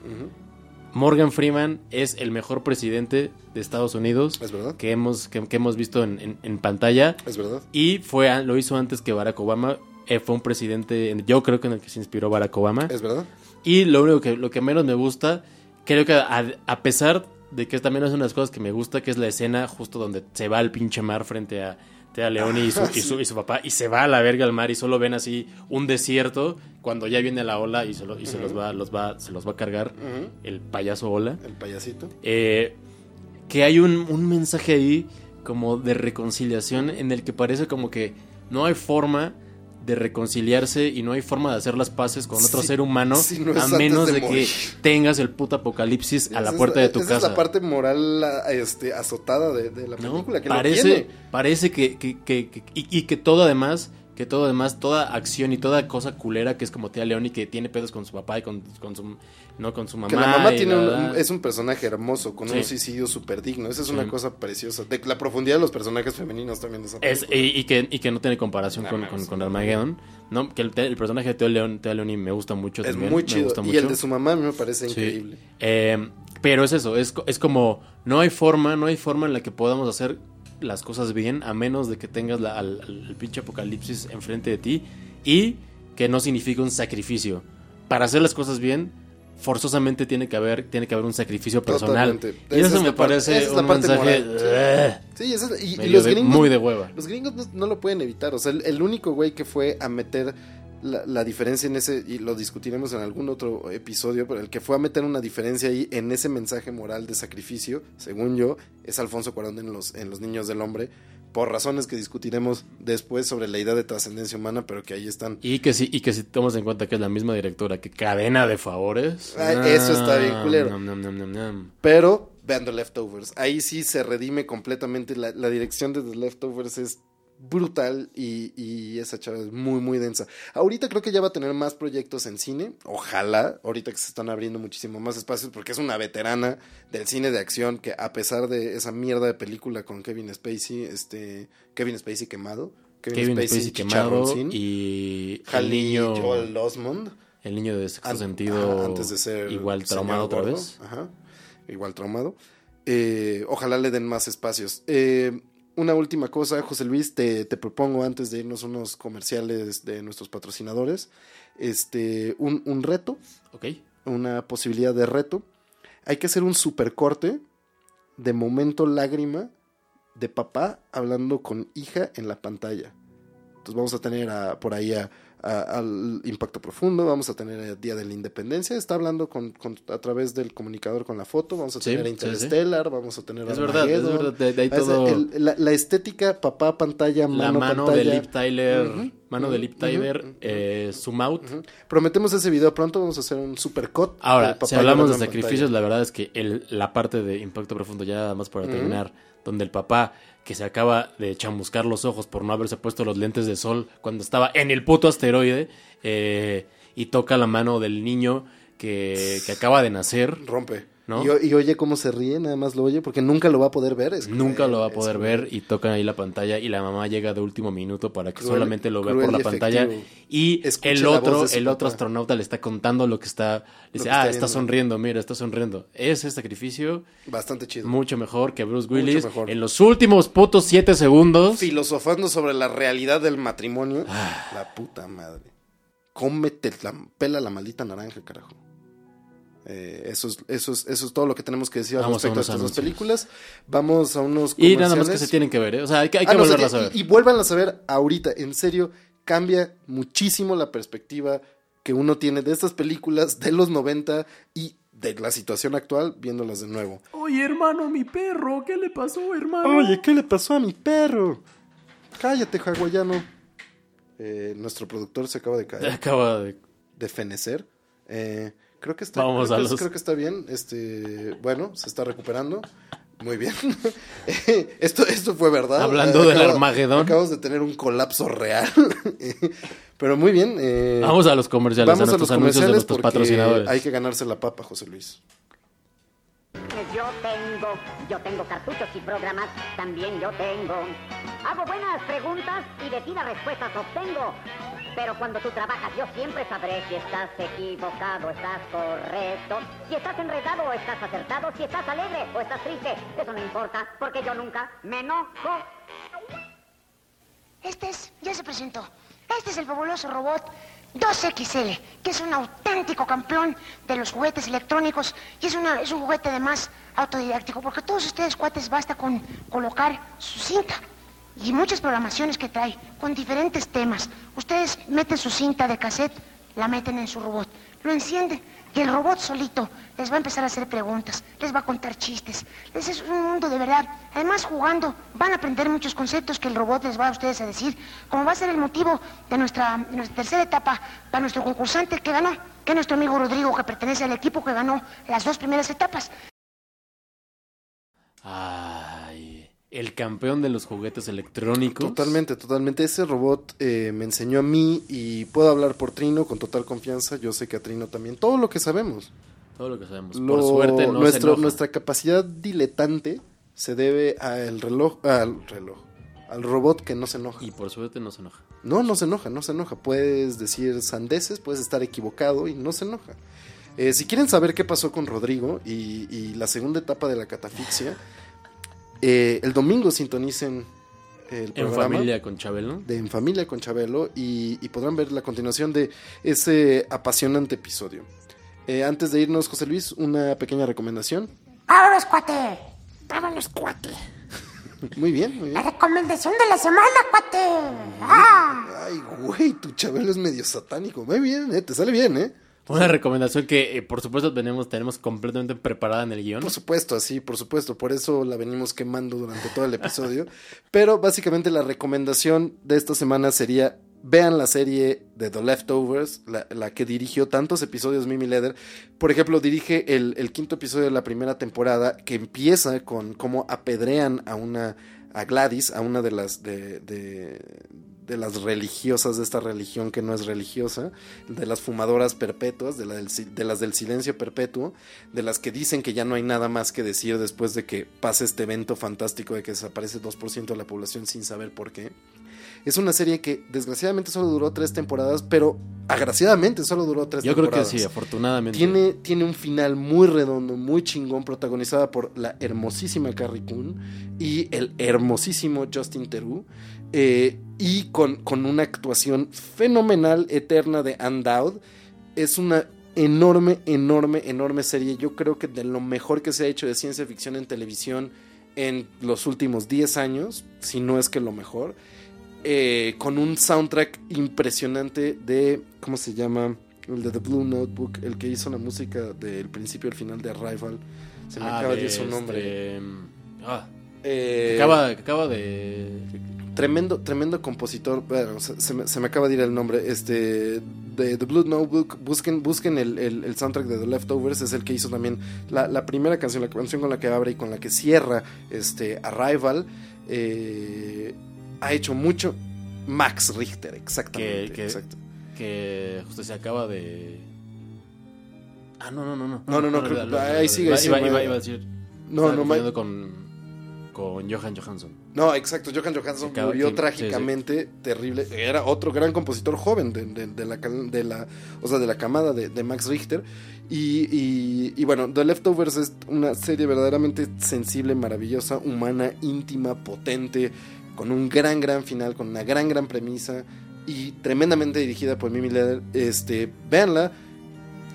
Morgan Freeman es el mejor presidente de Estados Unidos Es verdad. que hemos, que, que hemos visto en, en- en pantalla Es verdad. y fue lo hizo antes que Barack Obama. Eh, fue un presidente, en- yo creo que en el que se inspiró Barack Obama. Es verdad. Y lo único que, lo que menos me gusta, creo que a, a pesar de que también es una de las cosas que me gusta, que es la escena justo donde se va al pinche mar frente a Tea Leoni y, su, *laughs* y, su, y su papá, y se va a la verga al mar y solo ven así un desierto cuando ya viene la ola y se, lo- y se los, va, los va, se los va a cargar el payaso ola. El payasito. Eh, que hay un, un mensaje ahí como de reconciliación en el que parece como que no hay forma de reconciliarse y no hay forma de hacer las paces con otro Sí, ser humano no a menos de que tengas el puto apocalipsis a la Esa puerta es de tu esa casa. es la parte moral este, azotada de, de la ¿no? película. Que lo parece tiene. parece que, que- que- que- y, y que todo además que todo además toda acción y toda cosa culera que es como Tía León y que tiene pedos con su papá y con, con su no con su mamá Que la mamá tiene un- es un personaje hermoso, con Sí. un suicidio súper digno. Esa es una cosa preciosa. De la profundidad de los personajes femeninos también Es- película. y, y que, y que no tiene comparación No con, con, con Armageddon. ¿no? Que el, el personaje de Teo León, Teo me gusta mucho es también. muy me chido. gusta Y mucho. el de su mamá a mí me parece Sí. increíble. Eh, pero es eso, es, es como no hay forma, no hay forma en la que podamos hacer las cosas bien a menos de que tengas la- al, al- pinche apocalipsis enfrente de ti y que no significa un sacrificio. Para hacer las cosas bien, forzosamente tiene que haber, tiene que haber un sacrificio personal. Totalmente. Y Esa eso es me parece esa es un mensaje Sí, esa es- y, y los de- gringos. muy de hueva. Los gringos no, no lo pueden evitar. O sea, el, el único güey que fue a meter la, la diferencia en ese, y lo discutiremos en algún otro episodio, pero el que fue a meter una diferencia ahí en ese mensaje moral de sacrificio, según yo, es Alfonso Cuarón en los, en los Niños del Hombre, por razones que discutiremos después sobre la idea de trascendencia humana, pero que ahí están. Y que si, y que si tomas en cuenta que es la misma directora que Cadena de Favores. Ah, eso está bien culero. Pero vean The Leftovers. Ahí sí se redime completamente. La, la dirección de The Leftovers es brutal y, y esa chava es muy, muy densa. Ahorita creo que ya va a tener más proyectos en cine. Ojalá. Ahorita que se están abriendo muchísimo más espacios porque es una veterana del cine de acción que a pesar de esa mierda de película con Kevin Spacey, este Kevin Spacey quemado. Kevin Spacey quemado chicharroncín, y niño, Joel Osmond. el niño de sexto An- sentido antes de ser igual traumado otra vez. Ajá, igual traumado. Eh, ojalá le den más espacios. Eh, una última cosa, José Luis, te, te propongo antes de irnos unos comerciales de nuestros patrocinadores, este, un, un reto, Ok. una posibilidad de reto. Hay que hacer un super corte de momento lágrima de papá hablando con hija en la pantalla. Entonces vamos a tener a- por ahí a- a- al Impacto Profundo, vamos a tener el Día de la Independencia, está hablando con, con- a través del comunicador con la foto, vamos a Sí, tener sí, Interstellar, vamos a tener Es verdad, es Armageddon. verdad. De, de ahí Es todo. el- la, la estética papá pantalla, la mano, mano pantalla. de Lip Tyler. Mano de Lip Tyler. ujú, eh, zoom out. Prometemos ese video pronto, vamos a hacer un super cut. Ahora, si hablamos de sacrificios, pantalla. la verdad es que el- la parte de Impacto Profundo, ya nada más para terminar, donde el papá que se acaba de chamuscar los ojos por no haberse puesto los lentes de sol cuando estaba en el puto asteroide eh, y toca la mano del niño que, que acaba de nacer. rompe. ¿No? Y, y oye cómo se ríe, nada más lo oye, porque nunca lo va a poder ver. es Nunca cruel, lo va a poder ver y tocan ahí la pantalla y la mamá llega de último minuto para que Cruel- solamente lo vea por la pantalla y Escuche el otro el otro astronauta le está contando lo que está dice que ah está está viendo". sonriendo mira está sonriendo ese sacrificio Bastante chido. mucho mejor que Bruce Willis mejor. en los últimos putos siete segundos Filosofando sobre la realidad del matrimonio. Ah. La puta madre. Cómete la pela la maldita naranja, carajo. Eh, eso, es, eso, es, eso es todo lo que tenemos que decir al a respecto unos estas dos películas. Vamos a unos y nada más que se tienen que ver ¿eh? o sea hay que, hay que Ah, no, volverlas a ver Y, y vuélvanlas a ver ahorita. En serio, cambia muchísimo la perspectiva que uno tiene de estas películas de los 90 y de la situación actual viéndolas de nuevo. Oye, hermano, mi perro, ¿qué le pasó, hermano? ¿qué le pasó a mi perro? Cállate, hawaiano. Eh, nuestro productor se acaba de caer, *laughs* Acaba de. de fenecer. Eh, creo que está, Vamos creo, a que, los- creo que está bien. Este, bueno, se está recuperando. Muy bien. *laughs* esto, esto fue verdad. Hablando del Armagedón. Acabamos de tener un colapso real. *laughs* Pero muy bien. eh, Vamos a los comerciales, vamos a a nuestros los anuncios de comerciales nuestros porque patrocinadores. hay que ganarse la papa, José Luis. Yo tengo, yo tengo cartuchos y programas, también yo tengo. Hago buenas preguntas y de ti las respuestas obtengo. Pero cuando tú trabajas yo siempre sabré si estás equivocado estás correcto. Si estás enredado o estás acertado, si estás alegre o estás triste. Eso no importa porque yo nunca me enojo. Este es, ya se presentó. Este es el fabuloso robot 2XL, que es un auténtico campeón de los juguetes electrónicos y es, una, es un juguete además autodidáctico, porque todos ustedes, cuates, basta con colocar su cinta y muchas programaciones que trae con diferentes temas. Ustedes meten su cinta de cassette, la meten en su robot, lo encienden y el robot solito les va a empezar a hacer preguntas, les va a contar chistes. Les es un mundo de verdad. Además, jugando, van a aprender muchos conceptos que el robot les va a ustedes a decir, como va a ser el motivo de nuestra, de nuestra tercera etapa para nuestro concursante que ganó, que es nuestro amigo Rodrigo, que pertenece al equipo que ganó las dos primeras etapas. Ay, el campeón de los juguetes electrónicos. Totalmente, totalmente. Ese robot eh, me enseñó a mí y puedo hablar por Trino con total confianza. Yo sé que a Trino también. Todo lo que sabemos. Todo lo que sabemos. Lo- Por suerte no se enoja. nuestra capacidad diletante se debe al reloj, al reloj, al robot que no se enoja. Y por suerte no se enoja. No, no se enoja, no se enoja. Puedes decir sandeces, puedes estar equivocado y no se enoja. Eh, si quieren saber qué pasó con Rodrigo y, y la segunda etapa de la catafixia, *laughs* eh, el domingo sintonicen el En programa familia con Chabelo. de En Familia con Chabelo y, y podrán ver la continuación de ese apasionante episodio. Eh, antes de irnos, José Luis, una pequeña recomendación. ¡Vámonos, cuate! ¡Vámonos, cuate! *laughs* Muy bien, muy La recomendación de la semana, cuate. ¡Ah! Ay, güey, tu Chabelo es medio satánico. Muy bien, eh, te sale bien, ¿eh? Una recomendación que, eh, por supuesto, tenemos, tenemos completamente preparada en el guion. Por supuesto, así, por supuesto. Por eso la venimos quemando durante todo el episodio. Pero básicamente la recomendación de esta semana sería vean la serie de The Leftovers, la, la que dirigió tantos episodios Mimi Leder. Por ejemplo, dirige el, el quinto episodio de la primera temporada que empieza con cómo apedrean a una a Gladys, a una de las de, de, de las religiosas de esta religión que no es religiosa, de las fumadoras perpetuas, de, la del si- de las del silencio perpetuo, de las que dicen que ya no hay nada más que decir después de que pase este evento fantástico de que desaparece 2% de la población sin saber por qué. Es una serie que desgraciadamente solo duró tres temporadas, pero agraciadamente solo duró tres Yo creo que temporadas. sí, afortunadamente. Tiene, tiene un final muy redondo, muy chingón, protagonizada por la hermosísima Carrie Coon y el hermosísimo Justin Theroux. Eh, y con, con una actuación fenomenal, eterna de Anne Dowd. Es una enorme, enorme, enorme serie. Yo creo que de lo mejor que se ha hecho de ciencia ficción en televisión en los últimos 10 años, si no es que lo mejor. Eh, con un soundtrack impresionante de, ¿cómo se llama? El de The Blue Notebook, el que hizo la música del principio al final de Arrival. Se me Ah, acaba de de ir su nombre. este, ah, Eh, acaba, acaba de. Tremendo, tremendo compositor. Bueno, se, se me, se me acaba de ir el nombre. Este. De The Blue Notebook. Busquen, busquen el, el- el soundtrack de The Leftovers. Es el que hizo también la, la primera canción, la canción con la que abre y con la que cierra este Arrival. Eh, ha hecho mucho. Max Richter, exactamente. Que- que- exacto. que justo se acaba de. Ah, no, no, no, no. No, no, no, creo- ahí sigue, Iba, sí, iba, ma- iba- iba a decir. No, no, con, con Johan Johansson. No, exacto. Johan Johansson murió sí, trágicamente, terrible. Era otro gran compositor joven de, de- de la, de la, o sea, de la camada de, de Max Richter. Y, y- y bueno, The Leftovers es una serie verdaderamente sensible, maravillosa, humana, íntima, potente, con un gran, gran final, con una gran, gran premisa y tremendamente dirigida por Mimi Leder. Este, véanla,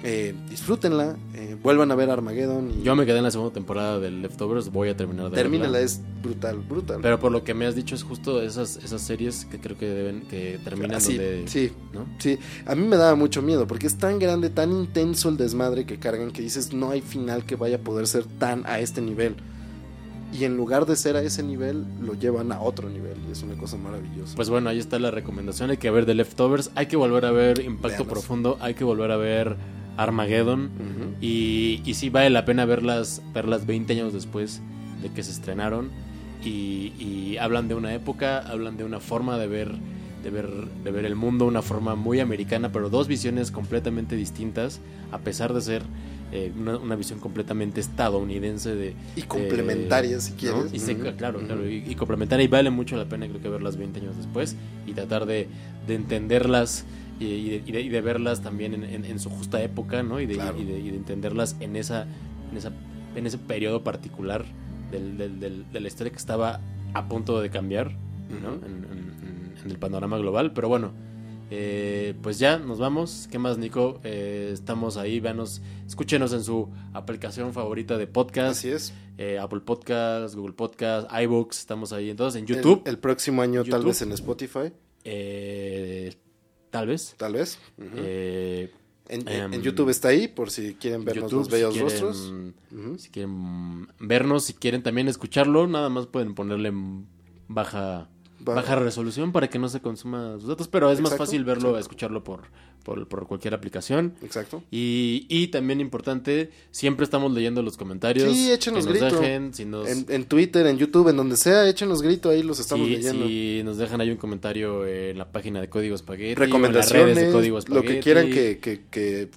eh, disfrútenla, eh, vuelvan a ver Armageddon y Yo me quedé en la segunda temporada del Leftovers. Voy a terminar de termínela, verla. es brutal, brutal. Pero por lo que me has dicho es justo esas, esas series que creo que deben que terminan Así, donde sí, ¿no? Sí, a mí me daba mucho miedo porque es tan grande, tan intenso el desmadre que cargan que dices no hay final que vaya a poder ser tan a este nivel. y en lugar de ser a ese nivel, lo llevan a otro nivel. Y es una cosa maravillosa. Pues bueno, ahí está la recomendación. Hay que ver The Leftovers. Hay que volver a ver Impacto. Profundo. Hay que volver a ver Armageddon. Y, y sí vale la pena verlas, verlas 20 años después de que se estrenaron. Y, y hablan de una época, hablan de una forma de ver, de ver, de ver el mundo, una forma muy americana, pero dos visiones completamente distintas, a pesar de ser eh, una, una visión completamente estadounidense de Y complementaria, si ¿no? quieres. Y, claro, claro, y, y complementaria y vale mucho la pena creo que verlas 20 años después y tratar de, de entenderlas y, y de, y de- y de verlas también en, en- en su justa época, ¿no? Y de, Claro. y de- y de entenderlas en esa, en esa en ese periodo particular del- del- del- de la historia que estaba a punto de cambiar, ¿no? En, el panorama global, pero bueno. eh, pues ya nos vamos. ¿Qué más, Nico? Eh, estamos ahí. Véanos, escúchenos en su aplicación favorita de podcast. Así es. Eh, Apple Podcast, Google Podcast, iBooks, estamos ahí. Entonces, en YouTube, El, próximo año, tal vez en Spotify. eh, tal vez. Tal vez. Eh, en, en- em, en YouTube está ahí, por si quieren vernos YouTube, los bellos si quieren, rostros. Ujú. Si quieren vernos, si quieren también escucharlo, nada más pueden ponerle en baja, Ba- baja resolución para que no se consuma sus datos, pero es más Exacto, fácil verlo, exacto. escucharlo por, por, por cualquier aplicación. Exacto. Y, y también importante, siempre estamos leyendo los comentarios. Sí, échenos que nos grito. dejen, si nos, En, en Twitter, en YouTube, en donde sea, échenos grito, ahí los estamos si, leyendo. si nos dejan ahí un comentario en la página de Código Espagueti, Recomendaciones, o en las redes de Código lo Espagueti. que quieran que, que, que,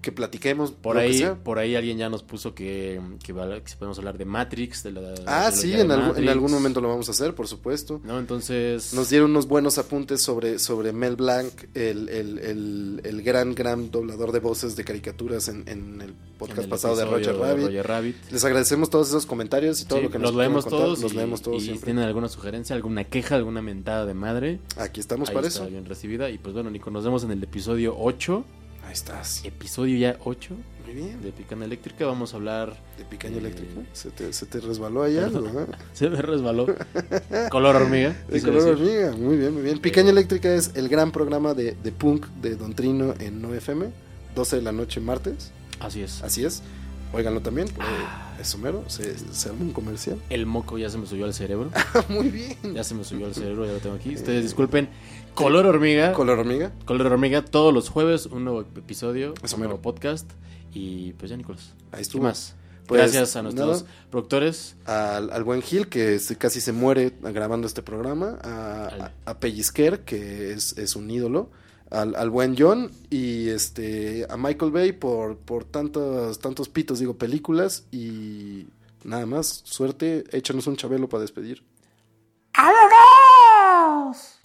que platiquemos. Por ahí, por ahí alguien ya nos puso que, que, que podemos hablar de Matrix, de la Ah, sí, de en, algún- en algún momento lo vamos a hacer, por supuesto. ¿No? Entonces. Nos dieron unos buenos apuntes sobre, sobre Mel Blanc, el, el, el, el gran, gran doblador de voces de caricaturas en, en el en podcast el pasado de Roger Rabbit. Roger Rabbit. Les agradecemos todos esos comentarios y todo Sí, lo que nos leemos contar, todos. Los y- leemos todos y siempre. si tienen alguna sugerencia, alguna queja, alguna mentada de madre, Aquí estamos ahí para está eso. bien recibida. Y pues bueno, Nico, nos vemos en el episodio 8. Ahí estás. Episodio ya 8 Muy bien. de Picana Eléctrica. Vamos a hablar. De picaña Eh, eléctrica. ¿Se te, se te resbaló allá? *laughs* Se me resbaló. *laughs* Color hormiga. De color decir. hormiga. Muy bien, muy bien. Picaña Eléctrica es el gran programa de, de punk de Don Trino en No FM. 12 de la noche martes. Así es. Así es. Óiganlo también. eh, Ah. es Homero. Se, se arma un comercial. El moco ya se me subió al cerebro. *laughs* muy bien. Ya se me subió al cerebro, ya lo tengo aquí. Ustedes disculpen. Color Hormiga. Color Hormiga. Color Hormiga, todos los jueves, un nuevo episodio, Eso un nuevo podcast. Y pues ya, Nicolás. Ahí estuvo. ¿Qué más? Pues, Gracias a nuestros productores. Al, buen Gil, que casi se muere grabando este programa. A, a, Pellizquer, que es, un ídolo. Al, buen John y este a Michael Bay por, por tantos, tantos pitos, digo, películas y nada más, suerte, échanos un chabelo para despedir. ¡Adiós!